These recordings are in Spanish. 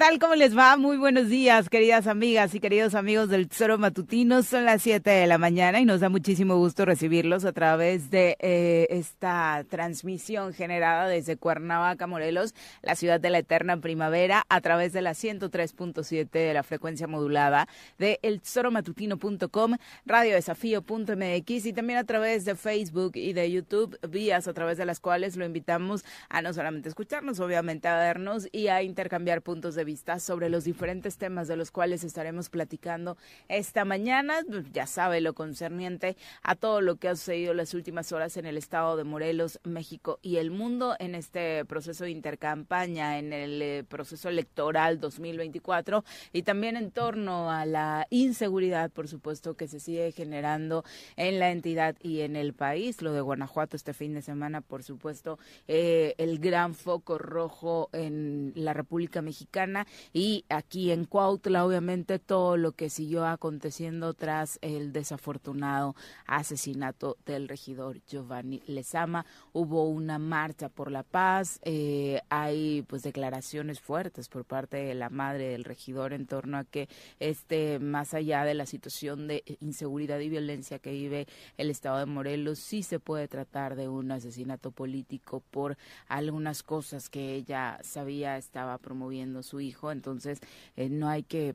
Tal? ¿Cómo les va? Muy buenos días, queridas amigas y queridos amigos del Tesoro Matutino. Son las 7 de la mañana y nos da muchísimo gusto recibirlos a través de eh, esta transmisión generada desde Cuernavaca, Morelos, la ciudad de la eterna primavera, a través de la 103.7 de la frecuencia modulada de eltesoromatutino.com, radiodesafío.mx y también a través de Facebook y de YouTube, vías a través de las cuales lo invitamos a no solamente escucharnos, obviamente a vernos y a intercambiar puntos de vista sobre los diferentes temas de los cuales estaremos platicando esta mañana. Ya sabe lo concerniente a todo lo que ha sucedido las últimas horas en el estado de Morelos, México y el mundo en este proceso de intercampaña, en el eh, proceso electoral 2024 y también en torno a la inseguridad, por supuesto, que se sigue generando en la entidad y en el país. Lo de Guanajuato este fin de semana, por supuesto, eh, el gran foco rojo en la República Mexicana y aquí en Cuautla, obviamente, todo lo que siguió aconteciendo tras el desafortunado asesinato del regidor Giovanni Lezama. Hubo una marcha por la paz, eh, hay pues declaraciones fuertes por parte de la madre del regidor en torno a que este, más allá de la situación de inseguridad y violencia que vive el estado de Morelos, sí se puede tratar de un asesinato político por algunas cosas que ella sabía estaba promoviendo su entonces eh, no hay que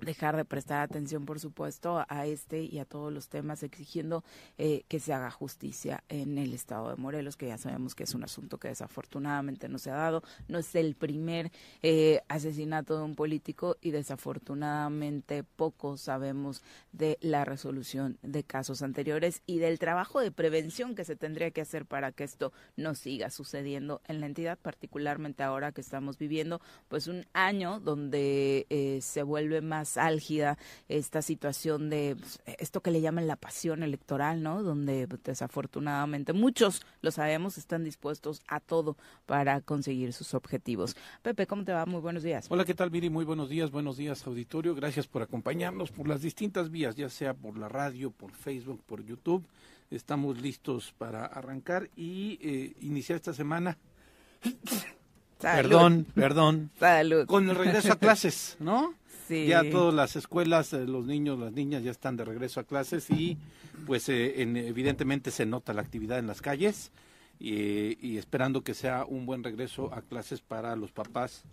dejar de prestar atención, por supuesto, a este y a todos los temas, exigiendo eh, que se haga justicia en el estado de Morelos, que ya sabemos que es un asunto que desafortunadamente no se ha dado. No es el primer eh, asesinato de un político y desafortunadamente poco sabemos de la resolución de casos anteriores y del trabajo de prevención que se tendría que hacer para que esto no siga sucediendo en la entidad, particularmente ahora que estamos viviendo pues un año donde eh, se vuelve más álgida esta situación de pues, esto que le llaman la pasión electoral, ¿no? Donde pues, desafortunadamente muchos, lo sabemos, están dispuestos a todo para conseguir sus objetivos. Pepe, ¿cómo te va? Muy buenos días. Hola, ¿qué tal, Viri? Muy buenos días, buenos días, auditorio. Gracias por acompañarnos por las distintas vías, ya sea por la radio, por Facebook, por YouTube. Estamos listos para arrancar y eh, iniciar esta semana. Perdón, perdón. Salud. Con el regreso a clases, ¿no? Ya todas las escuelas, eh, los niños, las niñas ya están de regreso a clases y pues eh, evidentemente se nota la actividad en las calles y, esperando que sea un buen regreso a clases para los papás.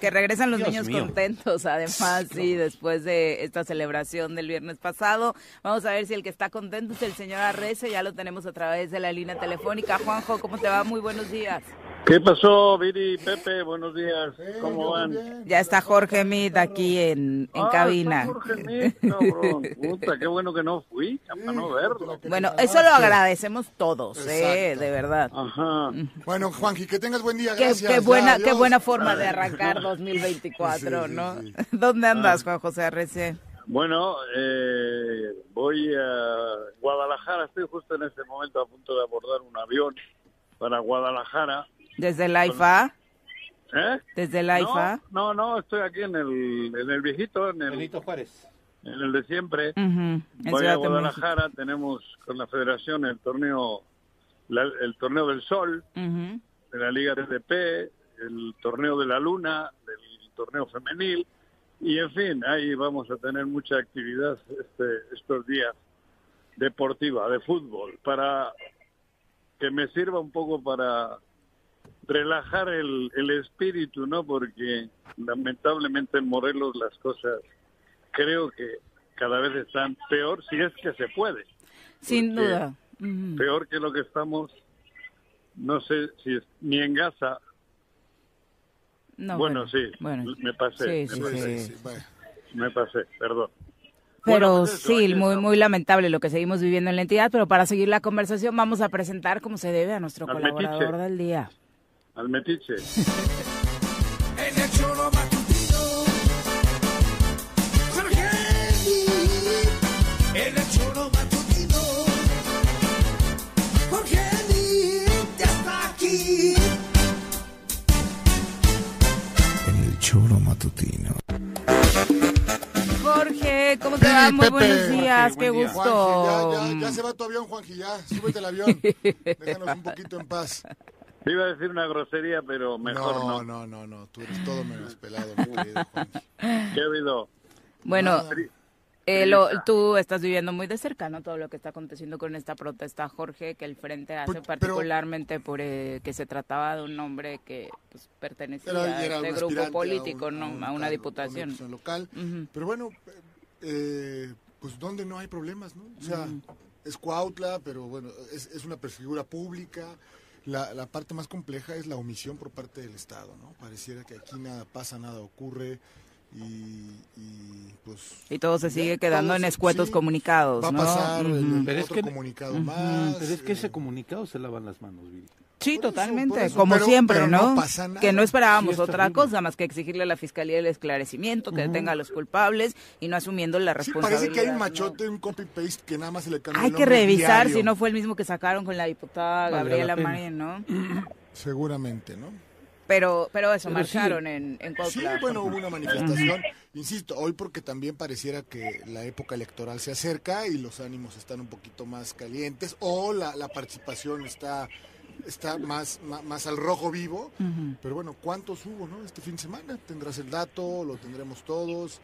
Que regresan los niños contentos, además, sí, después de esta celebración del viernes pasado. Vamos a ver si el que está contento es el señor Arrece, ya lo tenemos a través de la línea telefónica. Juanjo, ¿cómo te va? Muy buenos días. ¿Qué pasó, Viri, Pepe? Buenos días. ¿Cómo van? Ya está Jorge Mid aquí en, en Ah, cabina. está Jorge Mid, cabrón. Puta, qué bueno que no fui, para no verlo. Bueno, eso lo agradecemos todos, eh, Exacto. de verdad. Ajá. Bueno, Juanji, que tengas buen día. Qué, Gracias. qué ya, buena, qué adiós. buena forma de arrancar 2024, Sí, sí, ¿no? sí. ¿Dónde andas, Juan José RC? Bueno, eh, voy a Guadalajara. Estoy justo en este momento a punto de abordar un avión para Guadalajara. Desde el AIFA, ¿Eh? desde el AIFA. No, no, no, estoy aquí en el, en el viejito, en el, Benito Juárez. en el de siempre. En Voy Ciudad a. Guadalajara, tenemos con la federación el torneo, la- el torneo del sol, de la Liga RDP, el torneo de la Luna, el torneo femenil, y en fin, ahí vamos a tener mucha actividad este, estos días deportiva, de fútbol, para que me sirva un poco para relajar el, el espíritu, ¿no? Porque lamentablemente en Morelos las cosas creo que cada vez están peor, si es que se puede Sin duda. Peor que lo que estamos, no sé si es, ni en Gaza. No, bueno, sí, bueno. me pasé, Sí, me, sí, pasé sí. Sí, bueno. me pasé, perdón. Pero Bueno, pues eso, sí, muy muy lamentable lo que seguimos viviendo en la entidad, pero para seguir la conversación vamos a presentar como se debe a nuestro Al colaborador metiche. del día. Al metiche. En el choro matutino, Jorge. En el choro matutino, Jorge Lee ya está aquí. En el choro matutino. Jorge, ¿cómo te va? Muy buenos días, Jorge, qué buen día. gusto. Juanji, ya, ya, ya se va tu avión, Juanji, ya. Súbete al avión. Déjanos un poquito en paz. Te iba a decir una grosería, pero mejor no. no, no, no, no. Tú eres todo menos pelado, mi querido Juanji. ¿Qué ha habido? Bueno, eh, lo- tú estás viviendo muy de cerca, ¿no? Todo lo que está aconteciendo con esta protesta, Jorge, que el Frente hace Pues, pero- particularmente por eh, que se trataba de un hombre que pues, pertenecía Era, a este un grupo político, a un- ¿no? a un A una diputación. una local. Pero bueno, eh, pues donde no hay problemas, ¿no? O sea, es Cuautla, pero bueno, es, es una figura pública. La, la parte más compleja es la omisión por parte del Estado, ¿no? Pareciera que aquí nada pasa, nada ocurre y, y, pues... Y todo se ya, sigue quedando en escuetos sí, comunicados, Va a ¿no? pasar el Pero es otro que- comunicado más. Pero es que ese eh, comunicado se lavan las manos, Viri. Sí, Por eso, totalmente, por eso, como pero- siempre, pero ¿no? no pasa nada. Que no esperábamos Sí, otra cosa más que exigirle a la fiscalía el esclarecimiento, que detenga a los culpables y no asumiendo la Sí, responsabilidad. parece que hay un ¿no? machote, un copy-paste que nada más se le cambia Hay el que revisar diario. si no fue el mismo que sacaron con la diputada Vale Gabriela. Marín, ¿no? Seguramente, ¿no? Pero, pero eso, Pero sí. marcharon en, en Sí, bueno, hubo una manifestación, insisto, hoy porque también pareciera que la época electoral se acerca y los ánimos están un poquito más calientes o la, la participación está está más, más, más al rojo vivo, pero bueno, ¿cuántos hubo, no? Este fin de semana, tendrás el dato, lo tendremos todos,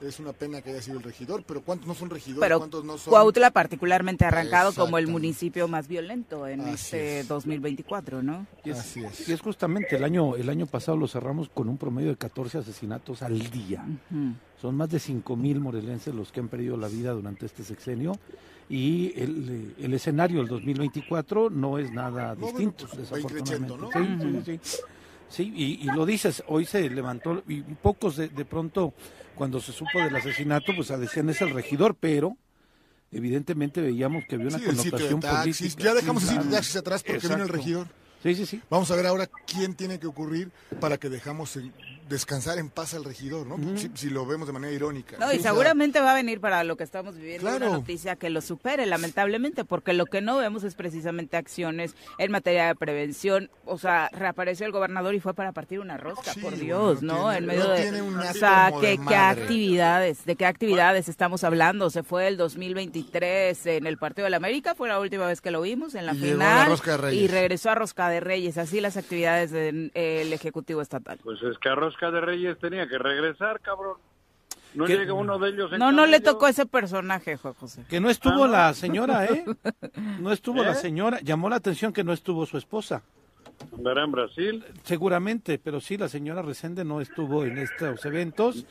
es una pena que haya sido el regidor, pero ¿cuántos no son regidores? Pero ¿Cuántos no son? Cuautla particularmente arrancado como el municipio más violento en Así este es. 2024, ¿no? Y es, Así es. y es justamente el año, el año pasado lo cerramos con un promedio de 14 asesinatos al día. Ujú. Son más de 5 mil morelenses los que han perdido la vida durante este sexenio y el, eh, el escenario del 2024 no es nada No, bueno, distinto, pues, desafortunadamente. ¿no? Sí, sí, sí. Sí, y, y lo dices, hoy se levantó, y pocos de, de pronto, cuando se supo del asesinato, pues decían es el regidor, pero evidentemente veíamos que había una Sí, el sitio de connotación taxis, política. ya dejamos el sitio de taxis atrás porque viene el Exacto. regidor. Sí, sí, sí. Vamos a ver ahora quién tiene que ocurrir para que dejamos en- descansar en paz al regidor, ¿no? si, si lo vemos de manera irónica. No, O y sea, seguramente va a venir para lo que estamos viviendo Claro. una noticia que lo supere, lamentablemente, porque lo que no vemos es precisamente acciones en materia de prevención. O sea, reapareció el gobernador y fue para partir una rosca, Sí, por Dios, no ¿no? tiene- en medio no de. tiene un o sea, de ¿qué, actividades? ¿De qué actividades estamos hablando? Se fue el 2023 en el Partido de la América, fue la última vez que lo vimos en la Y final. la Rosca de Reyes. Y regresó a Rosca de Reyes, así las actividades del el Ejecutivo Estatal. Pues es que a Rosca de Reyes tenía que regresar, cabrón. No llega uno de ellos en No, no le tocó ese personaje, Juan José. Que no estuvo Ah, ¿no? la señora, ¿eh? No estuvo la ¿Eh? señora. Llamó la atención que no estuvo su esposa. ¿Andará en Brasil? Seguramente, pero sí, la señora Resende no estuvo en estos eventos.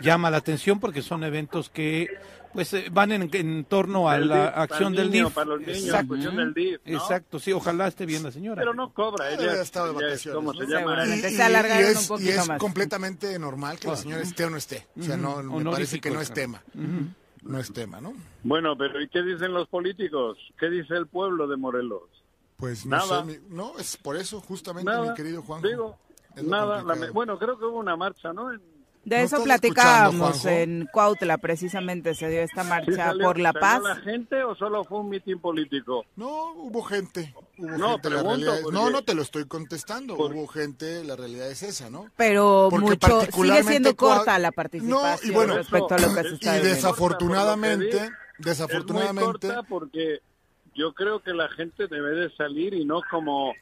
Llama la atención porque son eventos que pues eh, van en, en torno a la DIF, para acción el del niño, DIF. Para los niños, Exacto. cuestión del DIF, ¿no? Exacto, sí, ojalá esté bien la señora. Pero no cobra, Debe ella, haber estado de ella es, vacaciones, ¿cómo ¿no? se llama? Y, se alargaron y es, un y es más. completamente normal que la señora esté o no esté. O sea, no, me parece que no es tema. No es tema, ¿no? Bueno, pero ¿y qué dicen los políticos? ¿Qué dice el pueblo de Morelos? Pues no Nada. sé, mi- no, es por eso justamente, Nada, mi querido Juan. digo, nada. la bueno, creo que hubo una marcha, ¿no? En- De ¿No eso platicábamos en Cuautla, precisamente se dio esta ¿Sí marcha salió- por la paz. la gente o solo fue un mitin político? No, hubo gente. Hubo No, gente, la pregunto, realidad es- porque- No, no te lo estoy contestando. Por- Hubo gente, la realidad es esa, ¿no? Pero Porque mucho, sigue siendo corta la No, participación y bueno, respecto a lo que se y está Y viviendo. desafortunadamente, Es muy desafortunadamente, corta porque yo creo que la gente debe de salir y no como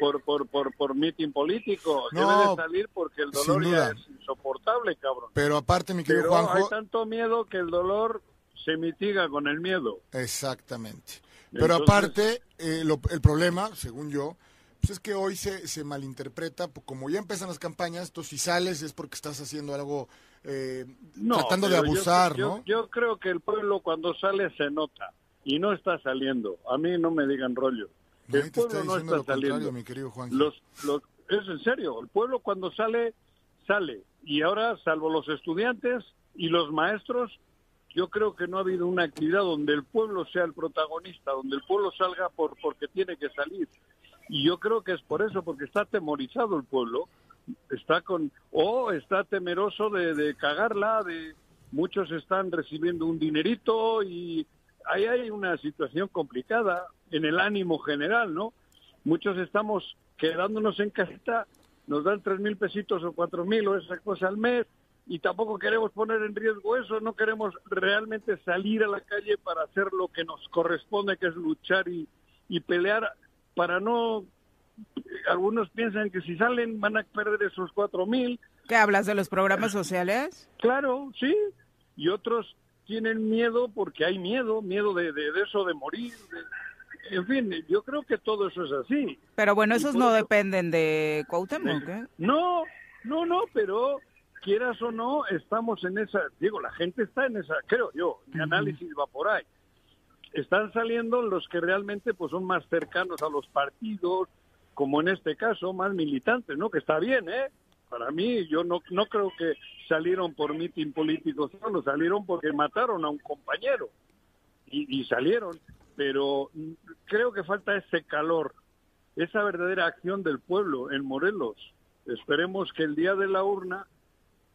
por por por por mitin político. No, debe de salir porque el dolor ya es insoportable, cabrón. pero aparte, mi querido Pero hay Juanjo, tanto miedo que el dolor se mitiga con el miedo. Exactamente. Pero Entonces- aparte, eh, lo- el problema, según yo, pues es que hoy se, se malinterpreta, pues como ya empiezan las campañas, entonces si sales es porque estás haciendo algo, eh, No, tratando de yo- abusar, yo, ¿no? Yo creo que el pueblo cuando sale se nota y no está saliendo. A mí no me digan rollo. Te está no está lo saliendo. mi querido Juan. Los, los, es en serio, el pueblo cuando sale, sale. Y ahora, salvo los estudiantes y los maestros, yo creo que no ha habido una actividad donde el pueblo sea el protagonista, donde el pueblo salga por porque tiene que salir. Y yo creo que es por eso, porque está atemorizado el pueblo, está con o está temeroso de, de cagarla, de muchos están recibiendo un dinerito y ahí hay una situación complicada en el ánimo general, ¿no? Muchos estamos quedándonos en casita, nos dan tres mil pesitos o cuatro mil o esa cosa al mes y tampoco queremos poner en riesgo eso, no queremos realmente salir a la calle para hacer lo que nos corresponde, que es luchar y, y pelear para no... Algunos piensan que si salen van a perder esos cuatro mil, ¿Qué hablas de los programas sociales? Claro, sí. Y otros tienen miedo porque hay miedo, miedo de, de, de eso de morir. de- en fin, yo creo que todo eso es así. Pero bueno, esos no eso- dependen de Cuauhtémoc, ¿eh? No, no, no, pero quieras o no, estamos en esa, digo, la gente está en esa, creo yo, mi análisis va por ahí. Están saliendo los que realmente pues son más cercanos a los partidos, como en este caso, más militantes, ¿no? Que está bien, ¿eh? Para mí, yo no, no creo que salieron por mitin político solo, salieron porque mataron a un compañero y, y salieron, pero creo que falta ese calor, esa verdadera acción del pueblo en Morelos. Esperemos que el día de la urna,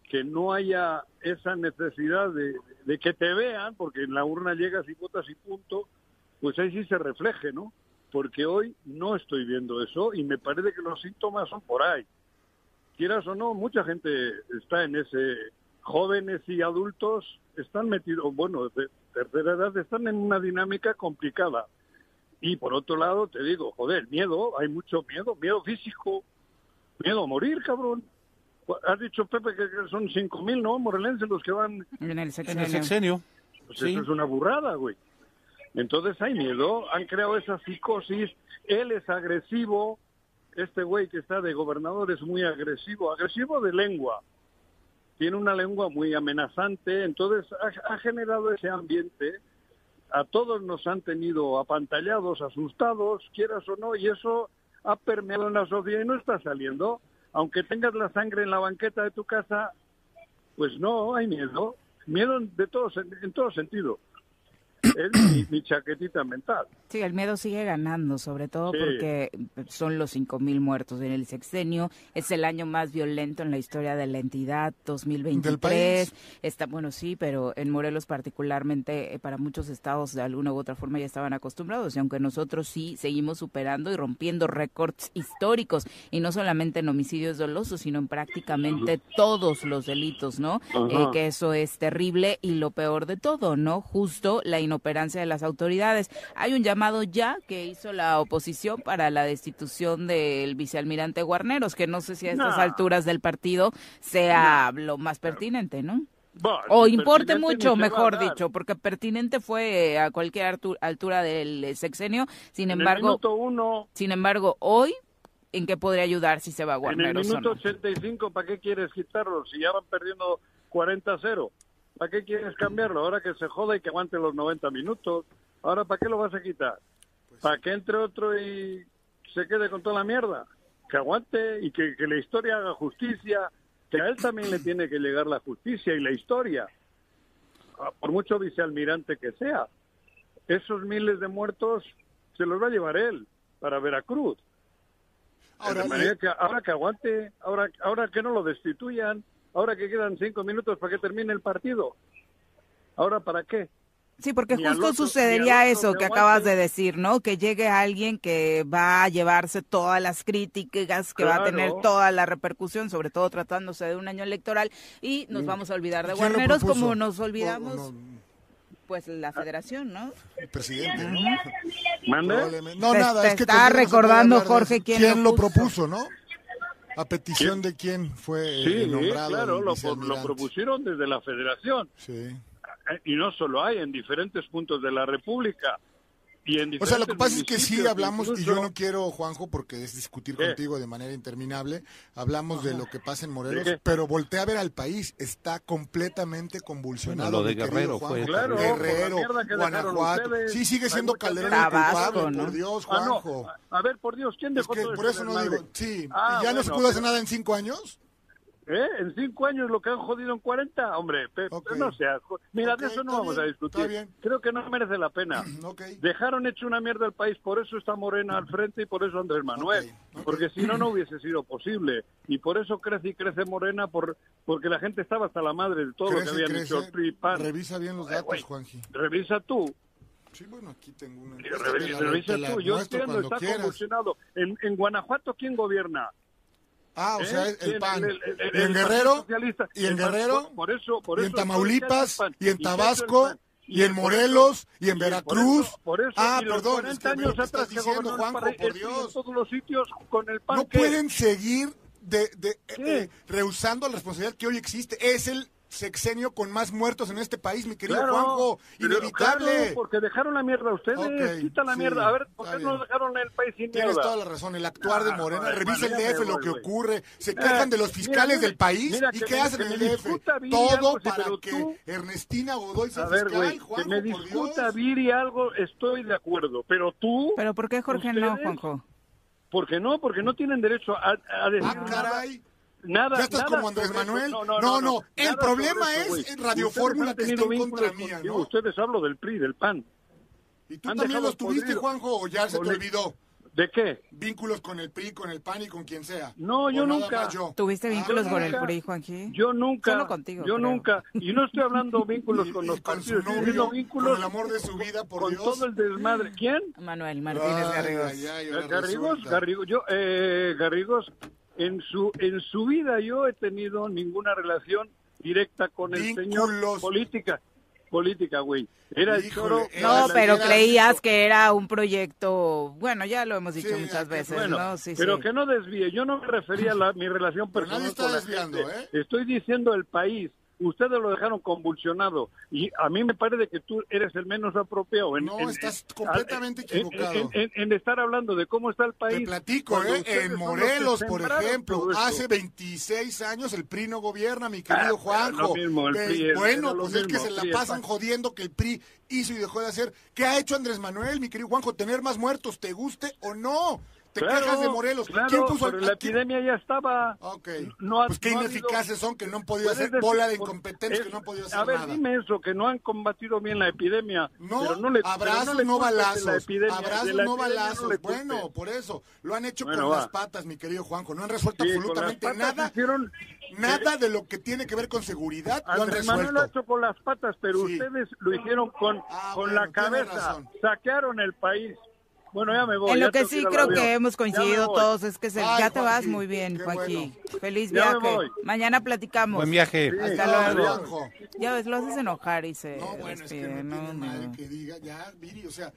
que no haya esa necesidad de, de que te vean, porque en la urna llegas y votas y punto, pues ahí sí se refleje, ¿no? Porque hoy no estoy viendo eso y me parece que los síntomas son por ahí. Quieras o no, mucha gente está en ese, jóvenes y adultos están metidos, bueno, de tercera edad están en una dinámica complicada. Y por otro lado, te digo, joder, miedo, hay mucho miedo, miedo físico, miedo a morir, cabrón. Has dicho, Pepe, que son cinco mil, ¿no? Morelenses los que van En el En sexenio. el sexenio. pues Sí. eso es una burrada, güey. Entonces hay miedo, han creado esa psicosis, él es agresivo, este güey que está de gobernador es muy agresivo, agresivo de lengua, tiene una lengua muy amenazante, entonces ha, generado ese ambiente, a todos nos han tenido apantallados, asustados, quieras o no, y eso ha permeado en la sociedad y no está saliendo. Aunque tengas la sangre en la banqueta de tu casa, pues no, hay miedo. Miedo de todos, en todo sentido. Es mi, mi chaquetita mental. Sí, el miedo sigue ganando, sobre todo Sí. porque son los 5.000 muertos en el sexenio. Es el año más violento en la historia de la entidad, 2023. Del país. Está, bueno, sí, pero en Morelos particularmente, eh, para muchos estados de alguna u otra forma ya estaban acostumbrados. Y aunque nosotros sí seguimos superando y rompiendo récords históricos, y no solamente en homicidios dolosos, sino en prácticamente todos los delitos, ¿no? Eh, que eso es terrible y lo peor de todo, ¿no? Justo la inoperancia de las autoridades. Hay un llamado ya que hizo la oposición para la destitución del vicealmirante Guarneros, que no sé si a estas No. alturas del partido sea lo más pertinente, ¿no? O importe mucho, mejor dicho, porque pertinente fue a cualquier altu- altura del sexenio. Sin En embargo, uno, sin embargo, hoy en qué podría ayudar si se va a En el Guarneros o minuto no. 85, ¿para qué quieres quitarlo? Si ya van perdiendo 40-0, ¿para qué quieres cambiarlo? Ahora que se joda y que aguante los 90 minutos. Ahora, ¿para qué lo vas a quitar? ¿Para que entre otro y se quede con toda la mierda? Que aguante y que, que la historia haga justicia, que a él también le tiene que llegar la justicia y la historia, Ah, por mucho vicealmirante que sea. Esos miles de muertos se los va a llevar él para Veracruz. Ahora, De manera eh, que ahora que aguante, ahora, ahora que no lo destituyan, ahora que quedan cinco minutos para que termine el partido. ¿Ahora para qué? Sí, porque justo otro- sucedería eso que acabas de decir, ¿no? Que llegue alguien que va a llevarse todas las críticas, que va a tener toda la repercusión, sobre todo tratándose de un año electoral, y Mm. nos vamos a olvidar de ¿quién lo Guarneros como nos O- o olvidamos, no, pues la federación, ¿no? el presidente, ¿no? ¿Mande? No, nada, te es que está recordando, Jorge, quién lo puso. propuso, ¿no? A petición de quién fue eh, Sí, nombrado. claro, lo, lo propusieron desde la federación. Sí. Eh, Y no solo hay, en diferentes puntos de la República. Y en O sea, lo que pasa es que sí hablamos, y yo no quiero, Juanjo, porque es discutir ¿Qué? contigo de manera interminable, hablamos de lo que pasa en Morelos, pero voltea a ver al país, está completamente convulsionado. Bueno, lo de mi querido Guerrero Juanjo. fue Claro, Guerrero, Guanajuato. ustedes. Sí, sigue siendo Calderón el culpable, por Dios, Ah, no. Juanjo. A ver, por Dios, ¿quién Es dejó que todo por eso no digo, sí, Ah, ¿y ya no se pudo hacer pero- nada en cinco años? ¿Eh? En cinco años lo que han jodido en 40, hombre, no seas... jo- Mira, de eso no vamos a discutir. Creo que no merece la pena. Dejaron hecho una mierda al país, por eso está Morena al frente y por eso Andrés Manuel. Porque si no, no hubiese sido posible. Y por eso crece y crece Morena, por porque la gente estaba hasta la madre de todo lo que habían crece. hecho el PRI PAN. Revisa bien los Eh, datos. Juanji. Revisa tú. Sí, bueno, aquí tengo una Revisa, la- revisa te la tú. Yo entiendo, está quieras. convulsionado. En, en Guanajuato, ¿quién gobierna? Ah, o ¿Eh? sea, el ¿Quién? PAN. El- el- el- y en el Guerrero, y en El Guerrero, por eso, por y en Tamaulipas, ¿qué ha hecho el y en? ¿Y el Tabasco, PAN? y en por Morelos, y en por Veracruz. eso- por eso, Ah, y los perdón, 40 es que años atrás estás diciendo, el Juanjo, por Dios. todos los sitios con el PAN. No ¿qué? pueden seguir de, de, ¿Qué? eh, rehusando la responsabilidad que hoy existe. Es el sexenio con más muertos en este país, mi querido Claro, Juanjo. pero Inevitable. claro, porque dejaron la mierda a ustedes. Ok, Quita la sí, mierda. A ver, ¿por qué no dejaron el país sin Tienes mierda? toda la razón, el actuar de Ah, Morena, revisa el bueno, DF lo que ocurre, se quejan de los fiscales mira, del país mira, y que qué me- hacen en el DF, todo algo, para que tú- Ernestina Godoy sea A ver, fiscal, que Juanjo, me discuta. Viri algo, estoy de acuerdo. Pero tú, Pero ¿por qué Jorge no. Juanjo? ¿por qué no? Porque no tienen derecho a, a decir Ah, caray. nada. ¿Ya estás nada como Andrés. Manuel? No, no, No, no. no, el nada problema eso, es en Radio Ustedes Fórmula que tenido está en vínculos contra mía. ¿no? Ustedes hablo del PRI, del PAN. ¿Y tú han también los tuviste, podrido. Juanjo, o ya se te olvidó? ¿De qué? Vínculos con el PRI, con el PAN y con quien sea. No, ¿O yo nada nunca. yo? ¿Tuviste vínculos Ah, con el. PRI, Juanji? Yo nunca. Solo contigo, Yo creo. nunca. Y no estoy hablando vínculos con los con partidos. su estoy novio, diciendo con vínculos el amor de su vida, por con Dios. todo el desmadre. ¿Quién? Manuel Martínez Ay, Garrigos. ay, Garrigos, resulta. Garrigos, yo, eh, Garrigos, en su, en su vida yo he tenido ninguna relación directa con el señor política, política, güey. Era el choro. era No, pero creías que era un proyecto, bueno, ya lo hemos dicho Sí, muchas veces, Bueno, ¿no? Sí, pero sí. que no desvíe. Yo no me refería a la- mi relación Pero personal nadie está con la desviando, gente. ¿eh? Estoy diciendo el país. Ustedes lo dejaron convulsionado y a mí me parece que tú eres el menos apropiado. En, No, en- estás en- completamente en- equivocado. En, estar hablando de cómo está el país. Te platico, ¿eh? En Morelos, por ejemplo, hace 26 años el PRI no gobierna, mi querido Ah, Juanjo. mismo, Eh, PRI es- bueno, pues es que se la pasan jodiendo que el PRI hizo y dejó de hacer. ¿Qué ha hecho Andrés Manuel, mi querido Juanjo? ¿Tener más muertos, te guste o no? ¿Te Claro, quejas de Morelos? Claro, ¿Quién puso pero al- la epidemia ya estaba. Ok, No ha- pues qué no ineficaces habido- son que no han podido hacer decir, bola de incompetentes es- que no han podido hacer A ver, nada. dime eso, que no han combatido bien la epidemia. No, pero no le, pero abrazos, le no, la balazos. epidemia, abrazos, no balazos. no bueno, por eso. Lo han hecho Bueno, con va. las patas, mi querido Juanjo. No han resuelto Sí, absolutamente nada. hicieron- Nada de lo que tiene que ver con seguridad lo han Andrés Manuel lo ha resuelto. hecho con las patas, pero Sí. ustedes lo hicieron con, Ah, con bueno, la cabeza. Saquearon el país. Bueno, ya me voy. En lo que sí creo que hemos coincidido todos es que se- Ay, ya te vas Juanji, muy bien, Joaquín. Feliz Ya me viaje. Mañana platicamos. Buen viaje. Sí. Hasta No, luego. Ya ves, lo haces enojar y se No, bueno, es que despide, no ¿no? tiene madre No. que diga. Ya, Viri, o sea,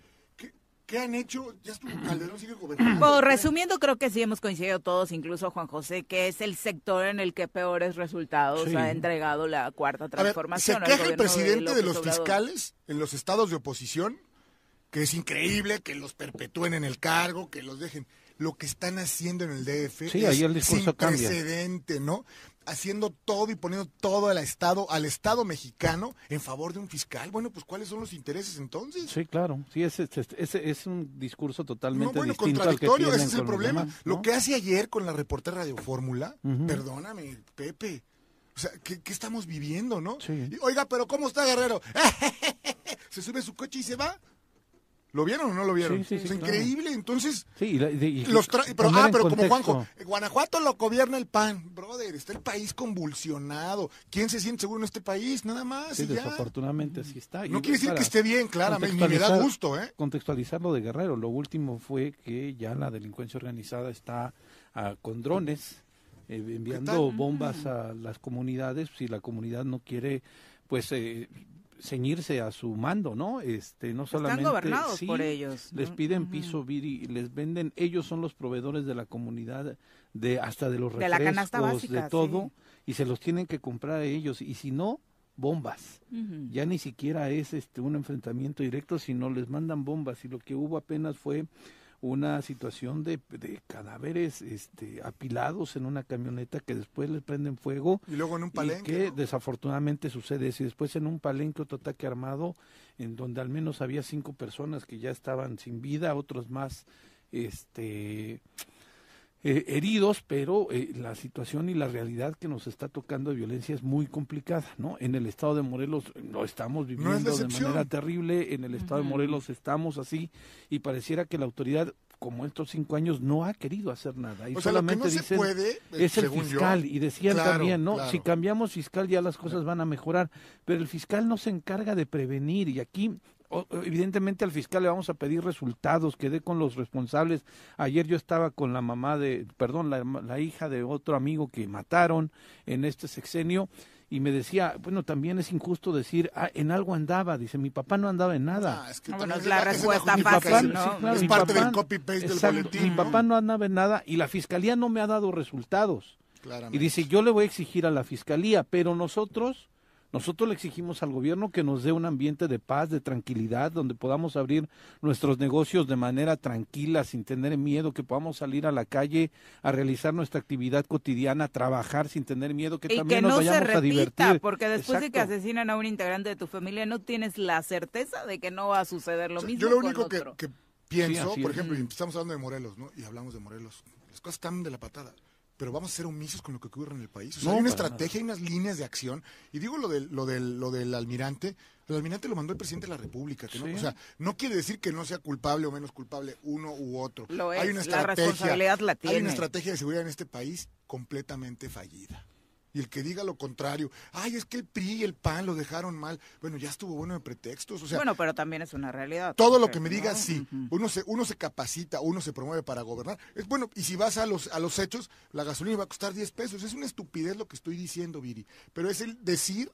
¿qué, han hecho? Ya estuvo Calderón sigue gobernando. Bueno, resumiendo, creo que sí hemos coincidido todos, incluso Juan José, que es el sector en el que peores resultados Sí. ha entregado la cuarta A ver, transformación. se al queja el gobierno de presidente de López los Obrador. fiscales en los estados de oposición, que es increíble que los perpetúen en el cargo, que los dejen. lo que están haciendo en el DF Sí, es ahí el discurso sin cambia. precedente, ¿no? Haciendo todo y poniendo todo al Estado, al Estado mexicano en favor de un fiscal. Bueno, pues ¿cuáles son los intereses entonces? Sí, claro. Sí, ese, ese- ese es un discurso totalmente No, bueno, distinto al que contradictorio, ese es el problema. demás, Lo que hace ayer con la reportera Radio Fórmula, perdóname, Pepe. O sea, ¿qué, qué estamos viviendo, no? Sí. Y, Oiga, pero ¿cómo está Guerrero? se sube a su coche y se va. ¿Lo vieron o no lo vieron? Sí, sí, sí, Es claro. increíble, entonces... Sí, la- y- Los tra- pero, ah, pero como. Juanjo, Guanajuato lo gobierna el PAN. Brother, está el país convulsionado. ¿Quién se siente seguro en este país? Nada más. Sí, y ya. desafortunadamente así está. No quiere decir que esté bien, claramente, ni me da gusto, ¿eh? Contextualizar lo de Guerrero. Lo último fue que ya la delincuencia organizada está ah, con drones eh, enviando bombas a las comunidades si la comunidad no quiere, pues, eh, ceñirse a su mando, ¿no? Este, no Están solamente gobernados sí, por ellos. les piden piso viri, les venden, ellos son los proveedores de la comunidad, de hasta de los De la canasta refrescos, básica, de todo, sí. y se los tienen que comprar a ellos, y si no, bombas. Ya ni siquiera es este un enfrentamiento directo, sino les mandan bombas, y lo que hubo apenas fue una situación de, de cadáveres este, apilados en una camioneta que después les prenden fuego Y luego en un y palenque. que ¿no? desafortunadamente sucede eso. Y después en un palenque otro ataque armado en donde al menos había cinco personas que ya estaban sin vida, otros más este eh, heridos, pero eh, la situación y la realidad que nos está tocando de violencia es muy complicada, ¿no? En el estado de Morelos lo estamos No es viviendo de manera terrible, en el estado de Morelos estamos así y pareciera que la autoridad como estos cinco años no ha querido hacer nada y O sea, lo que solamente no se dicen puede, eh, es el yo, fiscal y decían Claro, también no claro. si cambiamos fiscal ya las cosas van a mejorar pero el fiscal no se encarga de prevenir y aquí evidentemente al fiscal le vamos a pedir resultados quedé con los responsables ayer yo estaba con la mamá de perdón la, la hija de otro amigo que mataron en este sexenio y me decía, bueno, también es injusto decir, ah, en algo andaba, dice, mi papá no andaba en nada. Ah, es que Ah, bueno, es la respuesta ¿no? sí, claro, Es mi parte del papá- copy-paste del boletín, Mi ¿no? papá no andaba en nada y la fiscalía no me ha dado resultados. Claramente. Y dice, yo le voy a exigir a la fiscalía, pero nosotros, nosotros le exigimos al gobierno que nos dé un ambiente de paz, de tranquilidad, donde podamos abrir nuestros negocios de manera tranquila, sin tener miedo, que podamos salir a la calle a realizar nuestra actividad cotidiana, a trabajar sin tener miedo, que y que también nos no se vayamos a repita, divertir. porque después de que asesinan a un integrante de tu familia, no tienes la certeza de que no va a suceder lo O sea, mismo. yo lo único que, otro. que pienso, por es. ejemplo, y estamos hablando de Morelos, ¿no? Y hablamos de Morelos. Las cosas están de la patada. Pero vamos a ser omisos con lo que ocurre en el país. O sea, No, hay una estrategia, hay unas líneas de acción. Y digo lo del, lo del, lo del almirante. El almirante lo mandó el presidente de la República. Que no, Sí. o sea, no quiere decir que no sea culpable o menos culpable uno u otro. Lo hay es, una la estrategia, responsabilidad la Hay tiene. una estrategia de seguridad en este país completamente fallida. Y el que diga lo contrario, ay, es que el PRI y el PAN lo dejaron mal. Bueno, ya estuvo bueno de pretextos. O sea, bueno, pero también es una realidad. todo lo que me ¿no? digas, sí. Uno se, uno se capacita, uno se promueve para gobernar. Es bueno, y si vas a los, a los hechos, la gasolina va a costar 10 pesos. Es una estupidez lo que estoy diciendo, Viri. Pero es el decir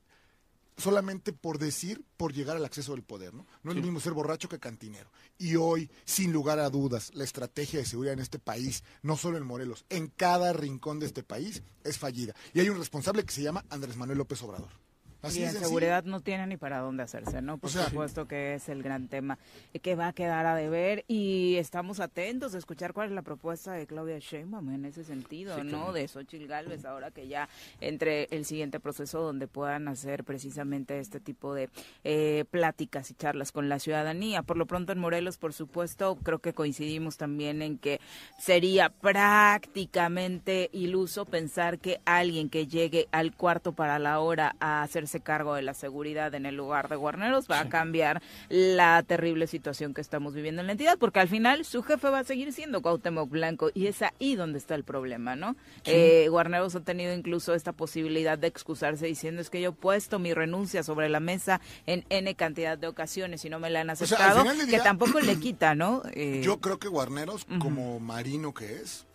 solamente por decir, por llegar al acceso del poder, ¿no? No es lo mismo ser borracho que cantinero. Y hoy, sin lugar a dudas, la estrategia de seguridad en este país, no solo en Morelos, en cada rincón de este país, es fallida. Y hay un responsable que se llama Andrés Manuel López Obrador. Así y en seguridad no tiene ni para dónde hacerse, ¿no? Por O sea, supuesto que es el gran tema que va a quedar a deber y estamos atentos a escuchar cuál es la propuesta de Claudia Sheinbaum en ese sentido, ¿no? De Xochitl Galvez, ahora que ya entre el siguiente proceso donde puedan hacer precisamente este tipo de eh, pláticas y charlas con la ciudadanía. Por lo pronto en Morelos, por supuesto, creo que coincidimos también en que sería prácticamente iluso pensar que alguien que llegue al cuarto para la hora a hacerse cargo de la seguridad en el lugar de Guarneros va a cambiar la terrible situación que estamos viviendo en la entidad, porque al final su jefe va a seguir siendo Cuauhtémoc Blanco y es ahí donde está el problema, ¿no? Eh, Guarneros ha tenido incluso esta posibilidad de excusarse diciendo es que yo he puesto mi renuncia sobre la mesa en N cantidad de ocasiones y no me la han aceptado, día- que tampoco le quita, ¿no? Eh, Yo creo que Guarneros, como marino que es,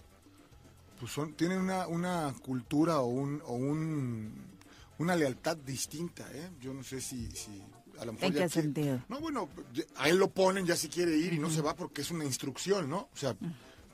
pues son, tienen una, una cultura o un, o un una lealtad distinta, ¿eh? Yo no sé si, si a lo mejor ¿En ya qué quiere- sentido? No, bueno, a él lo ponen ya si quiere ir y no se va porque es una instrucción, ¿no? O sea,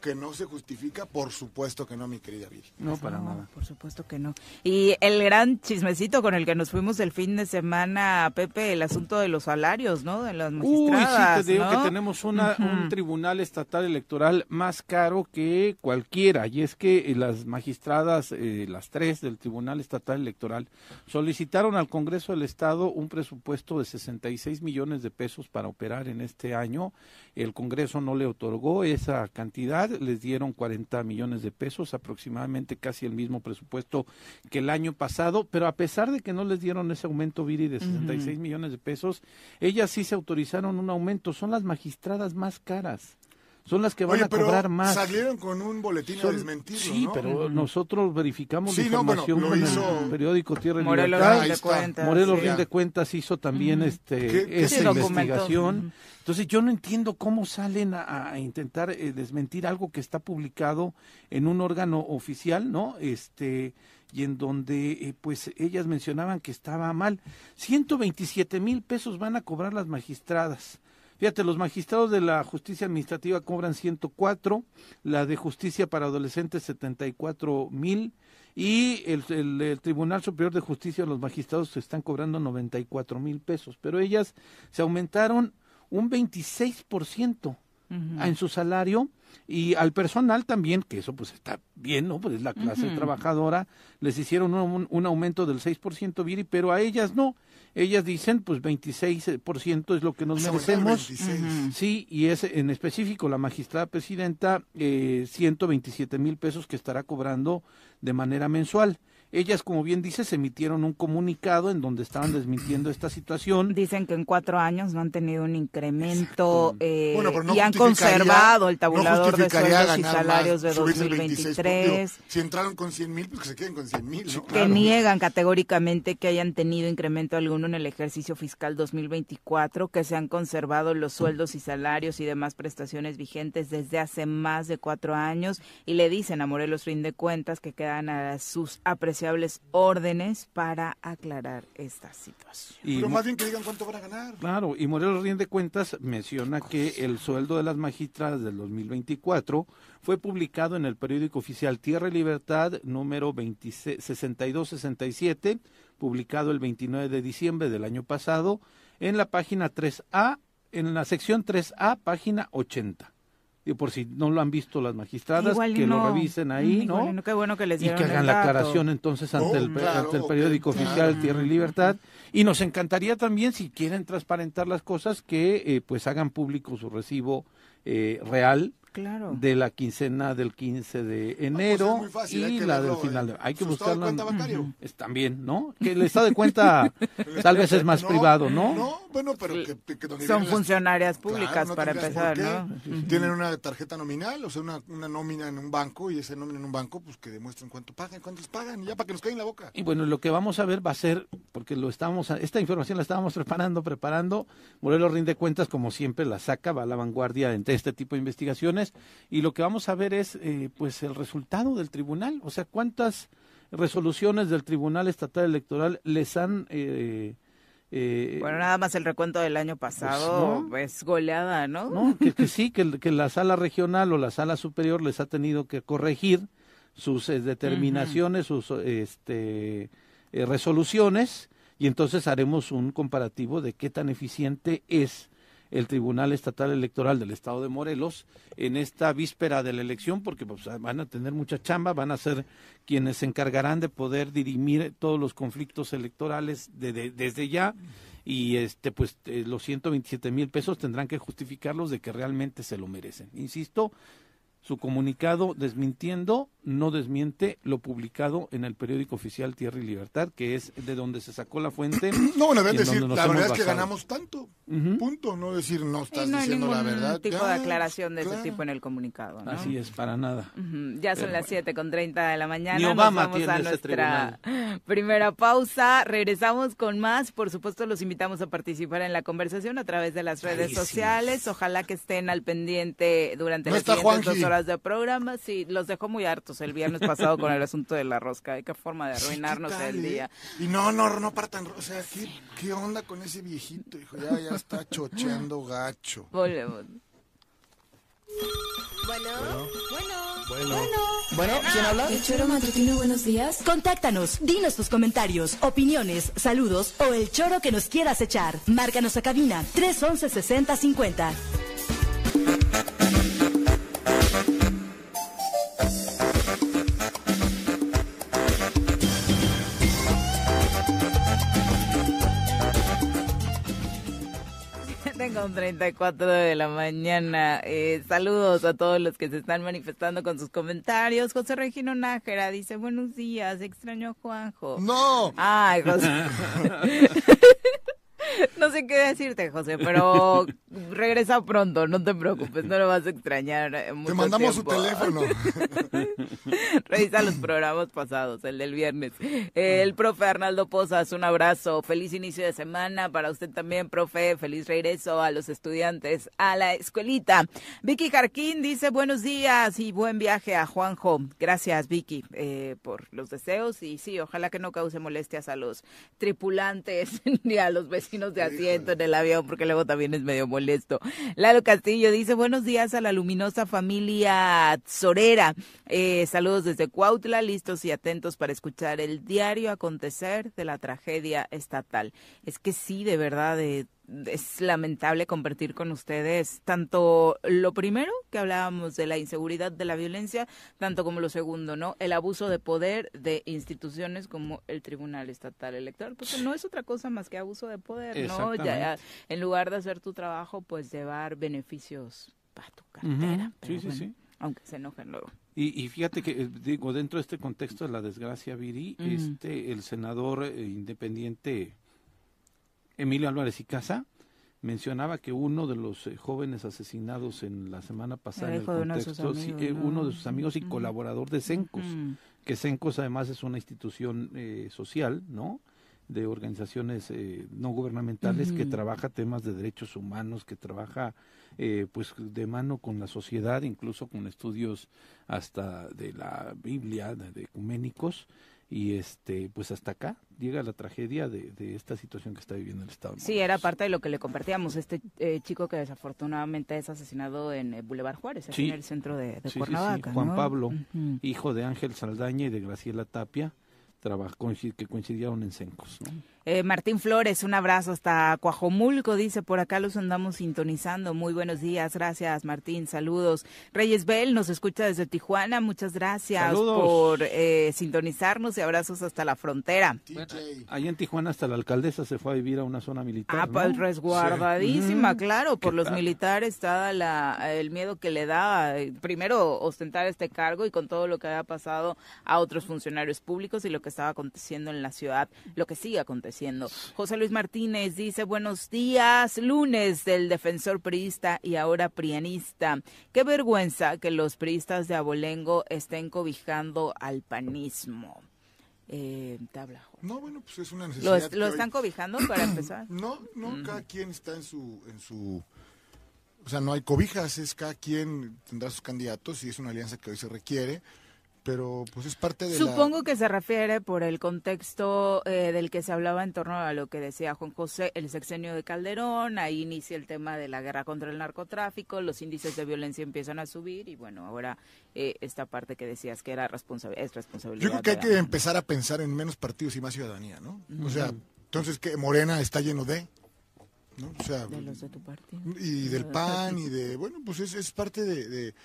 que no se justifica, por supuesto que no, mi querida Viri. No, para No, nada. Por supuesto que no. Y el gran chismecito con el que nos fuimos el fin de semana, Pepe, el asunto de los salarios, ¿no? De las Uy, magistradas, sí, te digo ¿no? que tenemos una, un tribunal estatal electoral más caro que cualquiera, y es que eh, las magistradas, eh, las tres del Tribunal Estatal Electoral, solicitaron al Congreso del Estado un presupuesto de 66 millones de pesos para operar en este año. El Congreso no le otorgó esa cantidad, les dieron 40 millones de pesos, aproximadamente casi el mismo presupuesto que el año pasado, pero a pesar de que no les dieron ese aumento, Viri, de 66 millones de pesos, ellas sí se autorizaron un aumento. Son las magistradas más caras. Son las que van Oye, a pero cobrar más. salieron con un boletín Son- a desmentirlo, sí, ¿no? pero nosotros verificamos Sí, la no, bueno, información lo con hizo el periódico Tierra y Morelos Libertad. Rinde cuentas. Morelos sí. Rinde Cuentas hizo también este ¿Qué- documentó. investigación. Entonces yo no entiendo cómo salen a, a intentar eh, desmentir algo que está publicado en un órgano oficial, ¿no? Este y en donde eh, pues ellas mencionaban que estaba mal. 127 mil pesos van a cobrar las magistradas. Fíjate, los magistrados de la justicia administrativa cobran 104, la de justicia para adolescentes 74 mil y el, el- el Tribunal Superior de Justicia, los magistrados se están cobrando 94 mil pesos, pero ellas se aumentaron un 26% en su salario y al personal también, que eso pues está bien, ¿no? Pues es la clase trabajadora, les hicieron un, un aumento del 6%, Viri, pero a ellas no. Ellas dicen, pues 26% es lo que nos merecemos. 26. Sí, y es en específico la magistrada presidenta, eh, 127 mil pesos que estará cobrando de manera mensual. Ellas, como bien dices, emitieron un comunicado en donde estaban desmintiendo esta situación. Dicen que en cuatro años no han tenido un incremento eh, Bueno, pero no y han conservado el no tabulador de sueldos y salarios más, de subirse el 26, 2023. digo, si entraron con 100 mil, pues que se queden con 100 mil, ¿no? que niegan categóricamente que hayan tenido incremento alguno en el ejercicio fiscal 2024, que se han conservado los sueldos y salarios y demás prestaciones vigentes desde hace más de cuatro años y le dicen a Morelos Rinde Cuentas que quedan a sus apreciables órdenes para aclarar esta situación. Y Pero más bien que digan cuánto van a ganar. Claro, y Morelos Rinde Cuentas menciona que el sueldo de las magistradas del 2024 fue publicado en el periódico oficial Tierra y Libertad número 26 6267, publicado el 29 de diciembre del año pasado, en la página 3A, en la sección 3A, página 80. Y por si no lo han visto las magistradas, Igual que no. lo revisen ahí, Igual ¿no? y no, qué bueno que les y que hagan la aclaración entonces ante, Oh, el, pe- claro, ante el ok, periódico claro. oficial Tierra y Libertad y nos encantaría también si quieren transparentar las cosas que eh, pues hagan público su recibo eh, real Claro. de la quincena del 15 de enero pues es muy fácil, y la del final. en de- Hay que su estado de buscarlo. en- cuenta bancario. Es también, ¿no? Que el estado de cuenta tal vez es más No, privado, ¿no? No, bueno, pero que, que donde Son vienen las- funcionarias Claro, públicas no para empezar. ¿no? Tienen una tarjeta nominal, o sea, una, una nómina en un banco, y esa nómina en un banco, pues que demuestren cuánto pagan, cuántos pagan, y ya para que nos caigan la boca. Y bueno, lo que vamos a ver va a ser, porque lo estamos, esta información la estábamos preparando, preparando. Morelos rinde cuentas, como siempre, la saca, va a la vanguardia entre este tipo de investigaciones. Y lo que vamos a ver es, eh, pues, el resultado del tribunal. O sea, cuántas resoluciones del Tribunal Estatal Electoral les han. Eh, eh, Bueno, nada más el recuento del año pasado, ¿no? pues goleada, ¿no? ¿no? Que, que sí, que, que la sala regional o la sala superior les ha tenido que corregir sus eh, determinaciones, sus este, eh, resoluciones, y entonces haremos un comparativo de qué tan eficiente es el Tribunal Estatal Electoral del Estado de Morelos en esta víspera de la elección, porque pues, van a tener mucha chamba, van a ser quienes se encargarán de poder dirimir todos los conflictos electorales de- de- desde ya y este pues eh, los 127 mil pesos tendrán que justificarlos de que realmente se lo merecen. Insisto, su comunicado desmintiendo no desmiente lo publicado en el periódico oficial Tierra y Libertad, que es de donde se sacó la fuente. No, bueno, deben decir, nos la verdad es que ganamos tanto, Ujú. punto, no decir no estás no hay diciendo ningún la verdad. tipo Ya, de aclaración de ese claro. tipo en el comunicado, ¿no? Así es, para nada. Ya son Pero las bueno. 7 con 30 de la mañana. Ni Nos Obama vamos tiene a ese nuestra primera pausa. Regresamos con más. Por supuesto, los invitamos a participar en la conversación a través de las redes sociales. Ojalá que estén al pendiente durante No las siguientes dos horas de programa. Sí, los dejó muy hartos el viernes pasado con el asunto de la rosca. Qué forma de arruinarnos ¿qué tal, el eh? día. Y no, no, no partan, o sea, ¿qué, qué onda con ese viejito? Hijo, ya, ya está chocheando gacho. Volvemos. Bueno, bueno, Bueno. Bueno, ¿quién habla? El choro matutino, buenos días. Contáctanos, dinos tus comentarios, opiniones, saludos o el choro que nos quieras echar. Márcanos a cabina 311 6050. Un 34 de la mañana. Eh, saludos a todos los que se están manifestando con sus comentarios. José Regino Nájera dice, buenos días, extraño a Juanjo. No. Ay, José. No sé qué decirte, José, pero regresa pronto, no te preocupes, no lo vas a extrañar. eh, Te mucho mandamos su teléfono. Revisa los programas pasados, el del viernes. El profe Arnaldo Pozas, un abrazo. Feliz inicio de semana para usted también, profe. Feliz regreso a los estudiantes a la escuelita. Vicky Jarquín dice buenos días y buen viaje a Juanjo. Gracias, Vicky, eh, por los deseos. Y sí, ojalá que no cause molestias a los tripulantes ni a los vecinos de asiento en el avión, porque luego también es medio molesto. Lalo Castillo dice buenos días a la luminosa familia Sorera. Eh, saludos desde Cuautla, listos y atentos para escuchar el diario acontecer de la tragedia estatal. Es que sí, de verdad, eh, es lamentable compartir con ustedes tanto lo primero que hablábamos de la inseguridad, de la violencia, tanto como lo segundo, ¿no? El abuso de poder de instituciones como el Tribunal Estatal Electoral, porque no es otra cosa más que abuso de poder, ¿no? Ya, en lugar de hacer tu trabajo, pues llevar beneficios para tu cartera. Pero Sí, sí, bueno, sí. Aunque se enojen luego. Y, y fíjate que, eh, digo, dentro de este contexto de la desgracia, Viri, este, el senador eh, independiente Emilio Álvarez y Casa mencionaba que uno de los eh, jóvenes asesinados en la semana pasada, en el hijo de uno de sus contexto, sí, eh, ¿no? uno de sus amigos y colaborador de CENCOS, Ujú. que CENCOS además es una institución eh, social, ¿no? de organizaciones eh, no gubernamentales que trabaja temas de derechos humanos, que trabaja eh, pues de mano con la sociedad, incluso con estudios hasta de la Biblia, de, de ecuménicos, y este pues hasta acá llega la tragedia de, de esta situación que está viviendo el Estado. Sí, era parte de lo que le compartíamos. Este eh, chico que desafortunadamente es asesinado en eh, Boulevard Juárez, aquí Sí. en el centro de, de Sí, Cuernavaca. Juan ¿no? Pablo, hijo de Ángel Saldaña y de Graciela Tapia, trabajó, que coincidieron en Cencos. ¿no? Eh, Martín Flores, un abrazo hasta Cuajomulco, dice, por acá los andamos sintonizando. Muy buenos días, gracias Martín, saludos. Reyes Bell nos escucha desde Tijuana, muchas gracias Saludos. por eh, sintonizarnos y abrazos hasta la frontera. Allá en Tijuana hasta la alcaldesa se fue a vivir a una zona militar. Ah, ¿no? pues resguardadísima, Sí. claro, por ¿Qué los tal? militares está la, el miedo que le da, eh, primero, ostentar este cargo y con todo lo que había pasado a otros funcionarios públicos y lo que estaba aconteciendo en la ciudad, lo que sigue aconteciendo. José Luis Martínez dice, buenos días, lunes del defensor priista y ahora prianista. Qué vergüenza que los priistas de Abolengo estén cobijando al panismo. Eh. No, bueno, pues es una ¿Lo, necesidad. lo hoy- están cobijando para empezar? No, no, cada quien está en su, en su, o sea, no hay cobijas, es cada quien tendrá sus candidatos y es una alianza que hoy se requiere, pero pues es parte de Supongo la... que se refiere por el contexto eh, del que se hablaba en torno a lo que decía Juan José, el sexenio de Calderón, ahí inicia el tema de la guerra contra el narcotráfico, los índices de violencia empiezan a subir y bueno, ahora eh, esta parte que decías que era responsabil es responsabilidad. Yo creo que hay que empezar a pensar en menos partidos y más ciudadanía, ¿no? O sea, entonces que Morena está lleno de, ¿no? O sea, de los de tu partido. y del PAN y de, bueno, pues es, es parte de, de,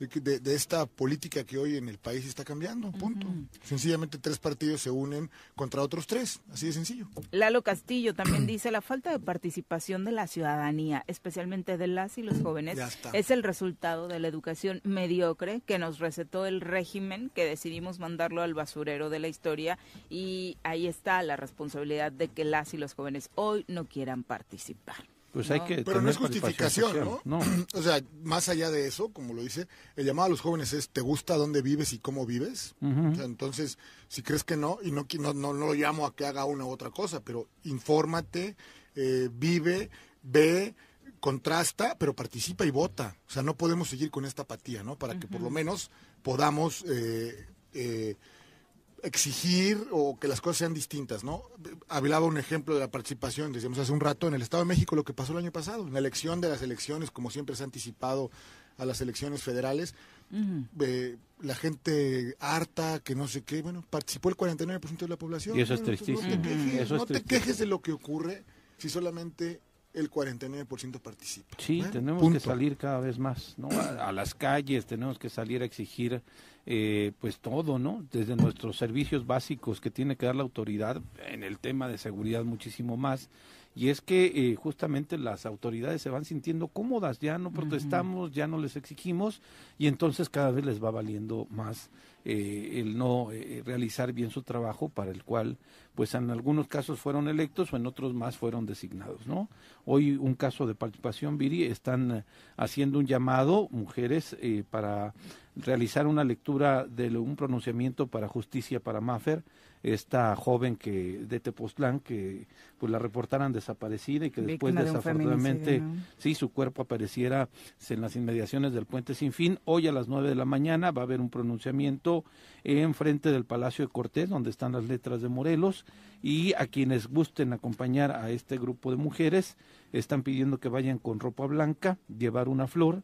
de de- esta política que hoy en el país está cambiando, punto. Sencillamente tres partidos se unen contra otros tres, así de sencillo. Lalo Castillo también dice la falta de participación de la ciudadanía, especialmente de las y los jóvenes, es el resultado de la educación mediocre que nos recetó el régimen, que decidimos mandarlo al basurero de la historia y ahí está la responsabilidad de que las y los jóvenes hoy no quieran participar. Pues ¿no? hay que Pero no es justificación, ¿no? O sea, más allá de eso, como lo dice, el llamado a los jóvenes es, ¿te gusta dónde vives y cómo vives? Ujú. O sea, entonces, si crees que no, y no, no, no lo llamo a que haga una u otra cosa, pero infórmate, eh, vive, ve, contrasta, pero participa y vota. O sea, no podemos seguir con esta apatía, ¿no? Para que por lo menos podamos eh, eh, exigir o que las cosas sean distintas, ¿no? Hablaba un ejemplo de la participación, decíamos hace un rato, en el Estado de México, lo que pasó el año pasado, en la elección de las elecciones, como siempre se ha anticipado a las elecciones federales. Eh, la gente harta, que no sé qué, bueno, participó el 49% de la población. Y eso es Bueno, pues, tristísimo. No te quejes, Eso es no te tristísimo. quejes de lo que ocurre si solamente el 49% participa. Sí, tenemos punto. que salir cada vez más, ¿no? A, a las calles, tenemos que salir a exigir, eh, pues todo, ¿no? Desde nuestros servicios básicos que tiene que dar la autoridad en el tema de seguridad muchísimo más. Y es que eh, justamente las autoridades se van sintiendo cómodas, ya no protestamos, ya no les exigimos y entonces cada vez les va valiendo más eh, el no eh, realizar bien su trabajo para el cual pues en algunos casos fueron electos o en otros más fueron designados, ¿no? Hoy un caso de participación, Viri, están eh, haciendo un llamado, mujeres, eh, para realizar una lectura de un pronunciamiento para justicia para Maffer, esta joven que de Tepoztlán que pues la reportaran desaparecida y que después de desafortunadamente sí su cuerpo apareciera en las inmediaciones del puente sin fin. Hoy a las nueve de la mañana va a haber un pronunciamiento en frente del Palacio de Cortés, donde están las letras de Morelos, y a quienes gusten acompañar a este grupo de mujeres están pidiendo que vayan con ropa blanca, llevar una flor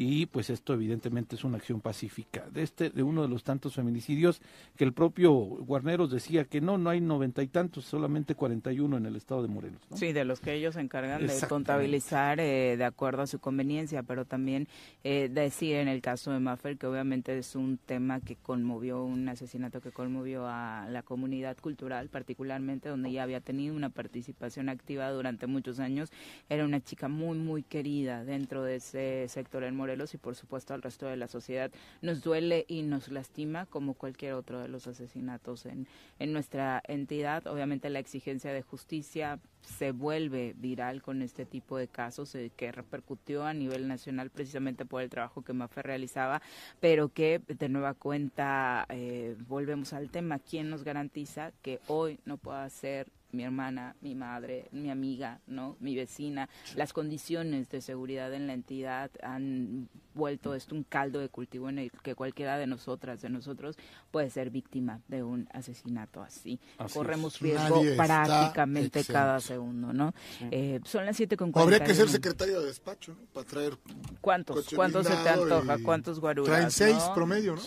y pues esto evidentemente es una acción pacífica de este de uno de los tantos feminicidios que el propio Guarneros decía que no no hay noventa y tantos solamente cuarenta y uno en el estado de Morelos ¿no? Sí, de los que ellos se encargan de contabilizar eh, de acuerdo a su conveniencia, pero también eh, decir en el caso de Maffer que obviamente es un tema que conmovió, un asesinato que conmovió a la comunidad cultural, particularmente donde ella había tenido una participación activa durante muchos años. Era una chica muy, muy querida dentro de ese sector en Morelos y por supuesto al resto de la sociedad. Nos duele y nos lastima como cualquier otro de los asesinatos en, en nuestra entidad. Obviamente la exigencia de justicia se vuelve viral con este tipo de casos eh, que repercutió a nivel nacional precisamente por el trabajo que Mafe realizaba, pero que de nueva cuenta eh, volvemos al tema, ¿quién nos garantiza que hoy no pueda ser mi hermana, mi madre, mi amiga, no, mi vecina, las condiciones de seguridad en la entidad han vuelto esto un caldo de cultivo en el que cualquiera de nosotras, de nosotros, puede ser víctima de un asesinato así. Así Corremos es. riesgo Nadie prácticamente cada segundo, ¿no? Eh, son las siete con O Habría que ser 41. secretario de despacho, ¿no? Para traer ¿Cuántos? ¿Cuántos se te antoja? ¿Cuántos guaruras? Traen seis no? promedio, ¿no?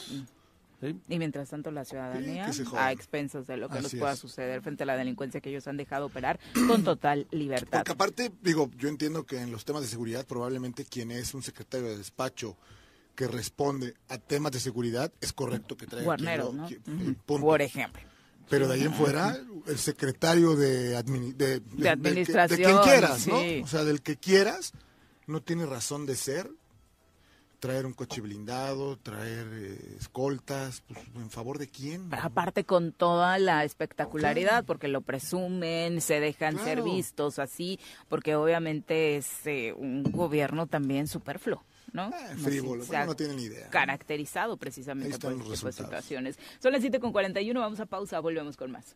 ¿Sí? Y mientras tanto la ciudadanía jodan. a expensas de lo que nos Así pueda es. suceder frente a la delincuencia que ellos han dejado operar con total libertad. Porque aparte, digo, yo entiendo que en los temas de seguridad probablemente quien es un secretario de despacho que responde a temas de seguridad es correcto que traiga quien lo- ¿no? quien- Ujú. punto. Por ejemplo. Pero de ahí en fuera, el secretario de, de, del que- administración, de quien quieras, ¿no? sí. O sea, del que quieras, no tiene razón de ser. Traer un coche blindado, traer eh, escoltas, pues, ¿en favor de quién? Aparte con toda la espectacularidad, porque lo presumen, se dejan ser vistos así, porque obviamente es eh, un gobierno también superfluo. ¿no? Así frívolo, bueno, no tienen idea. Caracterizado precisamente por este tipo de situaciones. Son las 7 con 41, vamos a pausa, volvemos con más.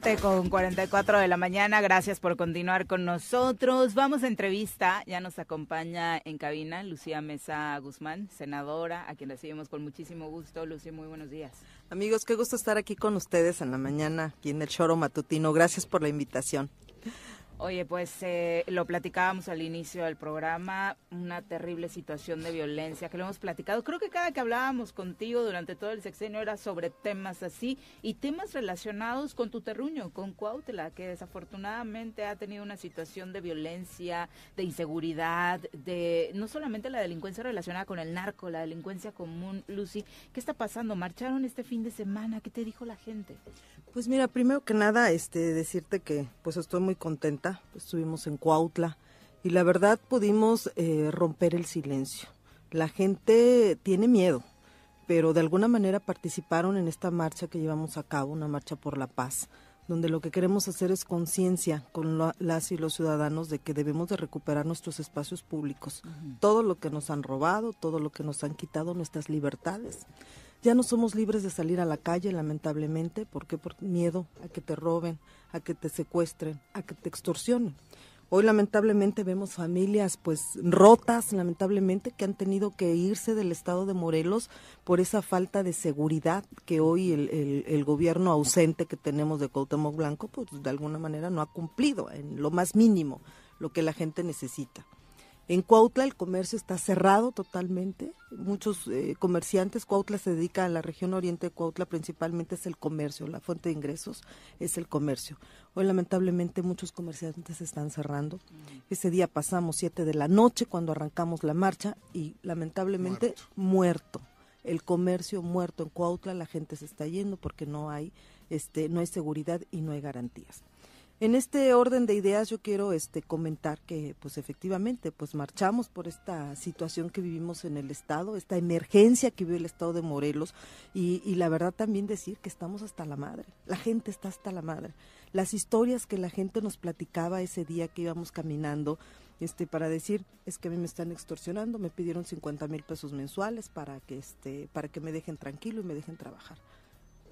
7 con 44 de la mañana, gracias por continuar con nosotros. Vamos a entrevista, ya nos acompaña en cabina Lucía Mesa Guzmán, senadora, a quien recibimos con muchísimo gusto. Lucía, muy buenos días. Amigos, qué gusto estar aquí con ustedes en la mañana, aquí en el Choro Matutino. Gracias por la invitación. Oye, pues eh, lo platicábamos al inicio del programa, una terrible situación de violencia que lo hemos platicado. Creo que cada que hablábamos contigo durante todo el sexenio era sobre temas así y temas relacionados con tu terruño, con Cuautla, que desafortunadamente ha tenido una situación de violencia, de inseguridad, de no solamente la delincuencia relacionada con el narco, la delincuencia común. Lucy, ¿qué está pasando? ¿Marcharon este fin de semana? ¿Qué te dijo la gente? Pues mira, primero que nada, este, decirte que pues estoy muy contenta. Estuvimos en Cuautla y la verdad pudimos eh, romper el silencio. La gente tiene miedo, pero de alguna manera participaron en esta marcha que llevamos a cabo, una marcha por la paz, donde lo que queremos hacer es conciencia con la- las y los ciudadanos de que debemos de recuperar nuestros espacios públicos, todo lo que nos han robado, todo lo que nos han quitado, nuestras libertades. Ya no somos libres de salir a la calle, lamentablemente, porque por miedo a que te roben, a que te secuestren, a que te extorsionen. Hoy lamentablemente vemos familias pues rotas, lamentablemente, que han tenido que irse del estado de Morelos por esa falta de seguridad que hoy el, gobierno ausente que tenemos de Cuauhtémoc Blanco pues de alguna manera no ha cumplido en lo más mínimo lo que la gente necesita. En Cuautla el comercio está cerrado totalmente. Muchos eh, comerciantes, Cuautla se dedica a la región oriente de Cuautla, principalmente es el comercio, la fuente de ingresos es el comercio. Hoy lamentablemente muchos comerciantes están cerrando. Ese día pasamos siete de la noche cuando arrancamos la marcha y lamentablemente muerto. El comercio muerto en Cuautla, la gente se está yendo porque no hay, este, no hay seguridad y no hay garantías. En este orden de ideas yo quiero este comentar que pues efectivamente pues marchamos por esta situación que vivimos en el estado, esta emergencia que vive el estado de Morelos y, y la verdad también decir que estamos hasta la madre, la gente está hasta la madre. Las historias que la gente nos platicaba ese día que íbamos caminando, este para decir es que a mí me están extorsionando, me pidieron 50 mil pesos mensuales para que este para que me dejen tranquilo y me dejen trabajar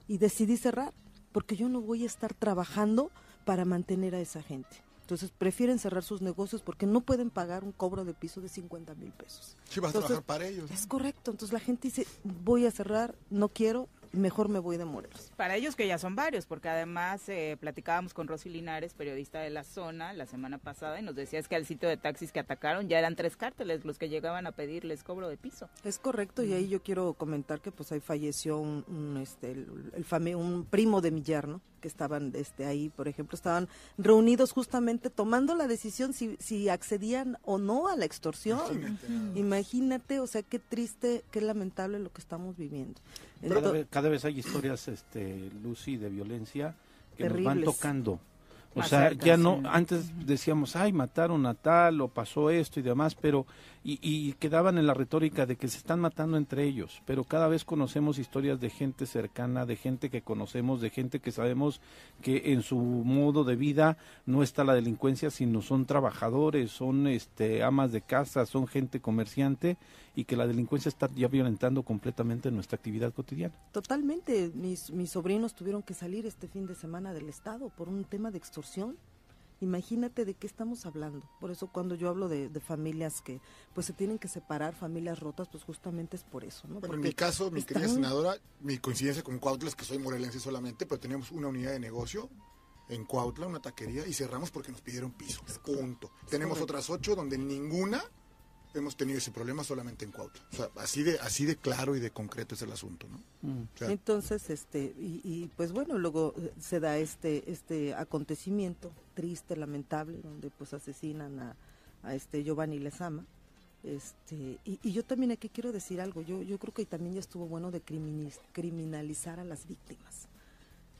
y decidí cerrar porque yo no voy a estar trabajando para mantener a esa gente. Entonces prefieren cerrar sus negocios porque no pueden pagar un cobro de piso de 50 mil pesos. Sí, vas a trabajar para ellos. Es correcto. Entonces la gente dice, voy a cerrar, no quiero, mejor me voy de Morelos. Para ellos que ya son varios, porque además eh, platicábamos con Rosy Linares, periodista de la zona, la semana pasada, y nos decías que al sitio de taxis que atacaron ya eran tres cárteles los que llegaban a pedirles cobro de piso. Es correcto, y ahí yo quiero comentar que pues ahí falleció un, este, el, un primo de mi yerno, que estaban este, ahí, por ejemplo, estaban reunidos justamente tomando la decisión si, si accedían o no a la extorsión. Imagínate, o sea, qué triste, qué lamentable lo que estamos viviendo. Cada vez, hay historias, este, Lucy, de violencia que nos van tocando. O sea, ya no, antes decíamos, ay, mataron a tal o pasó esto y demás, pero, y, y, quedaban en la retórica de que se están matando entre ellos, pero cada vez conocemos historias de gente cercana, de gente que conocemos, de gente que sabemos que en su modo de vida no está la delincuencia, sino son trabajadores, son este, amas de casa, son gente comerciante y que la delincuencia está ya violentando completamente nuestra actividad cotidiana. Totalmente, mis, mis sobrinos tuvieron que salir este fin de semana del Estado por un tema de extorsión. Imagínate de qué estamos hablando. Por eso cuando yo hablo de, familias que pues se tienen que separar, familias rotas, pues justamente es por eso. ¿no? Bueno, en mi caso, mi querida senadora, mi coincidencia con Cuautla es que soy morelense solamente, pero teníamos una unidad de negocio en Cuautla, una taquería, y cerramos porque nos pidieron piso. Punto. Tenemos otras ocho donde ninguna hemos tenido ese problema solamente en Cuautla. O sea, así de, así de claro y de concreto es el asunto, ¿no? Mm. Entonces, este, y, pues bueno, luego eh, se da este, este acontecimiento triste, lamentable, donde pues asesinan a, a este Giovanni Lezama. Este, y, y, yo también aquí quiero decir algo, yo, yo creo que también ya estuvo bueno de criminalizar a las víctimas.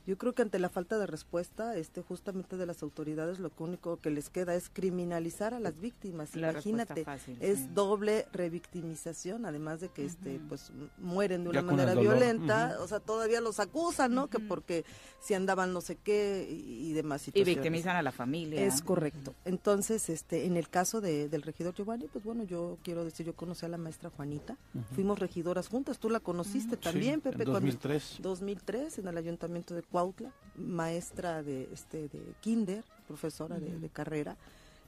Yo creo que ante la falta de respuesta, este, justamente de las autoridades, lo único que les queda es criminalizar a las víctimas. Imagínate, es doble revictimización, además de que, este, pues, mueren de una manera violenta, o sea, todavía los acusan, ¿no? Que porque si andaban no sé qué y, demás situaciones. Y victimizan a la familia. Es correcto. Entonces, este, en el caso de, del regidor Giovanni, pues bueno, yo quiero decir, yo conocí a la maestra Juanita, fuimos regidoras juntas, tú la conociste también, Pepe. En 2003. 2003, en el ayuntamiento de Cuautla, maestra de este de kinder, profesora de, carrera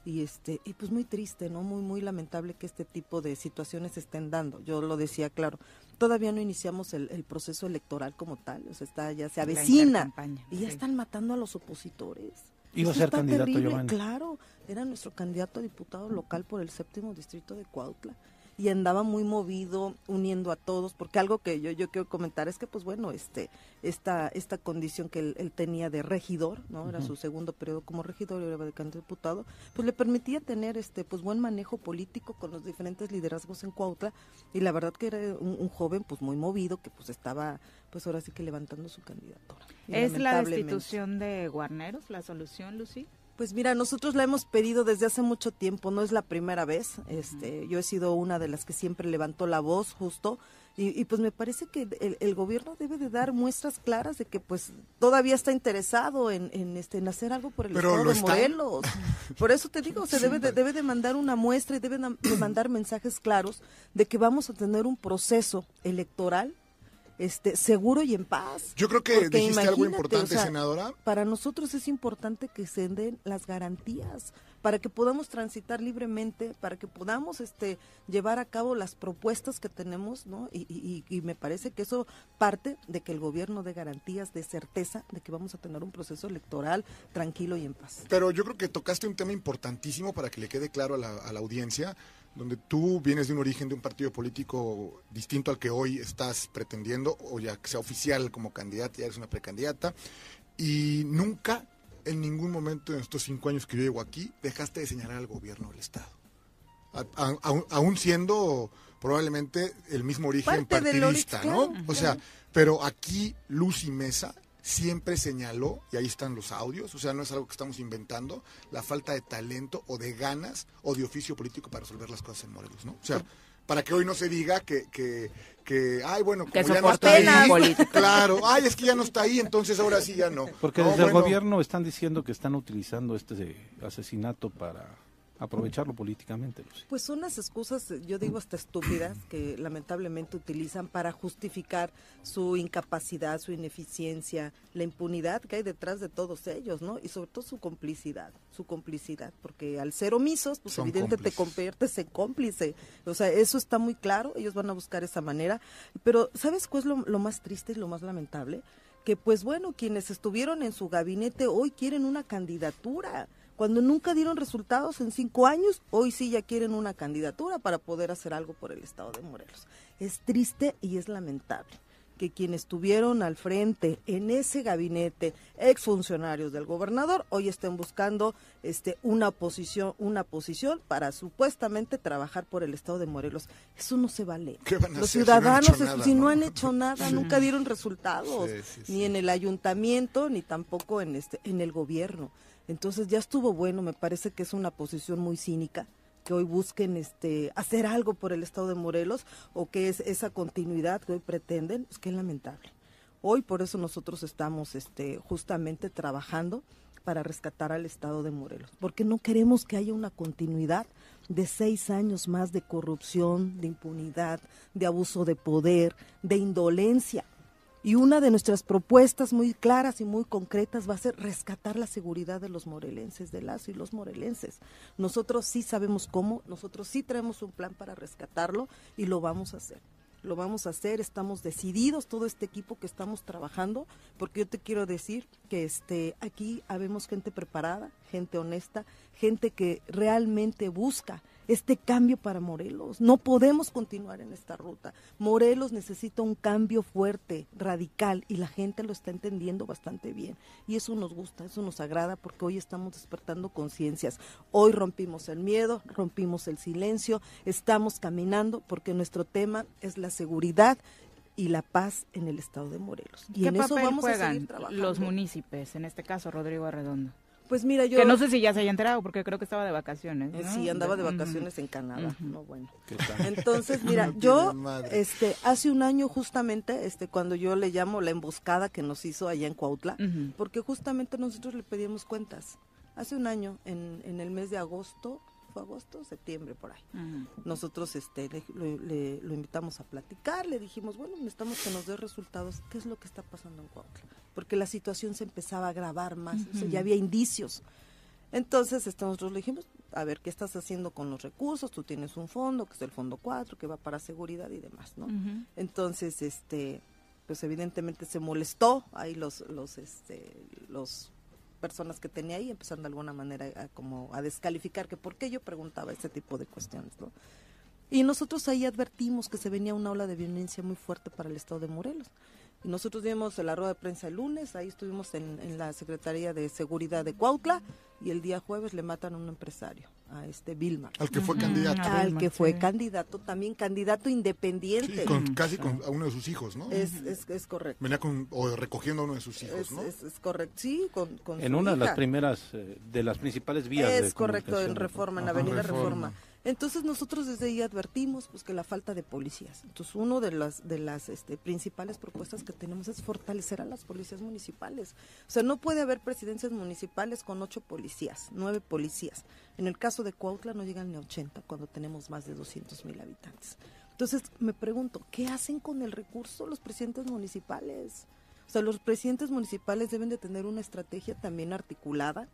y este y pues muy triste, ¿no? Muy muy lamentable que este tipo de situaciones se estén dando. Yo lo decía claro. Todavía no iniciamos el, proceso electoral como tal, o sea, está ya se avecina y ya están matando a los opositores. Iba a ser candidato terrible, Claro, era nuestro candidato a diputado local por el séptimo distrito de Cuautla y andaba muy movido uniendo a todos porque algo que yo yo quiero comentar es que pues bueno este esta esta condición que él, tenía de regidor no era su segundo periodo como regidor y era de candidato diputado pues le permitía tener este pues buen manejo político con los diferentes liderazgos en Cuautla y la verdad que era un, joven pues muy movido que pues estaba pues ahora sí que levantando su candidatura. Es la destitución de Guarneros la solución Lucy pues mira, nosotros la hemos pedido desde hace mucho tiempo, no es la primera vez. Este, yo he sido una de las que siempre levantó la voz, justo, y, pues me parece que el, gobierno debe de dar muestras claras de que pues todavía está interesado en, este en hacer algo por el estado de Morelos. Por eso te digo, se debe de, debe de mandar una muestra y debe de mandar mensajes claros de que vamos a tener un proceso electoral este seguro y en paz. Yo creo que dijiste algo importante, senadora. Para nosotros es importante que se den las garantías para que podamos transitar libremente, para que podamos este llevar a cabo las propuestas que tenemos, ¿no? Y, y me parece que eso parte de que el gobierno dé garantías, de certeza de que vamos a tener un proceso electoral tranquilo y en paz. Pero yo creo que tocaste un tema importantísimo para que le quede claro a la, a la audiencia donde tú vienes de un origen de un partido político distinto al que hoy estás pretendiendo, o ya que sea oficial como candidata, ya eres una precandidata, y nunca, en ningún momento en estos cinco años que yo llevo aquí, dejaste de señalar al gobierno del Estado. aún siendo probablemente el mismo origen partidista, ¿no? O sea, pero aquí Luz y Mesa siempre señaló, y ahí están los audios, o sea, no es algo que estamos inventando, la falta de talento o de ganas o de oficio político para resolver las cosas en Morelos, ¿no? O sea, para que hoy no se diga que, que, que ay, bueno, como ya no está ahí, claro, ay, es que ya no está ahí, entonces ahora sí ya no. Porque desde el gobierno están diciendo que están utilizando este asesinato para aprovecharlo políticamente. Pues son las excusas, yo digo hasta estúpidas, que lamentablemente utilizan para justificar su incapacidad, su ineficiencia, la impunidad que hay detrás de todos ellos, ¿no? Y sobre todo su complicidad, su complicidad, porque al ser omisos, pues evidentemente te conviertes en cómplice. O sea, eso está muy claro, ellos van a buscar esa manera. Pero, ¿sabes cuál es lo, lo más triste y lo más lamentable? Que pues bueno, quienes estuvieron en su gabinete hoy quieren una candidatura cuando nunca dieron resultados en cinco años, hoy sí ya quieren una candidatura para poder hacer algo por el estado de Morelos. Es triste y es lamentable que quienes estuvieron al frente en ese gabinete, exfuncionarios del gobernador, hoy estén buscando este una posición, una posición para supuestamente trabajar por el estado de Morelos. Eso no se vale. Los ciudadanos, si no, han hecho nada, nunca dieron resultados, ni en el ayuntamiento, ni tampoco en este, en el gobierno. Entonces ya estuvo bueno, me parece que es una posición muy cínica que hoy busquen este hacer algo por el estado de Morelos o que es esa continuidad que hoy pretenden, es que es lamentable. Hoy por eso nosotros estamos este justamente trabajando para rescatar al estado de Morelos, porque no queremos que haya una continuidad de seis años más de corrupción, de impunidad, de abuso de poder, de indolencia. Y una de nuestras propuestas muy claras y muy concretas va a ser rescatar la seguridad de los morelenses, de las y los morelenses. Nosotros sí sabemos cómo, nosotros sí traemos un plan para rescatarlo y lo vamos a hacer. Lo vamos a hacer, estamos decididos, todo este equipo que estamos trabajando, porque yo te quiero decir que este aquí habemos gente preparada, gente honesta, gente que realmente busca este cambio para Morelos. No podemos continuar en esta ruta. Morelos necesita un cambio fuerte, radical, y la gente lo está entendiendo bastante bien. Y eso nos gusta, eso nos agrada, porque hoy estamos despertando conciencias. Hoy rompimos el miedo, rompimos el silencio, estamos caminando porque nuestro tema es la seguridad y la paz en el estado de Morelos. Y en eso vamos a seguir trabajando. los municipios, en este caso Rodrigo Arredondo? Pues mira, yo... Que no sé si ya se haya enterado, porque creo que estaba de vacaciones. Eh, sí, andaba de vacaciones en Canadá. No, bueno. Entonces, mira, yo, este, hace un año justamente, este, cuando yo le llamo la emboscada que nos hizo allá en Cuautla, porque justamente nosotros le pedimos cuentas. Hace un año, en, en el mes de agosto, agosto, septiembre, por ahí. Nosotros este, le, lo invitamos a platicar, le dijimos, bueno, necesitamos que nos dé resultados, ¿qué es lo que está pasando en Cuautla? Porque la situación se empezaba a agravar más, ya había indicios. Entonces este, nosotros le dijimos, a ver, ¿qué estás haciendo con los recursos? Tú tienes un fondo, que es el fondo 4, que va para seguridad y demás, ¿no? Entonces, este, pues evidentemente se molestó ahí los, los, este, los personas que tenía ahí empezaron de alguna manera a, como a descalificar que por qué yo preguntaba ese tipo de cuestiones, ¿no? Y nosotros ahí advertimos que se venía una ola de violencia muy fuerte para el estado de Morelos. Y nosotros vimos la rueda de prensa el lunes, ahí estuvimos en, en la Secretaría de Seguridad de Cuautla y el día jueves le matan a un empresario, a este Vilma. Al que fue candidato. Al que fue candidato, también candidato independiente. con, casi con a uno de sus hijos, ¿no? Es, es, correcto. Venía con, o recogiendo a uno de sus hijos, ¿no? Es, correcto, sí, con, con En una de las primeras, eh, de las principales vías Es correcto, en Reforma, en Avenida Reforma. Entonces nosotros desde ahí advertimos pues que la falta de policías. Entonces uno de las de las este, principales propuestas que tenemos es fortalecer a las policías municipales. O sea, no puede haber presidencias municipales con ocho policías, nueve policías. En el caso de Cuautla no llegan ni a 80 cuando tenemos más de 200 mil habitantes. Entonces me pregunto, ¿qué hacen con el recurso los presidentes municipales? O sea, los presidentes municipales deben de tener una estrategia también articulada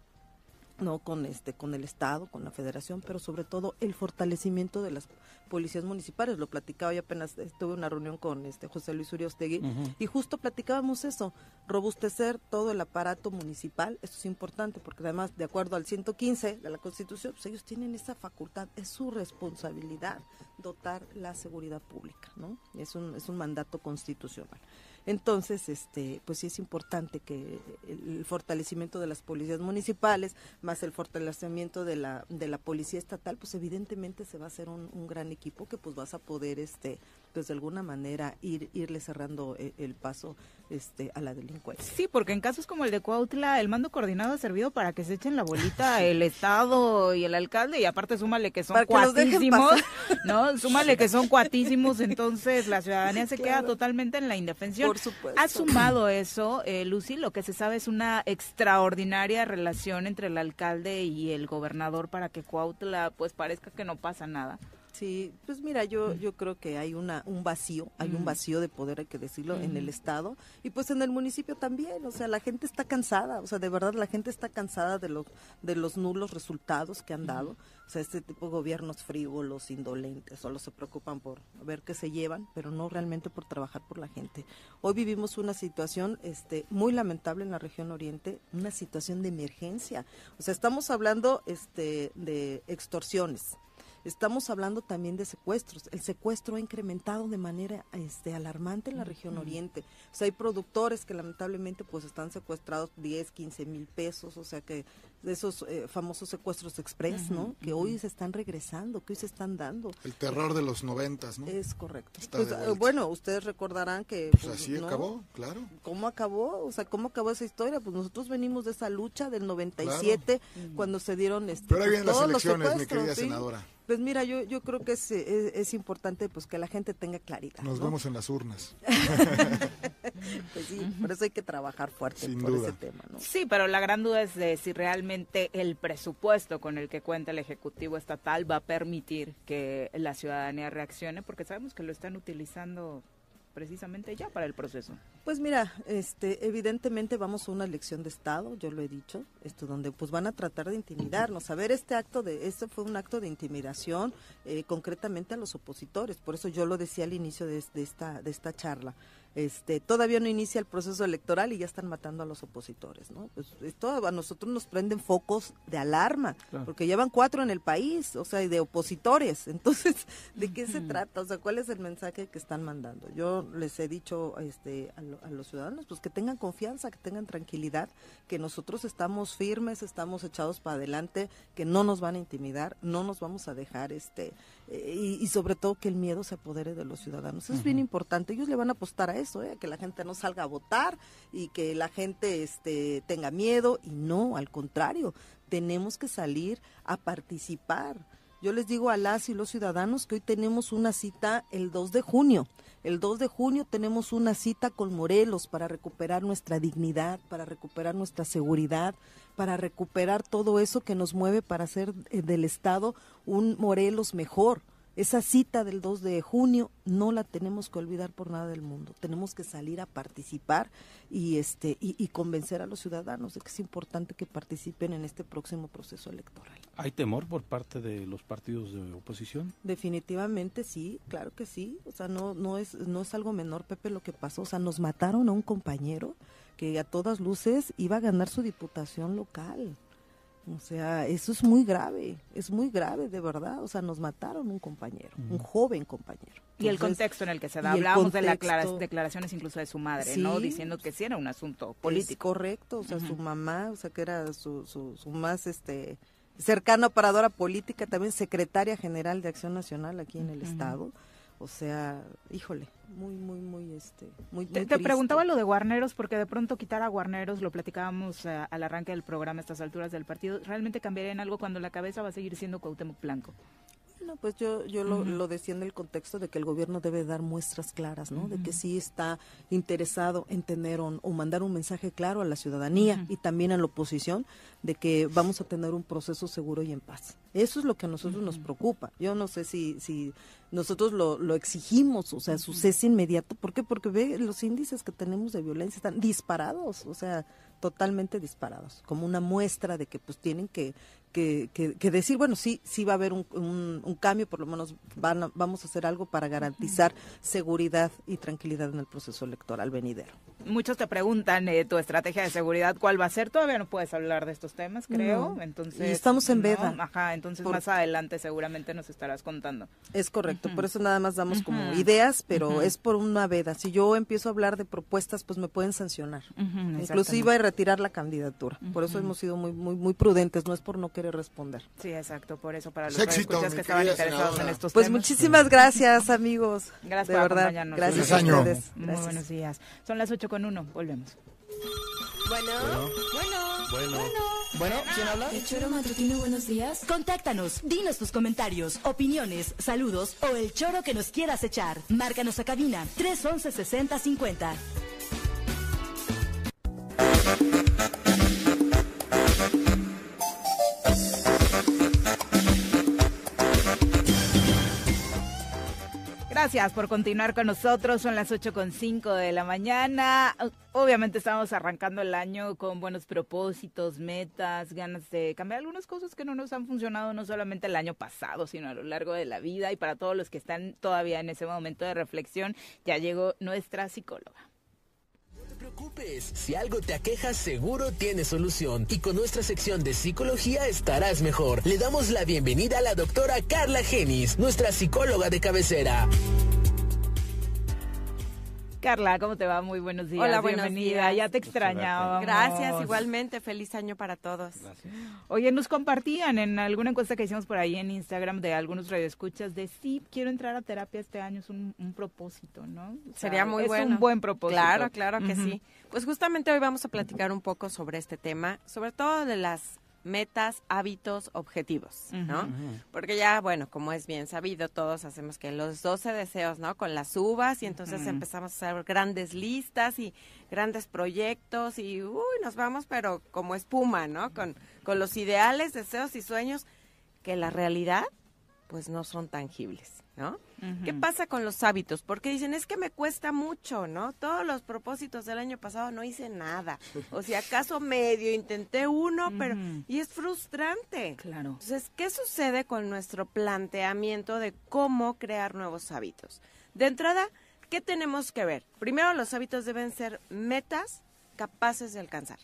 no con este con el estado con la federación pero sobre todo el fortalecimiento de las policías municipales. Lo platicaba yo apenas tuve una reunión con este José Luis Uriostegui y justo platicábamos eso robustecer todo el aparato municipal esto es importante porque además de acuerdo al 115 de la Constitución pues ellos tienen esa facultad es su responsabilidad dotar la seguridad pública no es un es un mandato constitucional entonces, este, pues sí es importante que el fortalecimiento de las policías municipales, más el fortalecimiento de la, de la policía estatal, pues evidentemente se va a hacer un, un gran equipo que pues vas a poder, este, pues de alguna manera ir irle cerrando el, el, paso este a la delincuencia. Sí, porque en casos como el de Cuautla, el mando coordinado ha servido para que se echen la bolita el estado y el alcalde y aparte súmale que son para cuatísimos, que ¿no? Súmale que son cuatísimos, entonces la ciudadanía se Claro. queda totalmente en la indefensión. Por supuesto. Ha sumado eso, eh, Lucy, lo que se sabe es una extraordinaria relación entre el alcalde y el gobernador para que Cuautla pues parezca que no pasa nada. Sí, pues mira, yo yo creo que hay una un vacío, hay un Ujú. vacío de poder, hay que decirlo, en el Ujú. estado y pues en el municipio también, o sea, la gente está cansada, o sea, de verdad la gente está cansada de los de los nulos resultados que han dado, o sea, este tipo de gobiernos frívolos, indolentes, solo se preocupan por ver qué se llevan, pero no realmente por trabajar por la gente. Hoy vivimos una situación este muy lamentable en la región Oriente, una situación de emergencia. O sea, estamos hablando este de extorsiones, Estamos hablando también de secuestros. El secuestro ha incrementado de manera este, alarmante en la región oriente. O sea, hay productores que lamentablemente pues están secuestrados 10, 15 mil pesos, o sea que de esos eh, famosos secuestros express, ¿no? Que hoy se están regresando, que hoy se están dando. El terror de los noventas, ¿no? Es correcto. Pues, vuelta. bueno, ustedes recordarán que... Pues pues, así ¿no? acabó, claro. ¿Cómo acabó? O sea, ¿cómo acabó esa historia? Pues nosotros venimos de esa lucha del 97, cuando se dieron... Este, Pero ahí pues, vienen las elecciones, mi querida ¿sí? senadora. Pues mira, yo, yo creo que es, es, es importante pues que la gente tenga claridad. Nos ¿no? vemos en las urnas. Pues sí, por eso hay que trabajar fuerte Sin por duda. ese tema, ¿no? Sí, pero la gran duda es de si realmente el presupuesto con el que cuenta el Ejecutivo Estatal va a permitir que la ciudadanía reaccione, porque sabemos que lo están utilizando precisamente ya para el proceso. Pues mira, este, evidentemente vamos a una elección de Estado, yo lo he dicho, esto donde pues van a tratar de intimidarnos. A ver, este acto de, este fue un acto de intimidación eh, concretamente a los opositores, por eso yo lo decía al inicio de, de esta, de esta charla. Este, todavía no inicia el proceso electoral y ya están matando a los opositores, ¿no? Pues esto a nosotros nos prenden focos de alarma, Claro. porque llevan cuatro en el país, o sea, y de opositores. Entonces, ¿de qué se trata? O sea, ¿cuál es el mensaje que están mandando? Yo les he dicho este, a, lo- a los ciudadanos, pues que tengan confianza, que tengan tranquilidad, que nosotros estamos firmes, estamos echados para adelante, que no nos van a intimidar, no nos vamos a dejar, este, y, y sobre todo que el miedo se apodere de los ciudadanos. Eso es bien importante. Ellos le van a apostar a eso, ¿eh? que la gente no salga a votar y que la gente este, tenga miedo, y no, al contrario, tenemos que salir a participar. Yo les digo a las y los ciudadanos que hoy tenemos una cita el 2 de junio. El 2 de junio tenemos una cita con Morelos para recuperar nuestra dignidad, para recuperar nuestra seguridad, para recuperar todo eso que nos mueve para hacer eh, del Estado un Morelos mejor. Esa cita del 2 de junio no la tenemos que olvidar por nada del mundo. Tenemos que salir a participar y este y, y convencer a los ciudadanos de que es importante que participen en este próximo proceso electoral. ¿Hay temor por parte de los partidos de oposición? Definitivamente sí, claro que sí. O sea, no no es no es algo menor, Pepe, lo que pasó. O sea, nos mataron a un compañero que a todas luces iba a ganar su diputación local. O sea, eso es muy grave, es muy grave de verdad. O sea, nos mataron un compañero, un joven compañero. Y el contexto en el que se da, hablábamos de las declaraciones incluso de su madre, Sí. ¿no? Diciendo que sí era un asunto Es político. correcto, o sea, su mamá, o sea, que era su, su, su más este cercana operadora política, también secretaria general de Acción Nacional aquí en el estado. O sea, híjole, muy, muy, muy, este, muy, Te, muy te triste. preguntaba lo de Guarneros porque de pronto quitar a Guarneros, lo platicábamos eh, al arranque del programa a estas alturas del partido, ¿realmente cambiaría en algo cuando la cabeza va a seguir siendo Cuauhtémoc Blanco? Bueno, pues yo, yo lo, lo, decía en el contexto de que el gobierno debe dar muestras claras, ¿no? De que sí está interesado en tener o mandar un mensaje claro a la ciudadanía y también a la oposición de que vamos a tener un proceso seguro y en paz. Eso es lo que a nosotros nos preocupa. Yo no sé si, si nosotros lo, lo exigimos, o sea, su cese inmediato. ¿Por qué? Porque ve los índices que tenemos de violencia están disparados, o sea, totalmente disparados, como una muestra de que pues tienen que, que, que, decir, bueno, sí, sí va a haber un, un, cambio, por lo menos van vamos a hacer algo para garantizar seguridad y tranquilidad en el proceso electoral venidero. Muchos te preguntan eh, tu estrategia de seguridad, ¿cuál va a ser? Todavía no puedes hablar de estos temas, creo. Entonces, y estamos en veda. Ajá, entonces más adelante seguramente nos estarás contando. Es correcto, por eso nada más damos como ideas, pero es por una veda. Si yo empiezo a hablar de propuestas, pues me pueden sancionar. Inclusive retirar la candidatura. Por eso hemos sido muy, muy, muy prudentes, no es por no querer responder. Sí, exacto, por eso para los que estaban interesados en estos pues muchísimas gracias, amigos. Gracias de por verdad. acompañarnos. Gracias a ustedes. Muy buenos días. Son las 8 con 1, volvemos. Bueno, bueno, bueno, bueno, ¿quién habla? El choro matutino, buenos días. Contáctanos, dinos tus comentarios, opiniones, saludos o el choro que nos quieras echar. Márcanos a cabina 311 6050. Gracias por continuar con nosotros. Son las ocho con cinco de la mañana. Obviamente estamos arrancando el año con buenos propósitos, metas, ganas de cambiar algunas cosas que no nos han funcionado no solamente el año pasado, sino a lo largo de la vida. Y para todos los que están todavía en ese momento de reflexión, ya llegó nuestra psicóloga preocupes, si algo te aqueja seguro tiene solución y con nuestra sección de psicología estarás mejor. Le damos la bienvenida a la doctora Carla Genis, nuestra psicóloga de cabecera. Carla, ¿cómo te va? Muy buenos días. Hola, bienvenida. Ya te extrañaba. Gracias, igualmente. Feliz año para todos. Gracias. Oye, nos compartían en alguna encuesta que hicimos por ahí en Instagram de algunos radioescuchas de sí, quiero entrar a terapia este año, es un, propósito, ¿no? Sería muy bueno. Es un buen propósito. Claro, claro que sí. Pues justamente hoy vamos a platicar un poco sobre este tema, sobre todo de las metas, hábitos, objetivos, ¿no? Porque ya, bueno, como es bien sabido, todos hacemos que los 12 deseos, ¿no? Con las uvas y entonces empezamos a hacer grandes listas y grandes proyectos y, uy, nos vamos, pero como espuma, ¿no? Con, con los ideales, deseos y sueños que la realidad, pues no son tangibles, ¿no? ¿Qué pasa con los hábitos? Porque dicen, es que me cuesta mucho, ¿no? Todos los propósitos del año pasado no hice nada. O si acaso medio intenté uno, pero... Y es frustrante. Claro. Entonces, ¿qué sucede con nuestro planteamiento de cómo crear nuevos hábitos? De entrada, ¿qué tenemos que ver? Primero, los hábitos deben ser metas capaces de alcanzar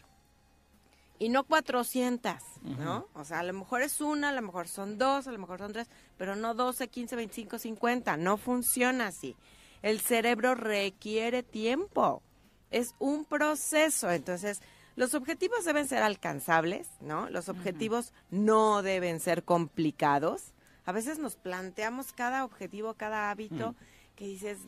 y no 400, ¿no? O sea, a lo mejor es una, a lo mejor son dos, a lo mejor son tres, pero no 12, 15, 25, 50. No funciona así. El cerebro requiere tiempo. Es un proceso. Entonces, los objetivos deben ser alcanzables, ¿no? Los objetivos no deben ser complicados. A veces nos planteamos cada objetivo, cada hábito que dices,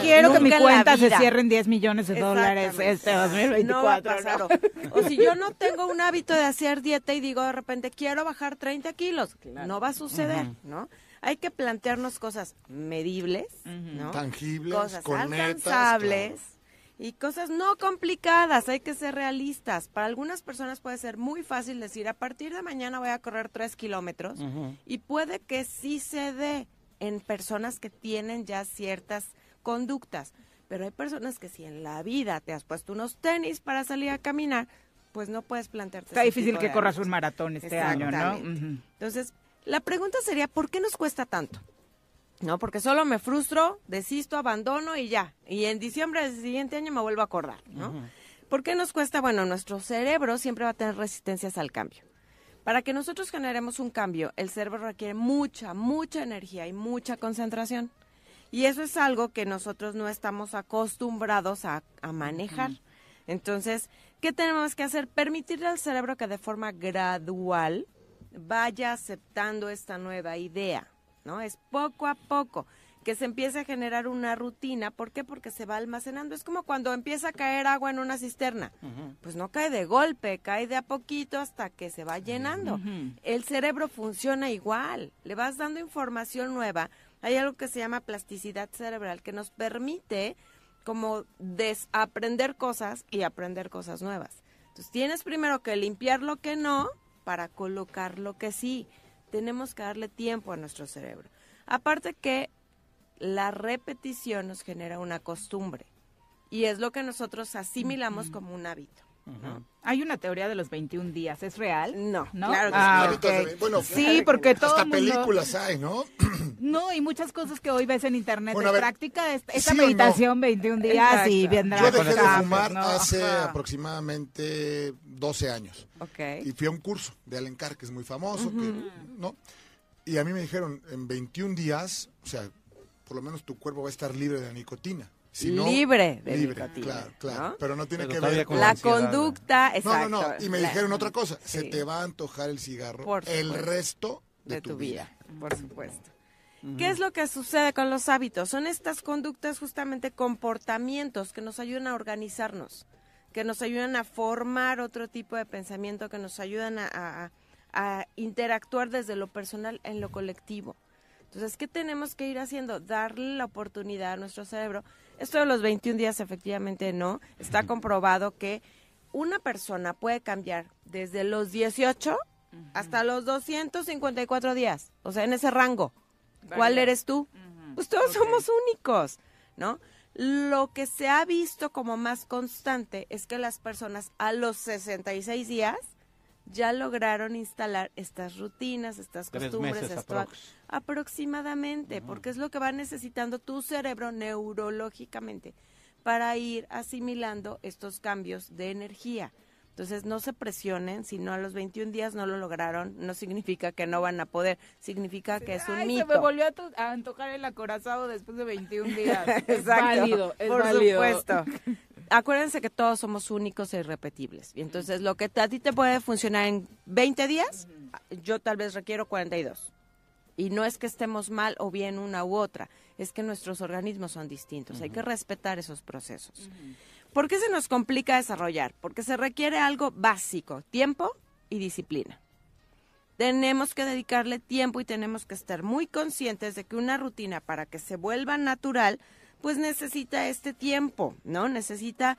Quiero que mi cuenta se cierre en 10 millones de dólares este 2024. O si yo no tengo un hábito de hacer dieta y digo de repente quiero bajar 30 kilos, no va a suceder, ¿no? Hay que plantearnos cosas medibles, ¿no? Tangibles, cosas alcanzables. Y cosas no complicadas, hay que ser realistas. Para algunas personas puede ser muy fácil decir, a partir de mañana voy a correr 3 kilómetros. Y puede que sí se dé en personas que tienen ya ciertas conductas. Pero hay personas que si en la vida te has puesto unos tenis para salir a caminar, pues no puedes plantearte. Está difícil que corras un maratón este año, ¿no? Entonces, la pregunta sería, ¿por qué nos cuesta tanto? No, porque solo me frustro, desisto, abandono y ya. Y en diciembre del siguiente año me vuelvo a acordar, ¿no? ¿Por qué nos cuesta? Bueno, nuestro cerebro siempre va a tener resistencias al cambio. Para que nosotros generemos un cambio, el cerebro requiere mucha, mucha energía y mucha concentración. Y eso es algo que nosotros no estamos acostumbrados a, manejar. Entonces, ¿qué tenemos que hacer? Permitirle al cerebro que de forma gradual vaya aceptando esta nueva idea, ¿no? Es poco a poco. que se empiece a generar una rutina. ¿Por qué? Porque se va almacenando. Es como cuando empieza a caer agua en una cisterna. Pues no cae de golpe, cae de a poquito hasta que se va llenando. El cerebro funciona igual. Le vas dando información nueva. Hay algo que se llama plasticidad cerebral que nos permite como desaprender cosas y aprender cosas nuevas. Entonces tienes primero que limpiar lo que no para colocar lo que sí. Tenemos que darle tiempo a nuestro cerebro. Aparte que la repetición nos genera una costumbre y es lo que nosotros asimilamos como un hábito. Hay una teoría de los 21 días, ¿es real? No, ¿no? claro que Ah, sí. Bueno, sí, porque todo hasta mundo- películas hay, ¿no? No, y muchas cosas que hoy ves en internet Bueno, a de ver, práctica, esta, ¿sí o no? meditación 21 días y vendrá Yo dejé de fumar ¿no? hace Ajá. aproximadamente 12 años. Ok. Y fui a un curso de Allen Carr, que es muy famoso, que-. ¿no? Y a mí me dijeron, en 21 días, o sea, por lo menos tu cuerpo va a estar libre de la nicotina. Si no, Libre de libre, nicotina, Claro, claro. ¿no? Pero no tiene Pero que ver con. La ansiedad, conducta, No, exacto. no, no. Y me La- dijeron otra cosa. Sí. Se te va a antojar el cigarro Por el resto de, de tu, tu vida. vida, por supuesto. ¿Qué es lo que sucede con los hábitos? Son estas conductas, justamente comportamientos que nos ayudan a organizarnos, que nos ayudan a formar otro tipo de pensamiento, que nos ayudan a, a- a interactuar desde lo personal en lo colectivo. Entonces, ¿qué tenemos que ir haciendo? Darle la oportunidad a nuestro cerebro. Esto de los 21 días efectivamente no. Está comprobado que una persona puede cambiar desde los 18 hasta los 254 días. O sea, en ese rango. ¿Cuál eres tú? Pues todos somos únicos, ¿no? Lo que se ha visto como más constante es que las personas a los 66 días ya lograron instalar estas rutinas, estas Tres costumbres, meses esto- aprox. aproximadamente, porque es lo que va necesitando tu cerebro neurológicamente para ir asimilando estos cambios de energía. Entonces, no se presionen, si no a los 21 días no lo lograron, no significa que no van a poder, significa que es un Ay, mito. se me volvió a, a antojar el acorazado después de 21 días. Es Exacto, válido, es por válido. supuesto. Acuérdense que todos somos únicos e irrepetibles. Y entonces, lo que a ti te puede funcionar en 20 días, yo tal vez requiero 42. Y no es que estemos mal o bien una u otra, es que nuestros organismos son distintos. Hay que respetar esos procesos. ¿Por qué se nos complica desarrollar? Porque se requiere algo básico, tiempo y disciplina. Tenemos que dedicarle tiempo y tenemos que estar muy conscientes de que una rutina para que se vuelva natural, pues necesita este tiempo, ¿no? Necesita,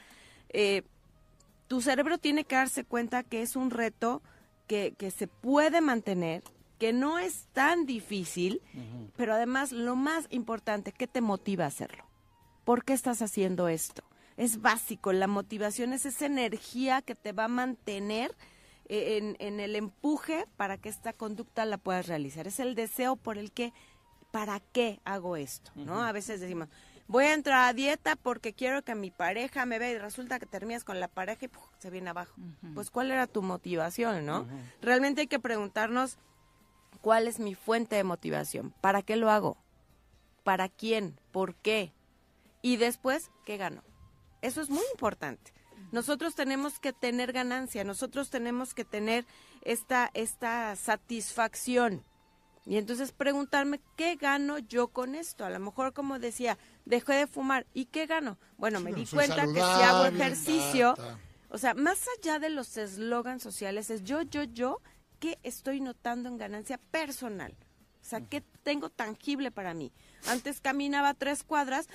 eh, tu cerebro tiene que darse cuenta que es un reto que, que se puede mantener, que no es tan difícil, pero además lo más importante, ¿qué te motiva a hacerlo? ¿Por qué estás haciendo esto? Es básico, la motivación es esa energía que te va a mantener eh, en, en el empuje para que esta conducta la puedas realizar. Es el deseo por el que, ¿para qué hago esto? ¿no? A veces decimos, voy a entrar a dieta porque quiero que mi pareja me vea y resulta que terminas con la pareja y ¡puf! se viene abajo. Pues, ¿cuál era tu motivación, no? Realmente hay que preguntarnos, ¿cuál es mi fuente de motivación? ¿Para qué lo hago? ¿Para quién? ¿Por qué? Y después, ¿qué gano? Eso es muy importante. Nosotros tenemos que tener ganancia, nosotros tenemos que tener esta, esta satisfacción. Y entonces preguntarme, ¿qué gano yo con esto? A lo mejor, como decía, dejé de fumar. ¿Y qué gano? Bueno, me no di cuenta que si hago ejercicio, o sea, más allá de los eslogans sociales, es yo, yo, yo, ¿qué estoy notando en ganancia personal? O sea, ¿qué tengo tangible para mí? Antes caminaba tres cuadras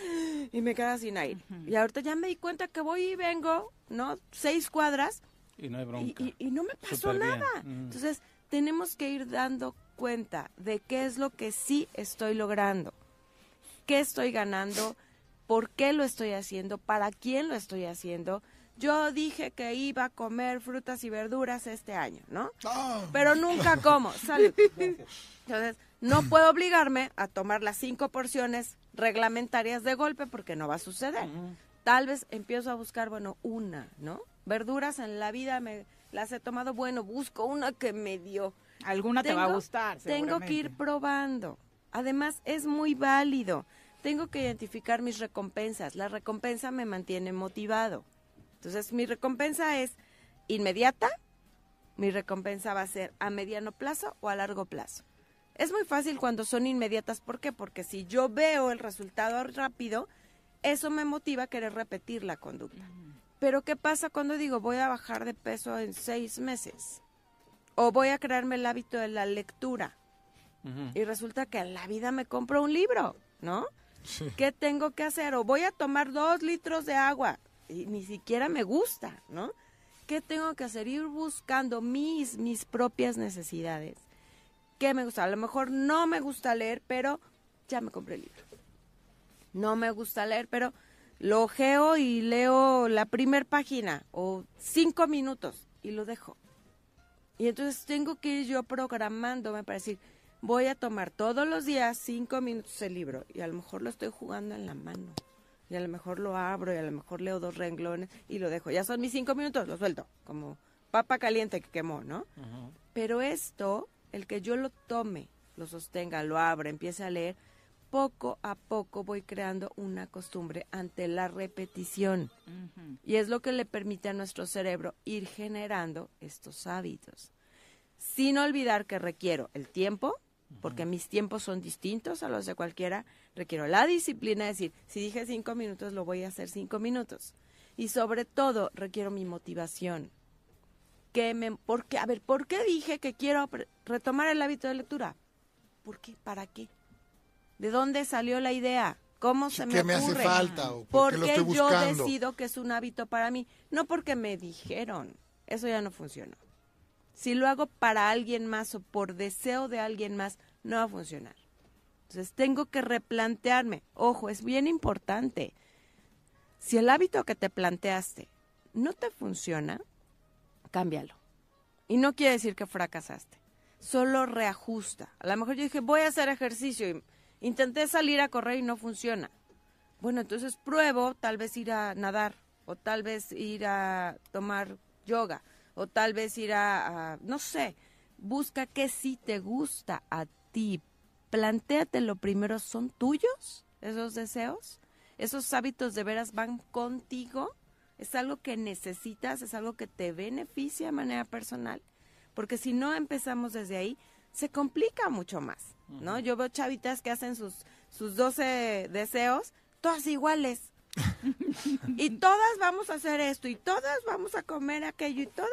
y me quedaba sin aire. Y ahorita ya me di cuenta que voy y vengo, ¿no? Seis cuadras Y no hay bronca. y- y no me pasó nada. Mm. Entonces, tenemos que ir dando cuenta de qué es lo que sí estoy logrando, qué estoy ganando, por qué lo estoy haciendo, para quién lo estoy haciendo. Yo dije que iba a comer frutas y verduras este año, ¿no? Ah, Pero nunca como. Salud. Entonces, no puedo obligarme a tomar las cinco porciones reglamentarias de golpe porque no va a suceder. Tal vez empiezo a buscar, bueno, una, ¿no? Verduras en la vida me las he tomado, bueno, busco una que me dio. Alguna te va a Tengo- gustar, Tengo que ir probando. Además, es muy válido. Tengo que identificar mis recompensas. La recompensa me mantiene motivado. Entonces, mi recompensa es inmediata. Mi recompensa va a ser a mediano plazo o a largo plazo. Es muy fácil cuando son inmediatas. ¿Por qué? Porque si yo veo el resultado rápido, eso me motiva a querer repetir la conducta. Pero ¿qué pasa cuando digo voy a bajar de peso en seis meses? O voy a crearme el hábito de la lectura. Y resulta que en la vida me compro un libro, ¿no? ¿Qué tengo que hacer? O voy a tomar dos litros de agua y ni siquiera me gusta, ¿no? ¿Qué tengo que hacer? Ir buscando mis, mis propias necesidades. ¿Qué me gusta? A lo mejor no me gusta leer, pero ya me compré el libro. No me gusta leer, pero lo ojeo y leo la primer página o cinco minutos y lo dejo. Y entonces tengo que ir yo programándome para decir, voy a tomar todos los días cinco minutos el libro y a lo mejor lo estoy jugando en la mano y a lo mejor lo abro y a lo mejor leo dos renglones y lo dejo. Ya son mis cinco minutos, lo suelto, como papa caliente que quemó, ¿no? Pero esto, el que yo lo tome, lo sostenga, lo abra, empiece a leer, poco a poco voy creando una costumbre ante la repetición. Y es lo que le permite a nuestro cerebro ir generando estos hábitos. Sin olvidar que requiero el tiempo, porque mis tiempos son distintos a los de cualquiera, requiero la disciplina, es decir, si dije cinco minutos, lo voy a hacer cinco minutos. Y sobre todo, requiero mi motivación. Que me, porque, a ver, ¿por qué dije que quiero retomar el hábito de lectura? ¿Por qué? ¿Para qué? ¿De dónde salió la idea? ¿Cómo se me ¿Qué ocurre? me hace falta? ¿O ¿Por qué lo estoy yo decido que es un hábito para mí? No porque me dijeron. Eso ya no funcionó. Si lo hago para alguien más o por deseo de alguien más, no va a funcionar. Entonces tengo que replantearme. Ojo, es bien importante. Si el hábito que te planteaste no te funciona, cámbialo. Y no quiere decir que fracasaste. Solo reajusta. A lo mejor yo dije, voy a hacer ejercicio y intenté salir a correr y no funciona. Bueno, entonces pruebo tal vez ir a nadar o tal vez ir a tomar yoga o tal vez ir a, a- no sé, busca qué sí te gusta a ti. Plantéate lo primero, ¿son tuyos esos deseos? ¿Esos hábitos de veras van contigo? ¿Es algo que necesitas? ¿Es algo que te beneficia de manera personal? Porque si no empezamos desde ahí, se complica mucho más, ¿no? Yo veo chavitas que hacen sus, sus 12 deseos, todas iguales. y todas vamos a hacer esto y todas vamos a comer aquello y todas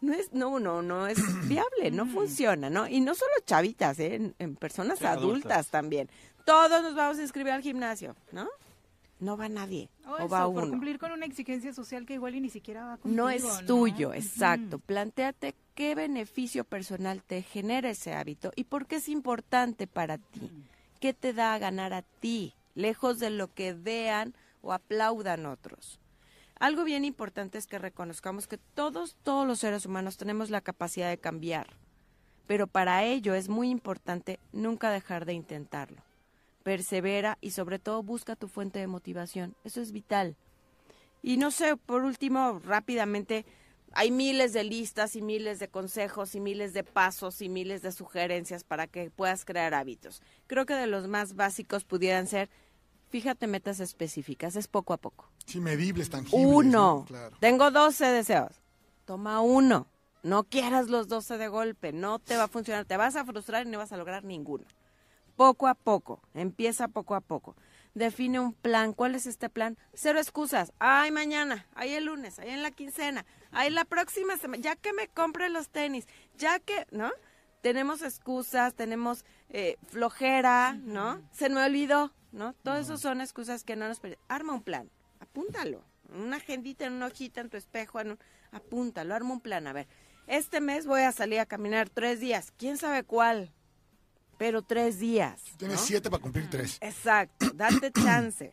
no es no no no es viable no funciona no y no solo chavitas ¿eh? en, en personas Sí, adultas. adultas. también todos nos vamos a inscribir al gimnasio no no va nadie O o eso, va por uno cumplir con una exigencia social que igual y ni siquiera va contigo, no es ¿no? tuyo, exacto. Plantéate qué beneficio personal te genera ese hábito y por qué es importante para ti. ¿Qué te da a ganar a ti, lejos de lo que vean o aplaudan otros? Algo bien importante es que reconozcamos que todos, todos los seres humanos tenemos la capacidad de cambiar, pero para ello es muy importante nunca dejar de intentarlo. Persevera y sobre todo busca tu fuente de motivación. Eso es vital. Y no sé, por último, rápidamente, hay miles de listas y miles de consejos y miles de pasos y miles de sugerencias para que puedas crear hábitos. Creo que de los más básicos pudieran ser, fíjate metas específicas, es poco a poco. Sí, medibles, tangibles. Uno, ¿no? Claro. tengo 12 deseos, toma uno. No quieras los 12 de golpe, no te va a funcionar, te vas a frustrar y no vas a lograr ninguno. Poco a poco, empieza poco a poco. Define un plan. ¿Cuál es este plan? Cero excusas. Ay, mañana, ay, el lunes, ay, en la quincena, ay, la próxima semana, ya que me compre los tenis, ya que, ¿no? Tenemos excusas, tenemos eh, flojera, ¿no? Se me olvidó, ¿no? Todo eso son excusas que no nos permiten. Arma un plan, apúntalo. En una agendita, en una hojita, en tu espejo, en un- apúntalo, arma un plan. A ver, este mes voy a salir a caminar tres días. ¿Quién sabe cuál? Pero tres días. Tienes ¿no? siete para cumplir tres. Exacto, date chance.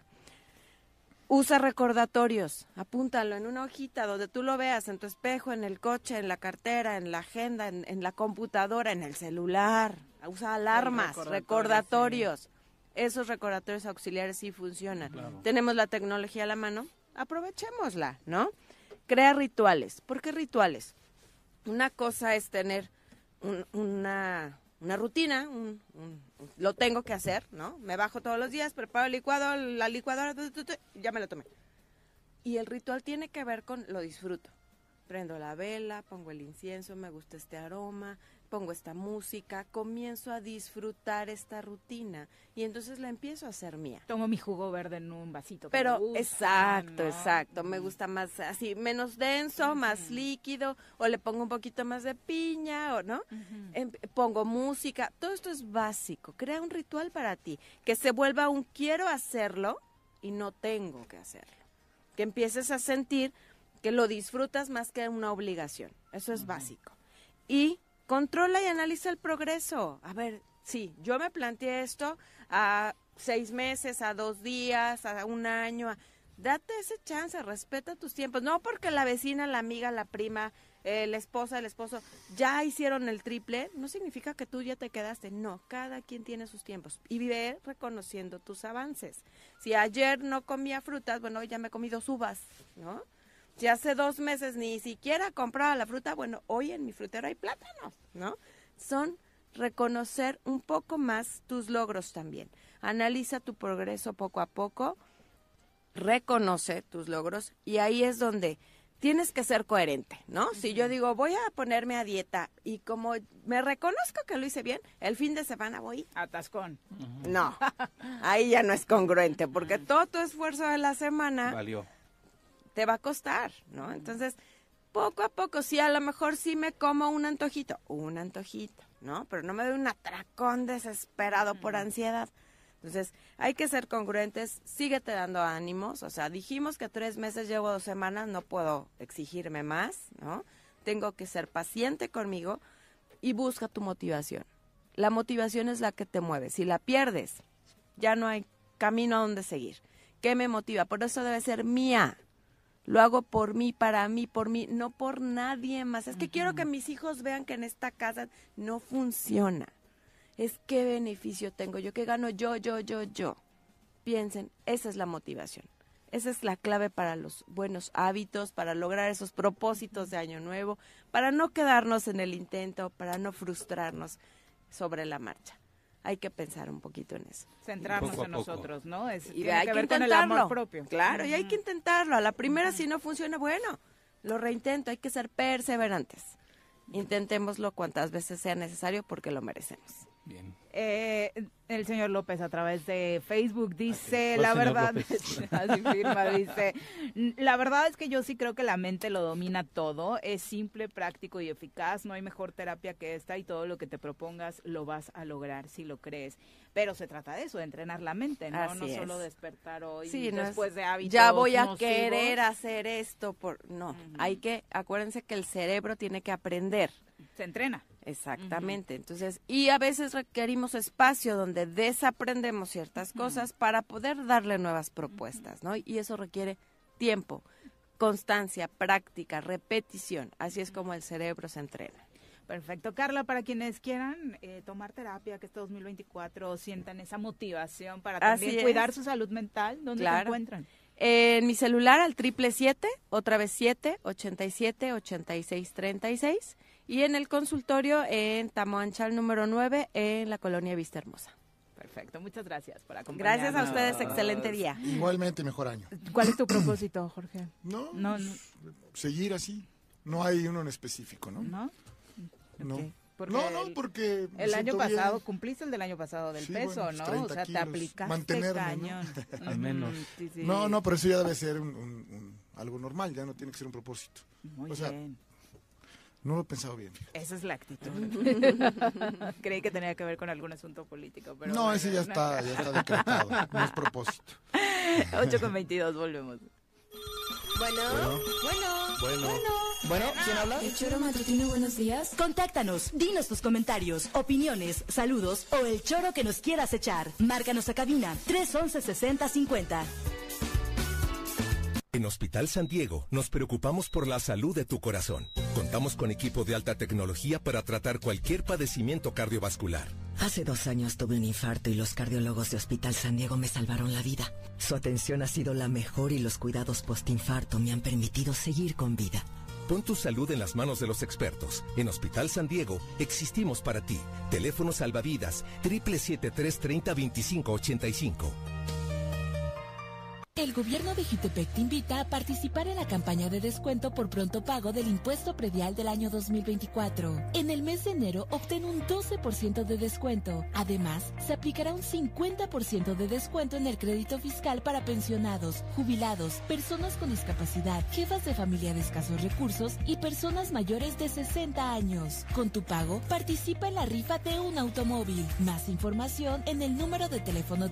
Usa recordatorios, apúntalo en una hojita donde tú lo veas, en tu espejo, en el coche, en la cartera, en la agenda, en, en la computadora, en el celular. Usa alarmas, recordatorio, recordatorios. Esos recordatorios auxiliares sí funcionan. Claro. Tenemos la tecnología a la mano, aprovechémosla, ¿no? Crea rituales. ¿Por qué rituales? Una cosa es tener un- una, una rutina, un- un- un- lo tengo que hacer, ¿no? Me bajo todos los días, preparo el licuado, la licuadora, tu, tu, tu, ya me lo tomé. Y el ritual tiene que ver con lo disfruto. prendo la vela, pongo el incienso, me gusta este aroma, pongo esta música, comienzo a disfrutar esta rutina y entonces la empiezo a hacer mía. Tomo mi jugo verde en un vasito. Pero exacto, exacto, me gusta más así, menos denso, más líquido, o le pongo un poquito más de piña, o no, em, pongo música, todo esto es básico, crea un ritual para ti, que se vuelva un quiero hacerlo y no tengo que hacerlo, que empieces a sentir que lo disfrutas más que una obligación, eso es básico. Y controla y analiza el progreso. A ver, sí, yo me planteé esto a seis meses, a dos días, a un año. date ese chance, respeta tus tiempos. No porque la vecina, la amiga, la prima, la esposa, el esposo ya hicieron el triple, no significa que tú ya te quedaste. No, cada quien tiene sus tiempos. Y vive reconociendo tus avances. Si ayer no comía frutas, bueno, hoy ya me he comido uvas, ¿no? Si hace dos meses ni siquiera compraba la fruta, bueno, hoy en mi frutero hay plátanos, ¿no? Son reconocer un poco más tus logros también. Analiza tu progreso poco a poco, reconoce tus logros y ahí es donde tienes que ser coherente, ¿no? Si yo digo, voy a ponerme a dieta y como me reconozco que lo hice bien, el fin de semana voy. Atascón. No, ahí ya no es congruente, porque todo tu esfuerzo de la semana Valió. Te va a costar, ¿no? Entonces, poco a poco, sí, a lo mejor sí me como un antojito, un antojito, ¿no? Pero no me doy un atracón desesperado por ansiedad. Entonces, hay que ser congruentes, síguete dando ánimos, o sea, dijimos que tres meses llevo dos semanas, no puedo exigirme más, ¿no? Tengo que ser paciente conmigo y busca tu motivación. La motivación es la que te mueve. Si la pierdes, ya no hay camino a donde seguir. ¿Qué me motiva? Por eso debe ser mía. Lo hago por mí, para mí, por mí, no por nadie más. Es que quiero que mis hijos vean que en esta casa no funciona. Es qué beneficio tengo yo, qué gano yo, yo, yo, yo. Piensen, esa es la motivación. Esa es la clave para los buenos hábitos, para lograr esos propósitos de año nuevo, para no quedarnos en el intento, para no frustrarnos sobre la marcha. Hay que pensar un poquito en eso. Centrarnos en nosotros, ¿no? Es, y tiene hay que que ver con el intentarlo. amor propio. Claro, y hay que intentarlo. A la primera, si no funciona, bueno, lo reintento. Hay que ser perseverantes. Intentémoslo cuantas veces sea necesario porque lo merecemos. Bien. Eh, el señor López a través de Facebook dice, ¿Cuál la verdad, así firma, dice, la verdad es que yo sí creo que la mente lo domina todo, es simple, práctico y eficaz, no hay mejor terapia que esta y todo lo que te propongas lo vas a lograr si lo crees. Pero se trata de eso, de entrenar la mente, ¿no? Así no es. solo despertar hoy Sí, no es, después de hábitos Ya voy a nocivos. querer hacer esto por no, hay que acuérdense que el cerebro tiene que aprender. Se entrena. Exactamente. Entonces, y a veces requerimos espacio donde desaprendemos ciertas cosas para poder darle nuevas propuestas, ¿no? Y eso requiere tiempo, constancia, práctica, repetición. Así es como el cerebro se entrena. Perfecto. Carla, para quienes quieran eh, tomar terapia, que este 2024 sientan esa motivación para Así también es. cuidar su salud mental, ¿dónde se Claro. encuentran? En mi celular al triple siete, otra vez siete, ochenta y siete, ochenta y seis, treinta y seis. Y en el consultorio en Tamoanchal número 9 en la colonia Vista Hermosa. Perfecto, muchas gracias por acompañarnos. Gracias a ustedes, excelente día. Igualmente, mejor año. ¿Cuál es tu propósito, Jorge? No, No, no. seguir así. No hay uno en específico, ¿no? ¿No? No. Porque no, porque El año bien. pasado, cumpliste el del año pasado del Sí, peso, bueno, pues, ¿no? 30 O sea, te aplicaste Mantenerme, ¿no? Al menos. Ujú, sí, sí. No, no, pero eso ya debe ser un, un- un- algo normal, ya no tiene que ser un propósito. Muy o sea, bien. No lo he pensado bien. Esa es la actitud. Creí que tenía que ver con algún asunto político, pero no, bueno, ese ya está, ya está decretado, no es propósito. 8 con 22, volvemos. Bueno, bueno, Bueno. Bueno, ¿quién habla? El choro matutino, buenos días. Contáctanos, dinos tus comentarios, opiniones, saludos o el choro que nos quieras echar. Márcanos a cabina 311 6050. En Hospital San Diego nos preocupamos por la salud de tu corazón. Contamos con equipo de alta tecnología para tratar cualquier padecimiento cardiovascular. Hace dos años tuve un infarto y los cardiólogos de Hospital San Diego me salvaron la vida. Su atención ha sido la mejor y los cuidados postinfarto me han permitido seguir con vida. Pon tu salud en las manos de los expertos. En Hospital San Diego existimos para ti. Teléfono salvavidas 773 30 25 85. El gobierno de Jutepec te invita a participar en la campaña de descuento por pronto pago del impuesto predial del año 2024. En el mes de enero obtén un 12% de descuento. Además, se aplicará un 50% de descuento en el crédito fiscal para pensionados, jubilados, personas con discapacidad, jefas de familia de escasos recursos y personas mayores de 60 años. Con tu pago, participa en la rifa de un automóvil. Más información en el número de teléfono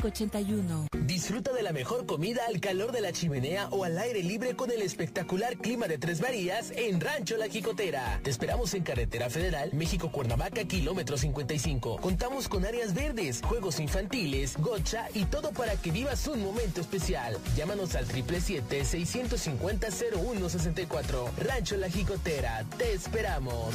777-404-3581. Disfruta de la mejor comida al calor de la chimenea o al aire libre con el espectacular clima de Tres Marías en Rancho La Jicotera. Te esperamos en Carretera Federal, México Cuernavaca, kilómetro 55. Contamos con áreas verdes, juegos infantiles, gocha y todo para que vivas un momento especial. Llámanos al 777-650-0164. Rancho La Jicotera. Te esperamos.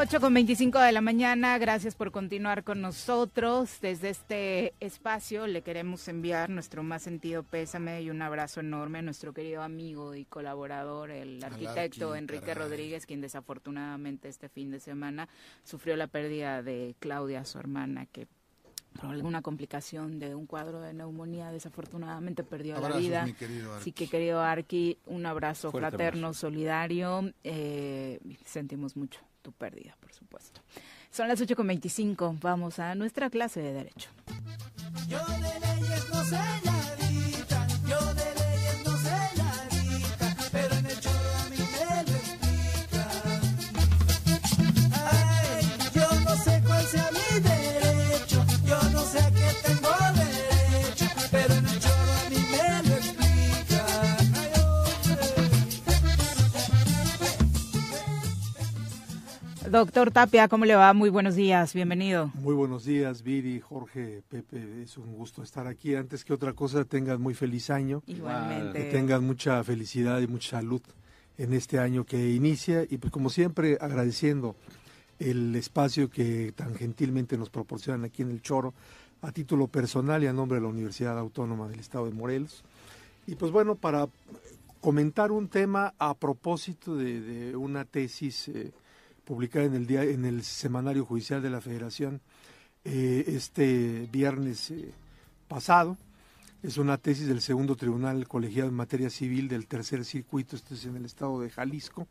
8 con 25 de la mañana, gracias por continuar con nosotros. Desde este espacio le queremos enviar nuestro más sentido pésame y un abrazo enorme a nuestro querido amigo y colaborador, el arquitecto Enrique Rodríguez, quien desafortunadamente este fin de semana sufrió la pérdida de Claudia, su hermana, que por alguna complicación de un cuadro de neumonía, desafortunadamente perdió la vida. Así que, querido Arqui, un abrazo fraterno, solidario. Eh, sentimos mucho tu pérdida, por supuesto. Son las 8.25, vamos a nuestra clase de Derecho. Yo de leyes no Doctor Tapia, ¿cómo le va? Muy buenos días, bienvenido. Muy buenos días, Viri, Jorge, Pepe. Es un gusto estar aquí. Antes que otra cosa, tengan muy feliz año. Igualmente. Que tengan mucha felicidad y mucha salud en este año que inicia. Y pues como siempre, agradeciendo el espacio que tan gentilmente nos proporcionan aquí en el Choro, a título personal y a nombre de la Universidad Autónoma del Estado de Morelos. Y pues bueno, para comentar un tema a propósito de, de una tesis eh, publicada en el día en el semanario judicial de la Federación eh, este viernes eh, pasado. Es una tesis del segundo tribunal colegiado en materia civil del tercer circuito, esto es en el estado de Jalisco.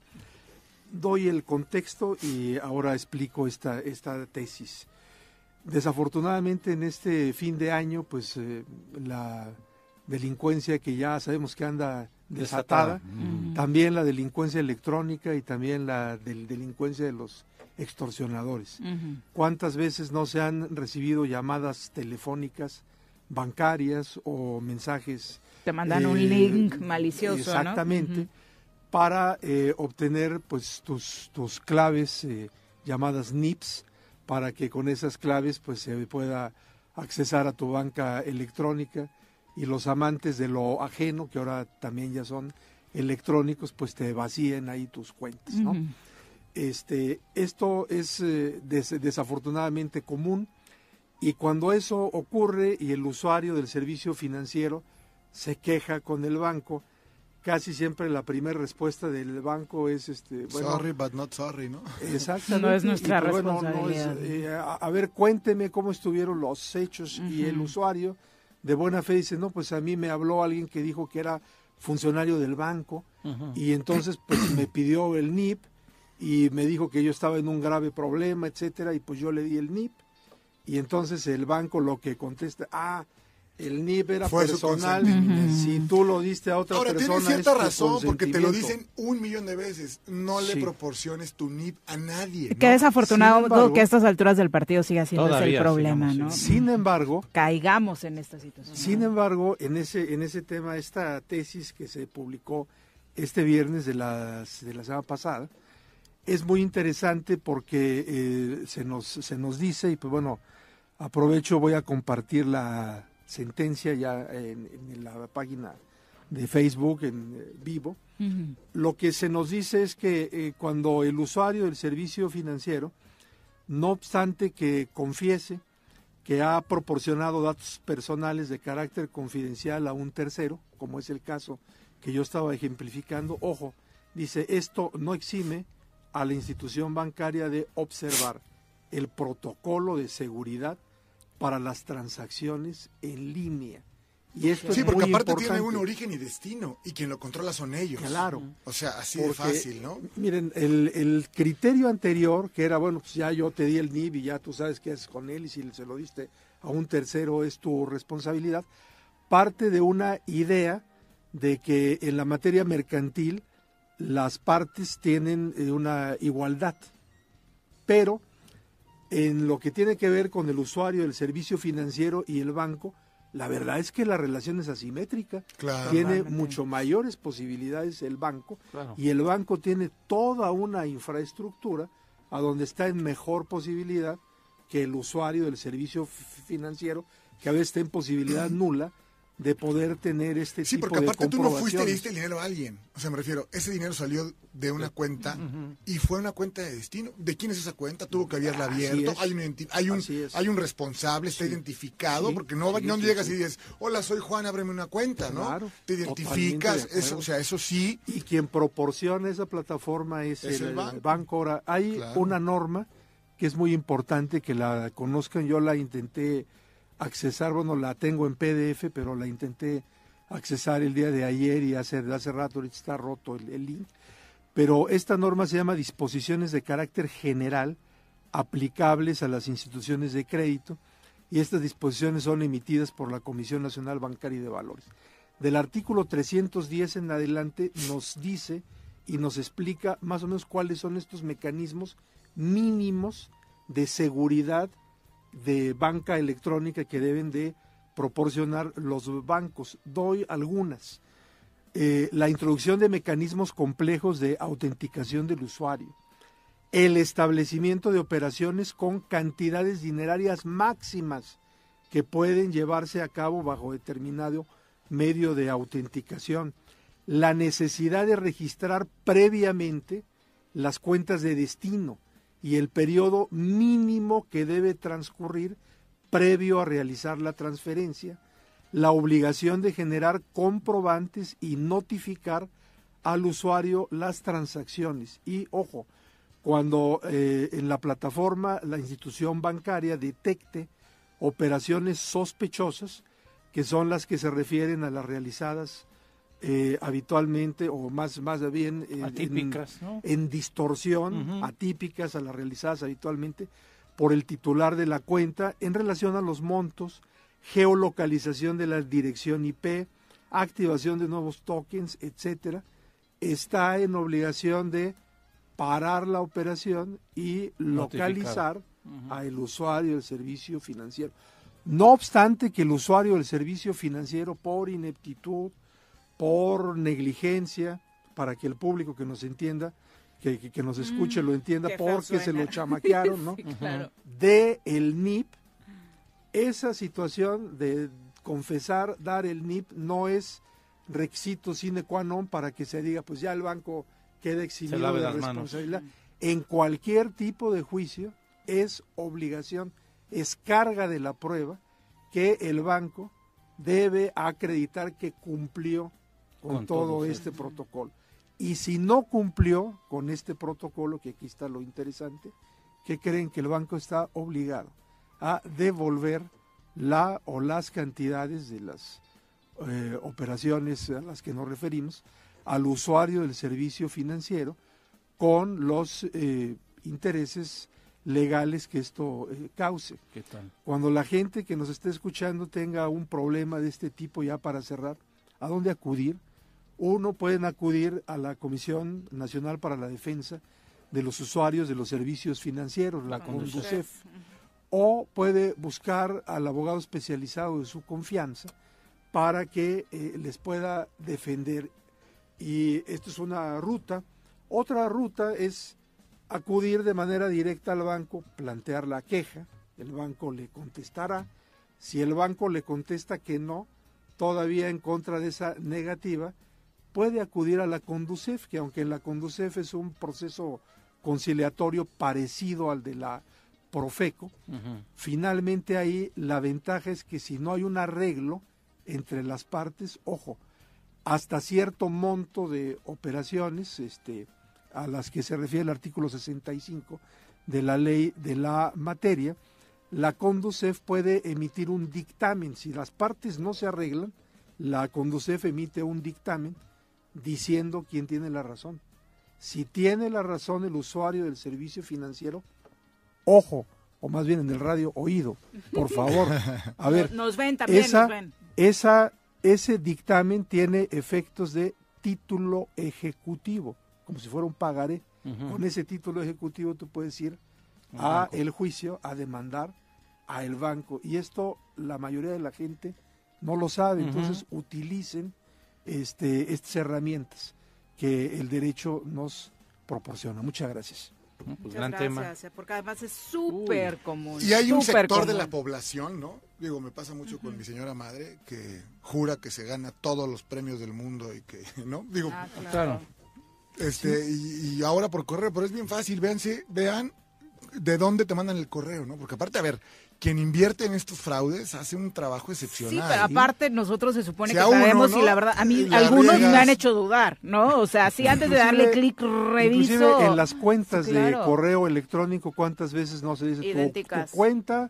Doy el contexto y ahora explico esta, esta tesis. Desafortunadamente en este fin de año, pues eh, la delincuencia que ya sabemos que anda desatada, Desatada. también la delincuencia electrónica y también la del- delincuencia de los extorsionadores. ¿Cuántas veces no se han recibido llamadas telefónicas bancarias o mensajes? Te mandan un eh, link malicioso, ¿no? Exactamente, para eh, obtener pues tus, tus claves eh, llamadas NIPS, para que con esas claves pues se pueda accesar a tu banca electrónica y los amantes de lo ajeno, que ahora también ya son electrónicos, pues te vacíen ahí tus cuentas, ¿no? Este, esto es eh, des- desafortunadamente común y cuando eso ocurre y el usuario del servicio financiero se queja con el banco, casi siempre la primera respuesta del banco es este bueno, sorry, but not sorry, ¿no? Exactamente. No es nuestra y, pues, bueno, no es, responsabilidad. eh, a, a ver, cuénteme cómo estuvieron los hechos y el usuario de buena fe dice, no, pues a mí me habló alguien que dijo que era funcionario del banco y entonces pues me pidió el NIP y me dijo que yo estaba en un grave problema, etcétera, y pues yo le di el NIP y entonces el banco lo que contesta, ah, el NIP era Fue su personal, si tú lo diste a otra Ahora, persona tienes cierta es tu razón, porque te lo dicen un millón de veces. No le Sí. proporciones tu NIP a nadie. Qué ¿no? desafortunado embargo- que a estas alturas del partido siga siendo ese el problema, sigamos, ¿no? sí. Sin embargo, caigamos en esta situación. Sin embargo, en ese, en ese tema, esta tesis que se publicó este viernes de, las, de la semana pasada, es muy interesante porque eh, se, nos, se nos dice, y pues bueno, aprovecho, voy a compartir la sentencia ya en, en la página de Facebook en eh, vivo. Lo que se nos dice es que eh, cuando el usuario del servicio financiero, no obstante que confiese que ha proporcionado datos personales de carácter confidencial a un tercero, como es el caso que yo estaba ejemplificando, ojo, dice, esto no exime a la institución bancaria de observar el protocolo de seguridad para las transacciones en línea. Y esto Sí, es porque muy aparte importante. tiene un origen y destino, y quien lo controla son ellos. Claro. O sea, así de fácil, ¿no? Miren, el, el criterio anterior, que era, bueno, pues ya yo te di el NIB y ya tú sabes qué haces con él y si se lo diste a un tercero es tu responsabilidad, parte de una idea de que en la materia mercantil las partes tienen eh, una igualdad, pero en lo que tiene que ver con el usuario del servicio financiero y el banco, la verdad es que la relación es asimétrica. Claro. Tiene mucho mayores posibilidades el banco Claro. y el banco tiene toda una infraestructura a donde está en mejor posibilidad que el usuario del servicio financiero, que a veces está en posibilidad nula de poder tener este Sí, tipo porque de aparte tú no fuiste y le diste el dinero a alguien. O sea, me refiero, ese dinero salió de una cuenta Ujú. y fue una cuenta de destino. ¿De quién es esa cuenta? Tuvo que haberla abierto. Hay un, hay, un, hay un responsable, está Sí. identificado, Sí, porque no, sí, no sí, llegas sí. y dices, hola, soy Juan, ábreme una cuenta, ¿no? Claro, Te totalmente identificas, eso, o sea, eso sí. Y quien proporciona esa plataforma es, Es el, el banco. banco. Ahora, hay Claro. una norma que es muy importante que la conozcan. Yo la intenté accesar, bueno, la tengo en PDF, pero la intenté accesar el día de ayer y hace, hace rato ahorita está roto el, el link. Pero esta norma se llama disposiciones de carácter general aplicables a las instituciones de crédito y estas disposiciones son emitidas por la Comisión Nacional Bancaria y de Valores. Del artículo 310 en adelante nos dice y nos explica más o menos cuáles son estos mecanismos mínimos de seguridad de banca electrónica que deben de proporcionar los bancos. Doy algunas. Eh, la introducción de mecanismos complejos de autenticación del usuario. El establecimiento de operaciones con cantidades dinerarias máximas que pueden llevarse a cabo bajo determinado medio de autenticación. La necesidad de registrar previamente las cuentas de destino y el periodo mínimo que debe transcurrir previo a realizar la transferencia, la obligación de generar comprobantes y notificar al usuario las transacciones. Y ojo, cuando eh, en la plataforma la institución bancaria detecte operaciones sospechosas, que son las que se refieren a las realizadas eh, habitualmente o más, más bien eh, Atípicas, en, ¿no? en distorsión, atípicas a las realizadas habitualmente por el titular de la cuenta en relación a los montos, geolocalización de la dirección IP, activación de nuevos tokens, etcétera, está en obligación de parar la operación y localizar Ujú. al usuario del servicio financiero. No obstante que el usuario del servicio financiero por ineptitud, por negligencia, para que el público que nos entienda, que, que- que nos escuche Mm, lo entienda, porque se lo chamaquearon, ¿no? Sí, claro. De el NIP, esa situación de confesar, dar el NIP, no es requisito sine qua non para que se diga, pues ya el banco queda eximido lave de manos. responsabilidad. En cualquier tipo de juicio es obligación, es carga de la prueba que el banco debe acreditar que cumplió con, Con todo este protocolo. Y si no cumplió con este protocolo, que aquí está lo interesante, que creen que el banco está obligado a devolver la o las cantidades de las eh, operaciones a las que nos referimos al usuario del servicio financiero con los eh, intereses legales que esto eh, cause. ¿Qué tal? Cuando la gente que nos esté escuchando tenga un problema de este tipo ya para cerrar, ¿a dónde acudir? Uno, pueden acudir a la Comisión Nacional para la Defensa de los Usuarios de los Servicios Financieros, la CONDUCEF, o puede buscar al abogado especializado de su confianza para que eh, les pueda defender. Y esto es una ruta. Otra ruta es acudir de manera directa al banco, plantear la queja, el banco le contestará. Si el banco le contesta que no, todavía en contra de esa negativa, puede acudir a la Conducef, que aunque la Conducef es un proceso conciliatorio parecido al de la Profeco, finalmente ahí la ventaja es que si no hay un arreglo entre las partes, ojo, hasta cierto monto de operaciones, este, a las que se refiere el artículo 65 de la ley de la materia, la Conducef puede emitir un dictamen. Si las partes no se arreglan, la Conducef emite un dictamen diciendo quién tiene la razón. Si tiene la razón el usuario del servicio financiero, ojo, o más bien en el radio, oído, por favor. A ver, nos ven también, esa, nos ven. Esa, ese dictamen tiene efectos de título ejecutivo, como si fuera un pagaré. Con ese título ejecutivo tú puedes ir Al a banco. el juicio a demandar a el banco y esto la mayoría de la gente no lo sabe, entonces utilicen este estas herramientas que el derecho nos proporciona. Muchas gracias. Pues Muchas gran gracias, eh, porque además es súper común. Y hay un sector de la población, ¿no? Digo, me pasa mucho con mi señora madre, que jura que se gana todos los premios del mundo y que, ¿no? Digo, Ah, claro. Claro. este, y, y ahora por correo, pero es bien fácil, véanse, vean de dónde te mandan el correo, ¿no? Porque aparte, a ver, quien invierte en estos fraudes hace un trabajo Sí, excepcional. pero aparte nosotros se supone Si que uno, sabemos ¿no? y la verdad, a mí La algunos me han hecho dudar, ¿no? O sea, sí, antes de darle clic, reviso. Inclusive en las cuentas Sí, de correo electrónico, ¿cuántas veces no se dice tu- Idénticas. tu, cuenta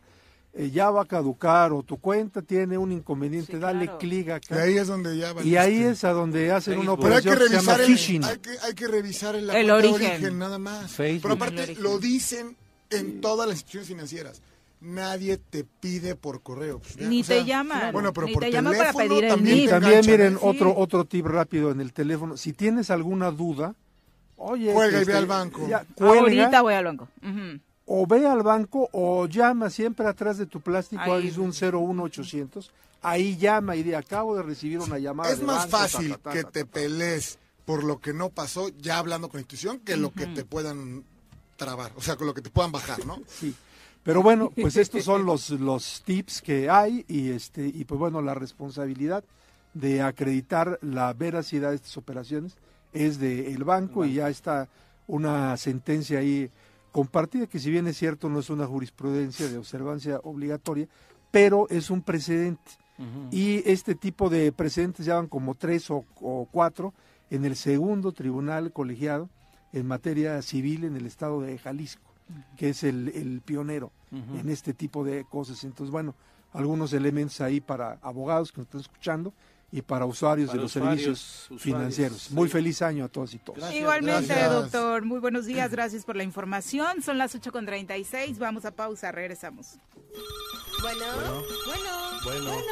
eh, ya va a caducar o tu cuenta tiene un inconveniente? Sí, Dale claro. clic Y acá. ahí es donde ya Y ahí es a donde hacen una Facebook. Pero hay que operación que se llama revisar el, phishing. hay que, hay que revisar el, origen. nada más. Facebook. Pero aparte lo dicen en todas las instituciones financieras. Nadie te pide por correo. Pues Ni o sea, te llaman, Bueno, pero ni por te llaman para teléfono pedir el también También miren otro otro tip rápido en el teléfono. Si tienes alguna duda, oye, Cuelga y este, ve al banco. ya, cuelga, Ahorita voy al banco. O ve al banco o llama siempre atrás de tu plástico, Ahí. hay un 01800. Ahí llama y di, acabo de recibir una llamada. Es de más banco, fácil ta, ta, que ta, te pelees por lo que no pasó ya hablando con la institución que lo que te puedan trabar, o sea, con lo que te puedan bajar, ¿no? Sí. Pero bueno, pues estos son los, los tips que hay y este y pues bueno, la responsabilidad de acreditar la veracidad de estas operaciones es del banco y ya está una sentencia ahí compartida que si bien es cierto no es una jurisprudencia de observancia obligatoria, pero es un precedente. Y este tipo de precedentes ya van como tres o, o cuatro en el segundo tribunal colegiado en materia civil en el estado de Jalisco, que es el, el pionero en este tipo de cosas. Entonces, bueno, algunos elementos ahí para abogados que nos están escuchando y para usuarios Para de los usuarios, servicios usuarios, financieros. sí. Muy feliz año a todos y todos. Gracias, Igualmente, gracias. doctor. Muy buenos días. Gracias por la información. Son las 8.36. Vamos a pausa. Regresamos. Bueno, bueno, Bueno. Bueno,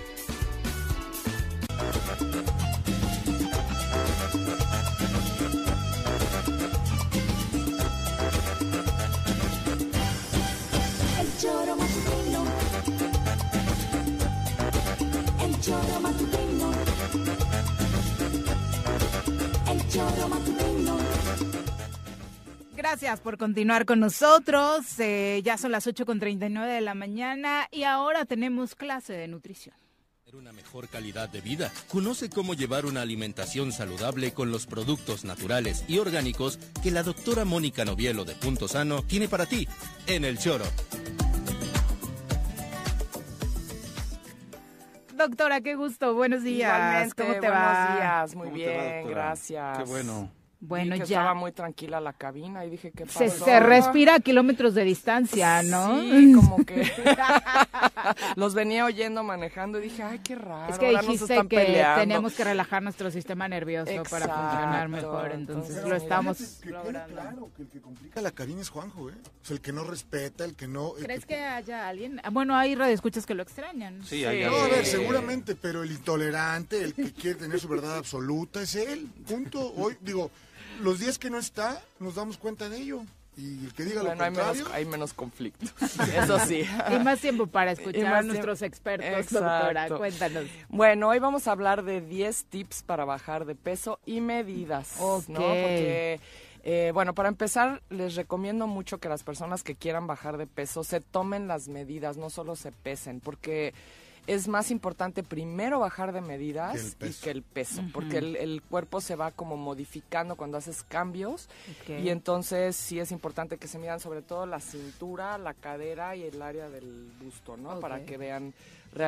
Gracias por continuar con nosotros. Eh, ya son las 8.39 de la mañana y ahora tenemos clase de nutrición. Una mejor calidad de vida. Conoce cómo llevar una alimentación saludable con los productos naturales y orgánicos que la doctora Mónica Novielo de Punto Sano tiene para ti en el choro. Doctora, qué gusto. Buenos días. Igualmente, ¿Cómo te buenos va? días, muy ¿Cómo te va, bien, gracias. Qué bueno. Bueno, que ya. estaba muy tranquila la cabina y dije, ¿qué pasó? Se, se respira a kilómetros de distancia, ¿no? Sí, como que los venía oyendo manejando y dije, ay, qué raro. Es que ahora nos dijiste están que peleando. teníamos que relajar nuestro sistema nervioso para funcionar mejor, entonces lo estamos Que quede claro que el que complica la cabina es Juanjo, ¿eh? O sea, el que no respeta, el que no... el ¿Crees que- que haya alguien? Ah, Bueno, hay radioescuchas que lo extrañan. No, a ver, seguramente, pero el intolerante, el que quiere tener su verdad absoluta, es él. Punto. Hoy, digo, los días que no está, nos damos cuenta de ello. Y el que diga Bueno, lo hay contrario... menos, hay menos conflictos. Eso sí. Y más tiempo para escuchar a nuestros tiempo. expertos, doctora. Exacto. Cuéntanos. Bueno, hoy vamos a hablar de 10 tips para bajar de peso y medidas. Ok. ¿no? Porque, eh, bueno, para empezar, les recomiendo mucho que las personas que quieran bajar de peso se tomen las medidas, no solo se pesen, porque es más importante primero bajar de medidas Que y que el peso, porque el, el cuerpo se va como modificando cuando haces cambios y entonces sí es importante que se midan sobre todo la cintura, la cadera y el área del busto, ¿no? Para que vean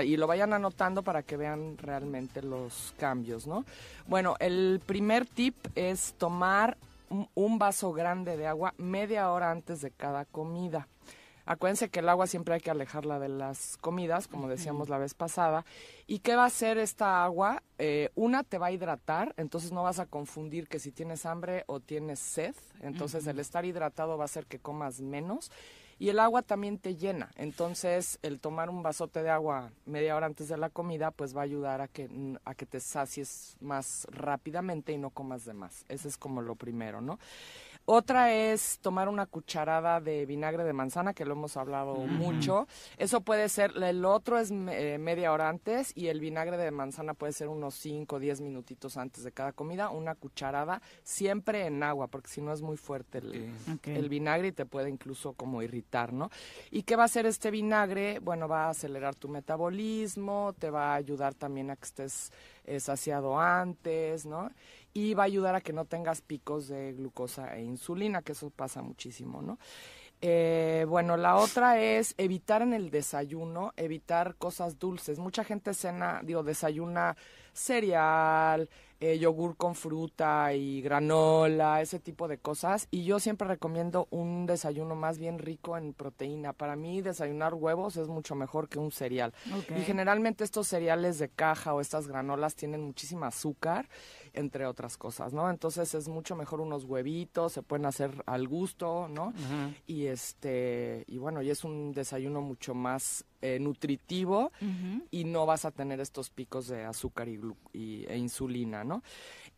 y lo vayan anotando para que vean realmente los cambios, ¿no? Bueno, el primer tip es tomar un vaso grande de agua media hora antes de cada comida. Acuérdense que el agua siempre hay que alejarla de las comidas, como decíamos la vez pasada. ¿Y qué va a hacer esta agua? Eh, una, te va a hidratar, entonces no vas a confundir que si tienes hambre o tienes sed. Entonces el estar hidratado va a hacer que comas menos. Y el agua también te llena. Entonces el tomar un vasote de agua media hora antes de la comida, pues va a ayudar a que, a que te sacies más rápidamente y no comas de más. Ese es como lo primero, ¿no? Otra es tomar una cucharada de vinagre de manzana, que lo hemos hablado mucho. Eso puede ser, el otro es me- eh, media hora antes y el vinagre de manzana puede ser unos 5 o 10 minutitos antes de cada comida. Una cucharada, siempre en agua, porque si no es muy fuerte el vinagre y te puede incluso como irritar, ¿no? ¿Y qué va a hacer este vinagre? Bueno, va a acelerar tu metabolismo, te va a ayudar también a que estés eh, saciado antes, ¿no? Y va a ayudar a que no tengas picos de glucosa e insulina, que eso pasa muchísimo, ¿no? Eh, bueno, la otra es evitar en el desayuno, evitar cosas dulces. Mucha gente cena, digo, desayuna cereal, eh, yogur con fruta y granola, ese tipo de cosas. Y yo siempre recomiendo un desayuno más bien rico en proteína. Para mí desayunar huevos es mucho mejor que un cereal. Y generalmente estos cereales de caja o estas granolas tienen muchísima azúcar, entre otras cosas, ¿no? Entonces es mucho mejor unos huevitos, se pueden hacer al gusto, ¿no? Y este, y bueno, y es un desayuno mucho más eh, nutritivo y no vas a tener estos picos de azúcar y- e insulina, ¿no?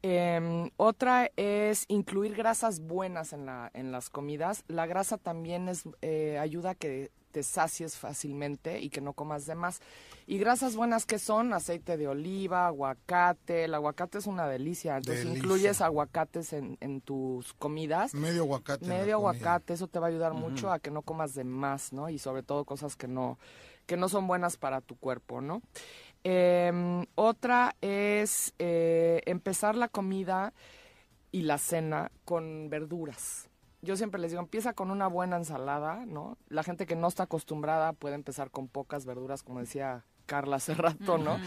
Em, otra es incluir grasas buenas en, la, en las comidas. La grasa también es, eh, ayuda a que te sacies fácilmente y que no comas de más. Y grasas buenas que son aceite de oliva, aguacate. El aguacate es una delicia. Entonces Delicia. incluyes aguacates en, en tus comidas. Medio aguacate. Medio comida. aguacate, eso te va a ayudar mucho a que no comas de más, ¿no? Y sobre todo cosas que no, que no son buenas para tu cuerpo, ¿no? Em, otra es eh, empezar la comida y la cena con verduras. Yo siempre les digo, empieza con una buena ensalada, ¿no? La gente que no está acostumbrada puede empezar con pocas verduras, como decía Carla hace rato, ¿no?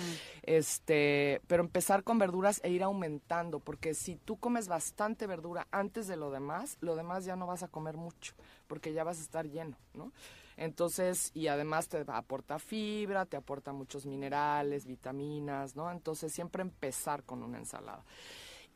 Este, pero empezar con verduras e ir aumentando, porque si tú comes bastante verdura antes de lo demás, lo demás ya no vas a comer mucho, porque ya vas a estar lleno, ¿no? Entonces, y además te aporta fibra, te aporta muchos minerales, vitaminas, ¿no? Entonces, siempre empezar con una ensalada.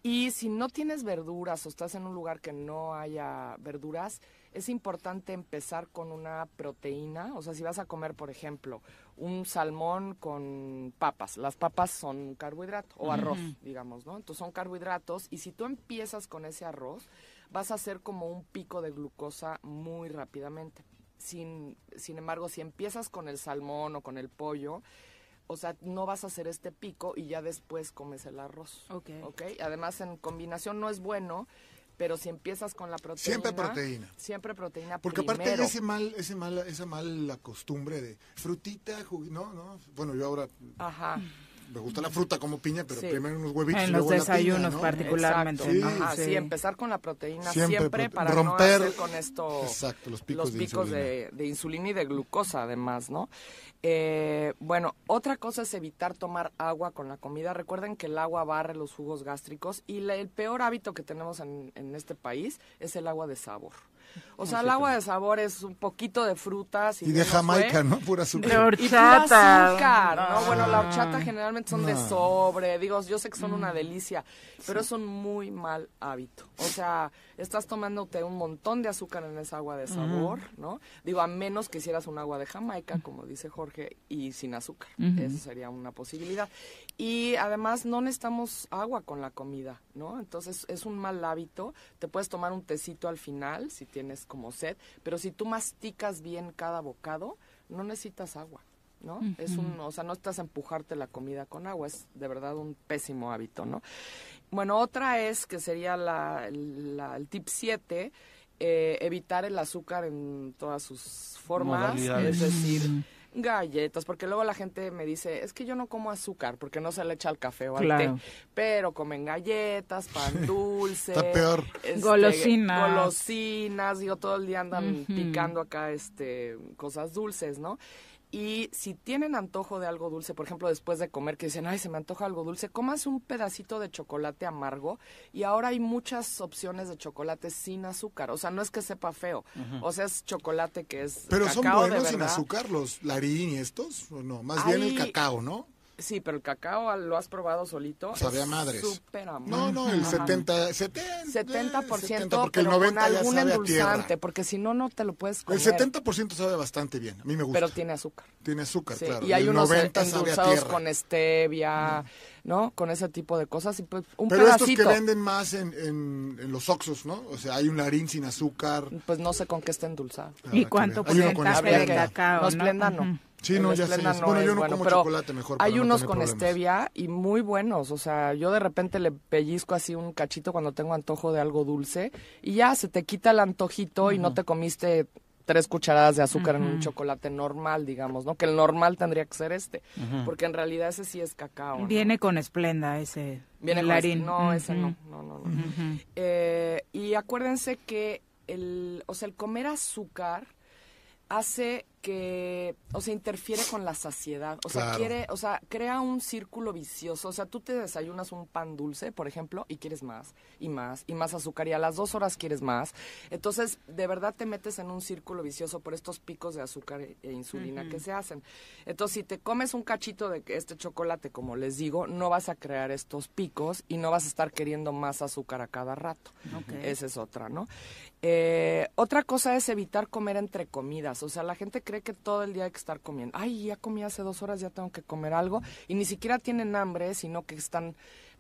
Y si no tienes verduras o estás en un lugar que no haya verduras, es importante empezar con una proteína. O sea, si vas a comer, por ejemplo, un salmón con papas, las papas son un carbohidrato o arroz, digamos, ¿no? Entonces son carbohidratos y si tú empiezas con ese arroz, vas a hacer como un pico de glucosa muy rápidamente. Sin, sin embargo, si empiezas con el salmón o con el pollo, o sea, no vas a hacer este pico y ya después comes el arroz. Ok. ¿ok? Además, en combinación no es bueno, pero si empiezas con la proteína. Siempre proteína. Siempre proteína Porque aparte primero. hay ese mal, ese mal, esa mala costumbre de frutita, jugu- no, no. Bueno, yo ahora Ajá. Me gusta la fruta como piña, pero Sí. primero unos huevitos En y los luego la piña, desayunos ¿no? particularmente. ¿no? Ajá, sí. Sí. empezar con la proteína Siempre siempre, prote- para romper- no hacer con esto Exacto, los picos de picos insulina. de, de insulina y de glucosa además, ¿no? Eh, bueno, otra cosa es evitar tomar agua con la comida. Recuerden que el agua barre los jugos gástricos y la- el peor hábito que tenemos en, en este país es el agua de sabor. O sea, sí, el agua de sabor es un poquito de frutas y, Y de Jamaica, fue. ¿no? Pura azúcar. De Y pura horchata. azúcar, ¿no? Bueno, la Ah. horchata generalmente son de sobre, digo, yo sé que son Mm. una delicia, pero es un muy mal hábito. O sea, estás tomándote un montón de azúcar en esa agua de sabor, ¿no? Digo, a menos que hicieras un agua de Jamaica, como dice Jorge, y sin azúcar. Ujú. Eso sería una posibilidad. Y además no necesitamos agua con la comida, ¿no? Entonces es un mal hábito. Te puedes tomar un tecito al final si tienes como sed, pero si tú masticas bien cada bocado, no necesitas agua. ¿no? Es un, o sea, no estás a empujarte la comida con agua, es de verdad un pésimo hábito, ¿no? Bueno, otra es que sería la, la- el tip 7, eh, evitar el azúcar en todas sus formas, es decir, galletas, porque luego la gente me dice, es que yo no como azúcar porque no se le echa al café o al Claro. té, pero comen galletas, pan dulce, Está peor. este, Golosinas. golosinas, digo, todo el día andan picando acá este cosas dulces, ¿no? Y si tienen antojo de algo dulce, por ejemplo, después de comer, que dicen, ay, se me antoja algo dulce, comas un pedacito de chocolate amargo y ahora hay muchas opciones de chocolate sin azúcar. O sea, no es que sepa feo, o sea, es chocolate que es Pero son de buenos sin azúcar, los larín y estos, o no, más bien el cacao, ¿no? Sí, pero el cacao lo has probado solito. Sabe es a madres. Súper amargo. No, no, el Ajá. 70, 70, 70%, porque el pero 90 con ya algún sabe a endulzante, tierra. porque si no, no te lo puedes comer. El 70% sabe bastante bien, a mí me gusta. Pero tiene azúcar. Tiene azúcar, Sí, claro. Y hay el unos 90 sabe a endulzados con stevia, ¿no? Con ese tipo de cosas. Y pues un Pero estos pedacito. que venden más en, en, en los Oxxos, ¿no? O sea, hay un larín sin azúcar. Pues no sé con qué está endulzado. ¿Y cuánto porcentaje de cacao? No, ¿no? Splenda no. Sí, El no, ya sé, sé. Bueno, yo no bueno, como pero chocolate mejor Hay no unos con problemas. stevia y muy buenos. O sea, yo de repente le pellizco así un cachito cuando tengo antojo de algo dulce y ya se te quita el antojito y no te comiste tres cucharadas de azúcar en un chocolate normal, digamos, ¿no? Que el normal tendría que ser este, porque en realidad ese sí es cacao. ¿no? Viene con esplenda ese Viene con larín. ese- no, ese no, no, no, no. Eh, y acuérdense que el, o sea, el comer azúcar hace que, o sea, interfiere con la saciedad. O sea, quiere, o sea, crea un círculo vicioso. O sea, tú te desayunas un pan dulce, por ejemplo, y quieres más, y más, y más azúcar, y a las dos horas quieres más. Entonces, de verdad te metes en un círculo vicioso por estos picos de azúcar e, e insulina que se hacen. Entonces, si te comes un cachito de este chocolate, como les digo, no vas a crear estos picos y no vas a estar queriendo más azúcar a cada rato. Esa es otra, ¿no? Eh, otra cosa es evitar comer entre comidas. O sea, la gente cree que todo el día hay que estar comiendo. Ay, ya comí hace dos horas, ya tengo que comer algo. Y ni siquiera tienen hambre, sino que están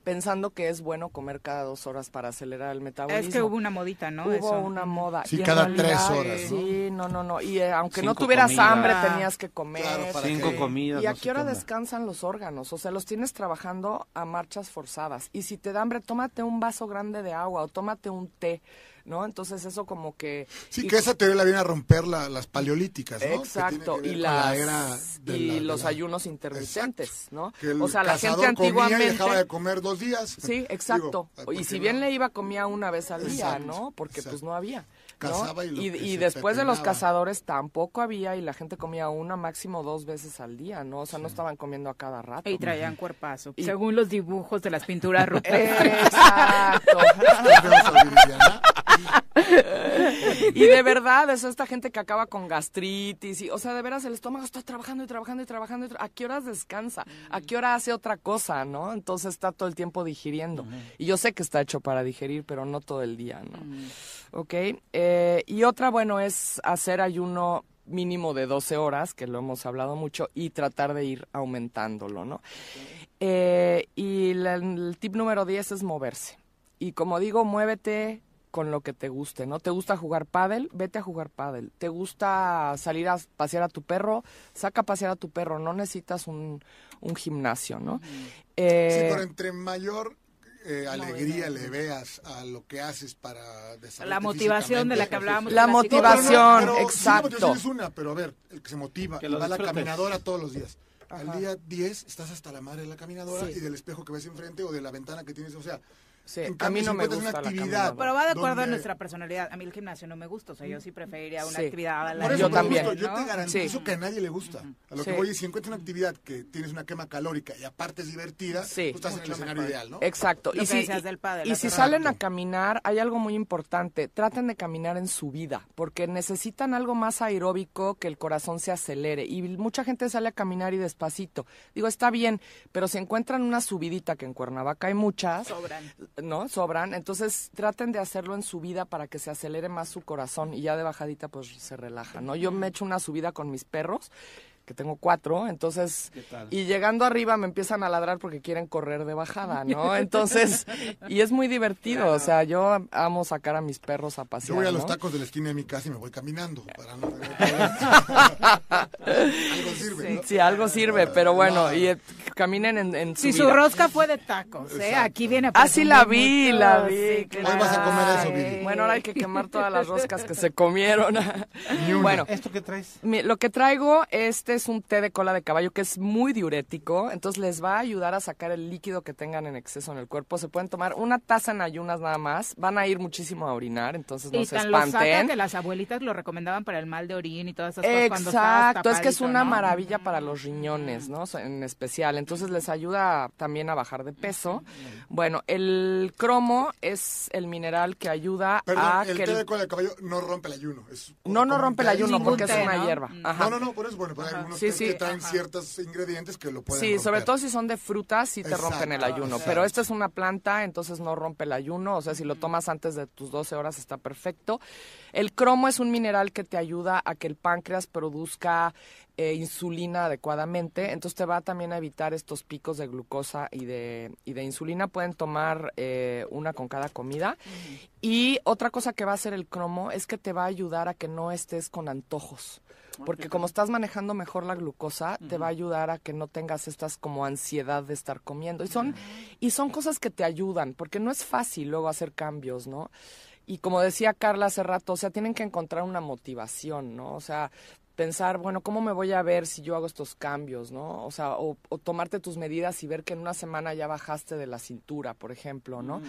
pensando que es bueno comer cada dos horas para acelerar el metabolismo. Es que hubo una modita, ¿no? Hubo Eso. una moda. Sí, Y en cada realidad, tres horas, ¿no? Sí, no, no, no. Y eh, aunque no tuvieras comidas. hambre, tenías que comer. Claro, para Cinco que- comidas. ¿Y a no qué hora descansan los órganos? O sea, los tienes trabajando a marchas forzadas. Y si te da hambre, tómate un vaso grande de agua o tómate un té, ¿no? Entonces eso como que... Sí, y- que esa teoría la viene a romper la- las paleolíticas, Exacto, y, la las, era de y la- de los la- ayunos intermitentes, ¿no? Que el O sea, la gente y antiguamente... dejaba de comer dos días. Sí, exacto. Digo, ¿por y si no? bien le iba, comía una vez al día, Exacto, ¿no? Porque pues no había. ¿no? Cazaba y lo y, que y después de los cazadores tampoco había y la gente comía una, máximo dos veces al día, ¿no? O sea, no estaban comiendo a cada rato. Y traían cuerpazo, Y- según los dibujos de las pinturas rupestres. Exacto. y de verdad, es esta gente que acaba con gastritis. Y, o sea, de veras el estómago está trabajando y trabajando y trabajando. y tra- ¿A qué horas descansa? ¿A qué hora hace otra cosa, no? Entonces está todo el tiempo digiriendo. Y yo sé que está hecho para digerir, pero no todo el día, ¿no? Ok. eh, y otra, bueno, es hacer ayuno mínimo de 12 horas, que lo hemos hablado mucho, y tratar de ir aumentándolo, ¿no? Eh, y la- el tip número 10 es moverse. Y como digo, muévete con lo que te guste, ¿no? ¿Te gusta jugar pádel? Vete a jugar pádel. ¿Te gusta salir a pasear a tu perro? Saca a pasear a tu perro. No necesitas un, un gimnasio, ¿no? Eh, Sí, pero entre mayor eh, alegría le veas a lo que haces para desarrollarte La motivación de la que hablábamos. La motivación. pero sí, la exacto. motivación es una, pero a ver, el que se motiva Que va a la caminadora todos los días. al día 10 estás hasta la madre de la caminadora Sí. y del espejo que ves enfrente o de la ventana que tienes, o sea, Sí, en a mí no si me gusta una actividad. Pero va de acuerdo a nuestra personalidad. A mí el gimnasio no me gusta, o sea, yo sí preferiría una Sí. actividad a la Por eso, Yo por también. gusto, yo ¿no? te garantizo Sí. que a nadie le gusta. A lo que voy es, si encuentras una actividad que tienes una quema calórica y aparte es divertida, Sí. tú estás en el escenario ideal, ¿no? Exacto. Lo y si, del pádel, y si salen a caminar, hay algo muy importante. Traten de caminar en subida, porque necesitan algo más aeróbico que el corazón se acelere. Y mucha gente sale a caminar y despacito. Digo, está bien, pero si encuentran una subidita, que en Cuernavaca hay muchas, Sobran. ¿No? Sobran. Entonces traten de hacerlo en subida para que se acelere más su corazón y ya de bajadita pues se relaja, ¿no? Yo me echo una subida con mis perros que tengo cuatro, entonces, y llegando arriba me empiezan a ladrar porque quieren correr de bajada, ¿no? Entonces, y es muy divertido, o sea, yo amo sacar a mis perros a pasear, Yo voy a los tacos de la esquina de mi casa y me voy caminando para no tener Algo sirve, Sí, ¿no? sí, algo sirve, pero bueno, y eh, caminen en, en Si subida. su rosca fue de tacos, ¿eh? Aquí viene a Ah, sí la vi, mucho, la vi. sí, claro. Hoy vas a comer eso, Viri. Bueno, ahora hay que quemar todas las roscas que se comieron. bueno, ¿Esto qué traes? mi- lo que traigo, este es un té de cola de caballo que es muy diurético, entonces les va a ayudar a sacar el líquido que tengan en exceso en el cuerpo. Se pueden tomar una taza en ayunas nada más, van a ir muchísimo a orinar, entonces no y se tan lo saca espanten. que las abuelitas lo recomendaban para el mal de orín y todas esas cosas cuando Exacto, es que es una ¿no? maravilla para los riñones, ¿no? En especial. Entonces les ayuda también a bajar de peso. Bueno, el cromo es el mineral que ayuda Perdón, a el que té el- de cola de caballo no rompe el ayuno. Es No, no rompe el ayuno porque es una ¿no? hierba. Mm. Ajá. No, no, no, por eso, bueno, Ajá. Algunos Sí, sí. que traen Ajá. ciertos ingredientes que lo pueden Sí, romper. sobre todo si son de frutas, sí te Exacto, rompen el ayuno. exacto. Pero esta es una planta, entonces no rompe el ayuno. O sea, si lo tomas antes de tus 12 horas está perfecto. El cromo es un mineral que te ayuda a que el páncreas produzca eh, insulina adecuadamente. Entonces te va también a evitar estos picos de glucosa y de, y de insulina. Pueden tomar eh, una con cada comida. Y otra cosa que va a hacer el cromo es que te va a ayudar a que no estés con antojos. Porque como estás manejando mejor la glucosa, te va a ayudar a que no tengas estas como ansiedad de estar comiendo. Y son, y son cosas que te ayudan, porque no es fácil luego hacer cambios, ¿no? Y como decía Carla hace rato, o sea, tienen que encontrar una motivación, ¿no? O sea, pensar, bueno, ¿cómo me voy a ver si yo hago estos cambios, ¿no? O sea, o, o tomarte tus medidas y ver que en una semana ya bajaste de la cintura, por ejemplo, ¿no?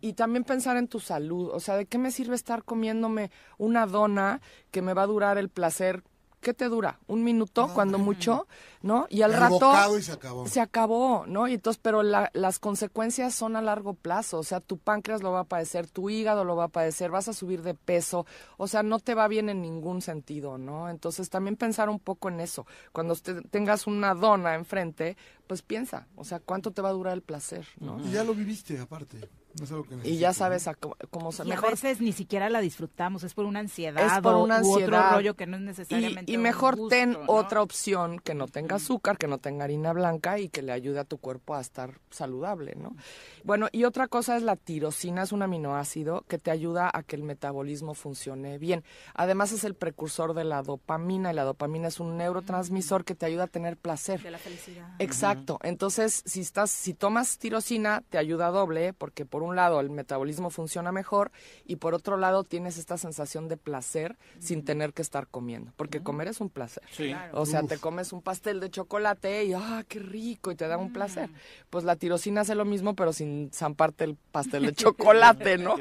Y también pensar en tu salud, o sea, ¿de qué me sirve estar comiéndome una dona que me va a durar el placer? ¿Qué te dura? ¿Un minuto, cuando mucho? ¿No? Y al rato... y se acabó. Se acabó, ¿no? Y entonces, pero la- las consecuencias son a largo plazo, o sea, tu páncreas lo va a padecer, tu hígado lo va a padecer, vas a subir de peso, o sea, no te va bien en ningún sentido, ¿no? Entonces, también pensar un poco en eso. Cuando te- tengas una dona enfrente, pues piensa, o sea, ¿cuánto te va a durar el placer, ¿no? Y ya lo viviste, aparte. No es algo que Y ya sabes a cómo, cómo se Y mejor a veces ni siquiera la disfrutamos, es por una ansiedad es por una u ansiedad. otro rollo que no es necesariamente y, mejor gusto, ten ¿no? otra opción que no tenga azúcar, que no tenga harina blanca y que le ayude a tu cuerpo a estar saludable, ¿no? Bueno, y otra cosa es la tirosina, es un aminoácido que te ayuda a que el metabolismo funcione bien. Además es el precursor de la dopamina y la dopamina es un neurotransmisor que te ayuda a tener placer. De la felicidad. Exacto. Entonces, si estás, si tomas tirosina, te ayuda doble, porque por un lado el metabolismo funciona mejor y por otro lado tienes esta sensación de placer sin tener que estar comiendo, porque comer es un placer. Sí. Claro. O sea, Uf. te comes un pastel de chocolate y ah, qué rico y te da un placer. Pues la tirosina hace lo mismo, pero sin zamparte el pastel de chocolate, ¿no?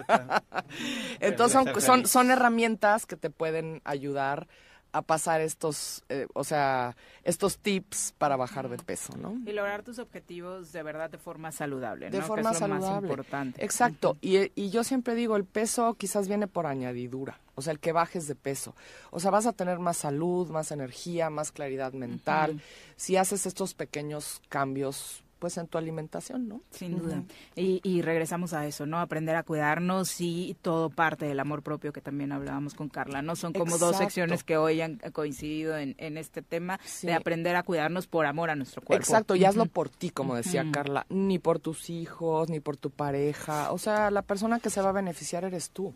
Entonces son, son, son herramientas que te pueden ayudar a pasar estos, eh, o sea, estos tips para bajar de peso, ¿no? Y lograr tus objetivos de verdad de forma saludable, De ¿no? forma que es lo saludable. más importante. Exacto. y, y yo siempre digo, el peso quizás viene por añadidura. O sea, el que bajes de peso. O sea, vas a tener más salud, más energía, más claridad mental. Si haces estos pequeños cambios, pues en tu alimentación, ¿no? Sin duda. Y, y regresamos a eso, ¿no? Aprender a cuidarnos y todo parte del amor propio que también hablábamos con Carla, ¿no? Son como dos secciones que hoy han coincidido en, en este tema Sí. de aprender a cuidarnos por amor a nuestro cuerpo. Exacto, y hazlo Ujú. por ti, como decía. Carla, ni por tus hijos, ni por tu pareja, o sea, la persona que se va a beneficiar eres tú.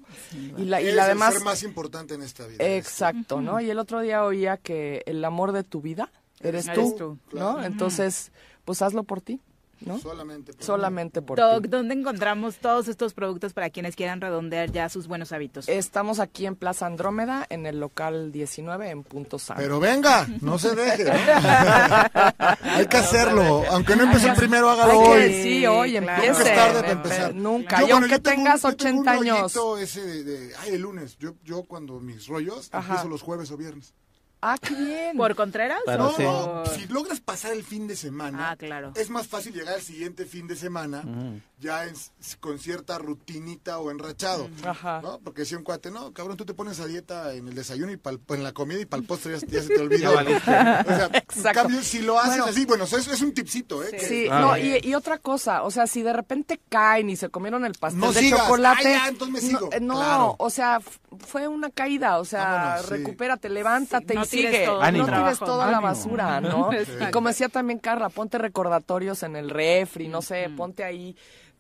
Y la, y la el ser más importante en esta vida. Exacto, ¿no? Y el otro día oía que el amor de tu vida eres Eres tú, tú, ¿no? claro. Entonces, pues hazlo por ti. ¿no? Solamente por Solamente por Doc, ti. ¿dónde encontramos todos estos productos para quienes quieran redondear ya sus buenos hábitos? Estamos aquí en Plaza Andrómeda, en el local 19, en Punto Sano. Pero venga, no se deje. ¿no? Hay que hacerlo. Aunque no empiece el primero, hágalo Hay que- hoy. sí, hoy Nunca empiece. es tarde empezar. nunca. Yo, Y aunque yo tengo un- tengas yo tengo 80 un años. rollito ese de, de, ay, el lunes. Yo, yo cuando mis rollos Ajá. empiezo los jueves o viernes. Ah, qué bien. ¿Por Contreras? No, no, si logras pasar el fin de semana, Ah, claro. es más fácil llegar al siguiente fin de semana ya en- con cierta rutinita o enrachado. Ajá. ¿no? Porque decía un cuate, no, cabrón, tú te pones a dieta en el desayuno y pa'l- en la comida y para el postre ya, ya se te olvidó. O sea, en cambio, si lo haces Bueno. así, bueno, eso es, es un tipcito, ¿eh? que- Sí, no, y, y otra cosa, o sea, si de repente caen y se comieron el pastel No de sigas. chocolate, Ah, ya, entonces me no, sigo. eh, no, Claro. o sea, fue una caída, o sea, Vámonos, recupérate, levántate Sí, tires sigue, no tires trabajo. toda la Ánimo. basura, ¿no? Exacto. Y como decía también Carla, ponte recordatorios en el refri, no sé, ponte ahí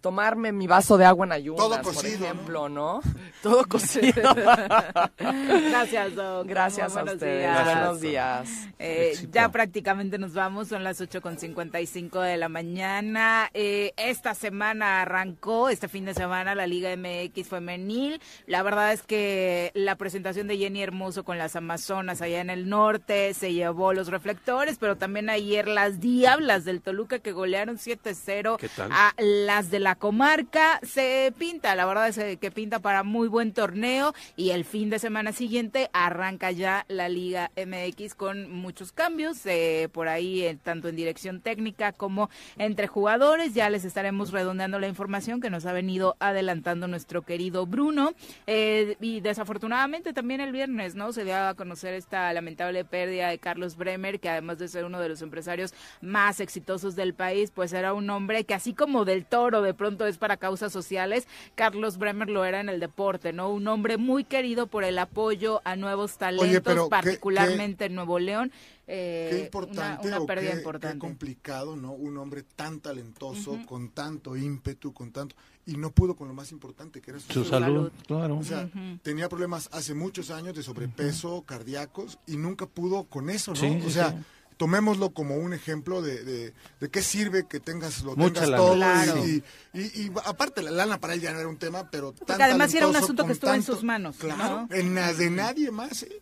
tomarme mi vaso de agua en ayunas, Todo por cocido, ejemplo, ¿no? Todo cocido. Gracias, Doc. Gracias Muy a buenos ustedes. días. Buenos días. Eh, ya prácticamente nos vamos, son las 8.55 de la mañana. Eh, esta semana arrancó, este fin de semana, la Liga MX femenil. La verdad es que la presentación de Jenny Hermoso con las Amazonas allá en el norte se llevó los reflectores, pero también ayer las Diablas del Toluca que golearon 7-0 ¿Qué tal? a las de la comarca. Se pinta, la verdad es que pinta para muy buen torneo y el fin de semana siguiente arranca ya la Liga MX con muchos cambios, eh, por ahí eh, tanto en dirección técnica como entre jugadores. Ya les estaremos redondeando la información que nos ha venido adelantando nuestro querido Bruno. Eh, y desafortunadamente también el viernes, ¿no? Se dio a conocer esta lamentable pérdida de Carlos Bremer, que además de ser uno de los empresarios más exitosos del país, pues era un hombre que así como del toro de es para causas sociales, Carlos Bremer lo era en el deporte, ¿no? Un hombre muy querido por el apoyo a nuevos talentos, pero qué- particularmente en Nuevo León. Eh, Qué importante una, una pérdida qué, importante. qué complicado, ¿no? Un hombre tan talentoso, con tanto ímpetu, con tanto... Y no pudo con lo más importante, que era su, Su salud, claro. O sea, tenía problemas hace muchos años de sobrepeso, cardíacos, y nunca pudo con eso, ¿no? Sí, sí, o sea, sí. Tomémoslo como un ejemplo de, de, de qué sirve que tengas lo Mucha tengas lana. todo. Claro. Y, y, y aparte, la lana para él ya no era un tema, pero tan Porque además era un asunto que estuvo en sus manos. Claro, ¿no? en las de nadie más, ¿eh?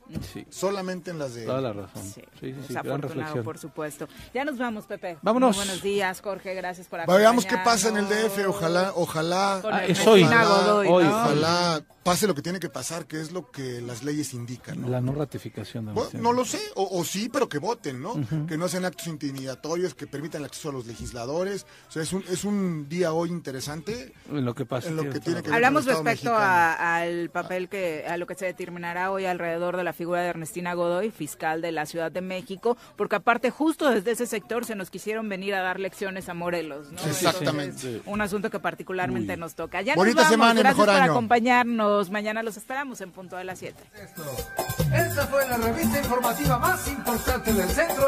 Solamente en las de Toda la razón. Sí, sí, sí, gran reflexión. por supuesto. Ya nos vamos, Pepe. Vámonos. Muy buenos días, Jorge. Gracias por acompañarnos. Veamos qué pasa en el DF, ojalá, ojalá, Ah, es hoy. ojalá, Godoy, ¿no? ojalá pase lo que tiene que pasar, que es lo que las leyes indican. ¿no? La no ratificación. de Bueno, no lo sé, o, o sí, pero que voten, ¿no? Que no sean actos intimidatorios, que permitan el acceso a los legisladores. O sea, es un, es un día hoy interesante En lo que pasa. en lo que tiene que ver Hablamos con el Estado respecto a- al papel que a lo que se determinará hoy alrededor de la figura de Ernestina Godoy, fiscal de la Ciudad de México, porque aparte justo desde ese sector se nos quisieron venir a dar lecciones a Morelos, ¿no? Exactamente. Entonces, un asunto que particularmente nos toca. Ya Bonita nos vamos. semana y Gracias mejor por año. acompañarnos. Mañana los esperamos en punto de las 7. Esta fue la revista informativa más importante del centro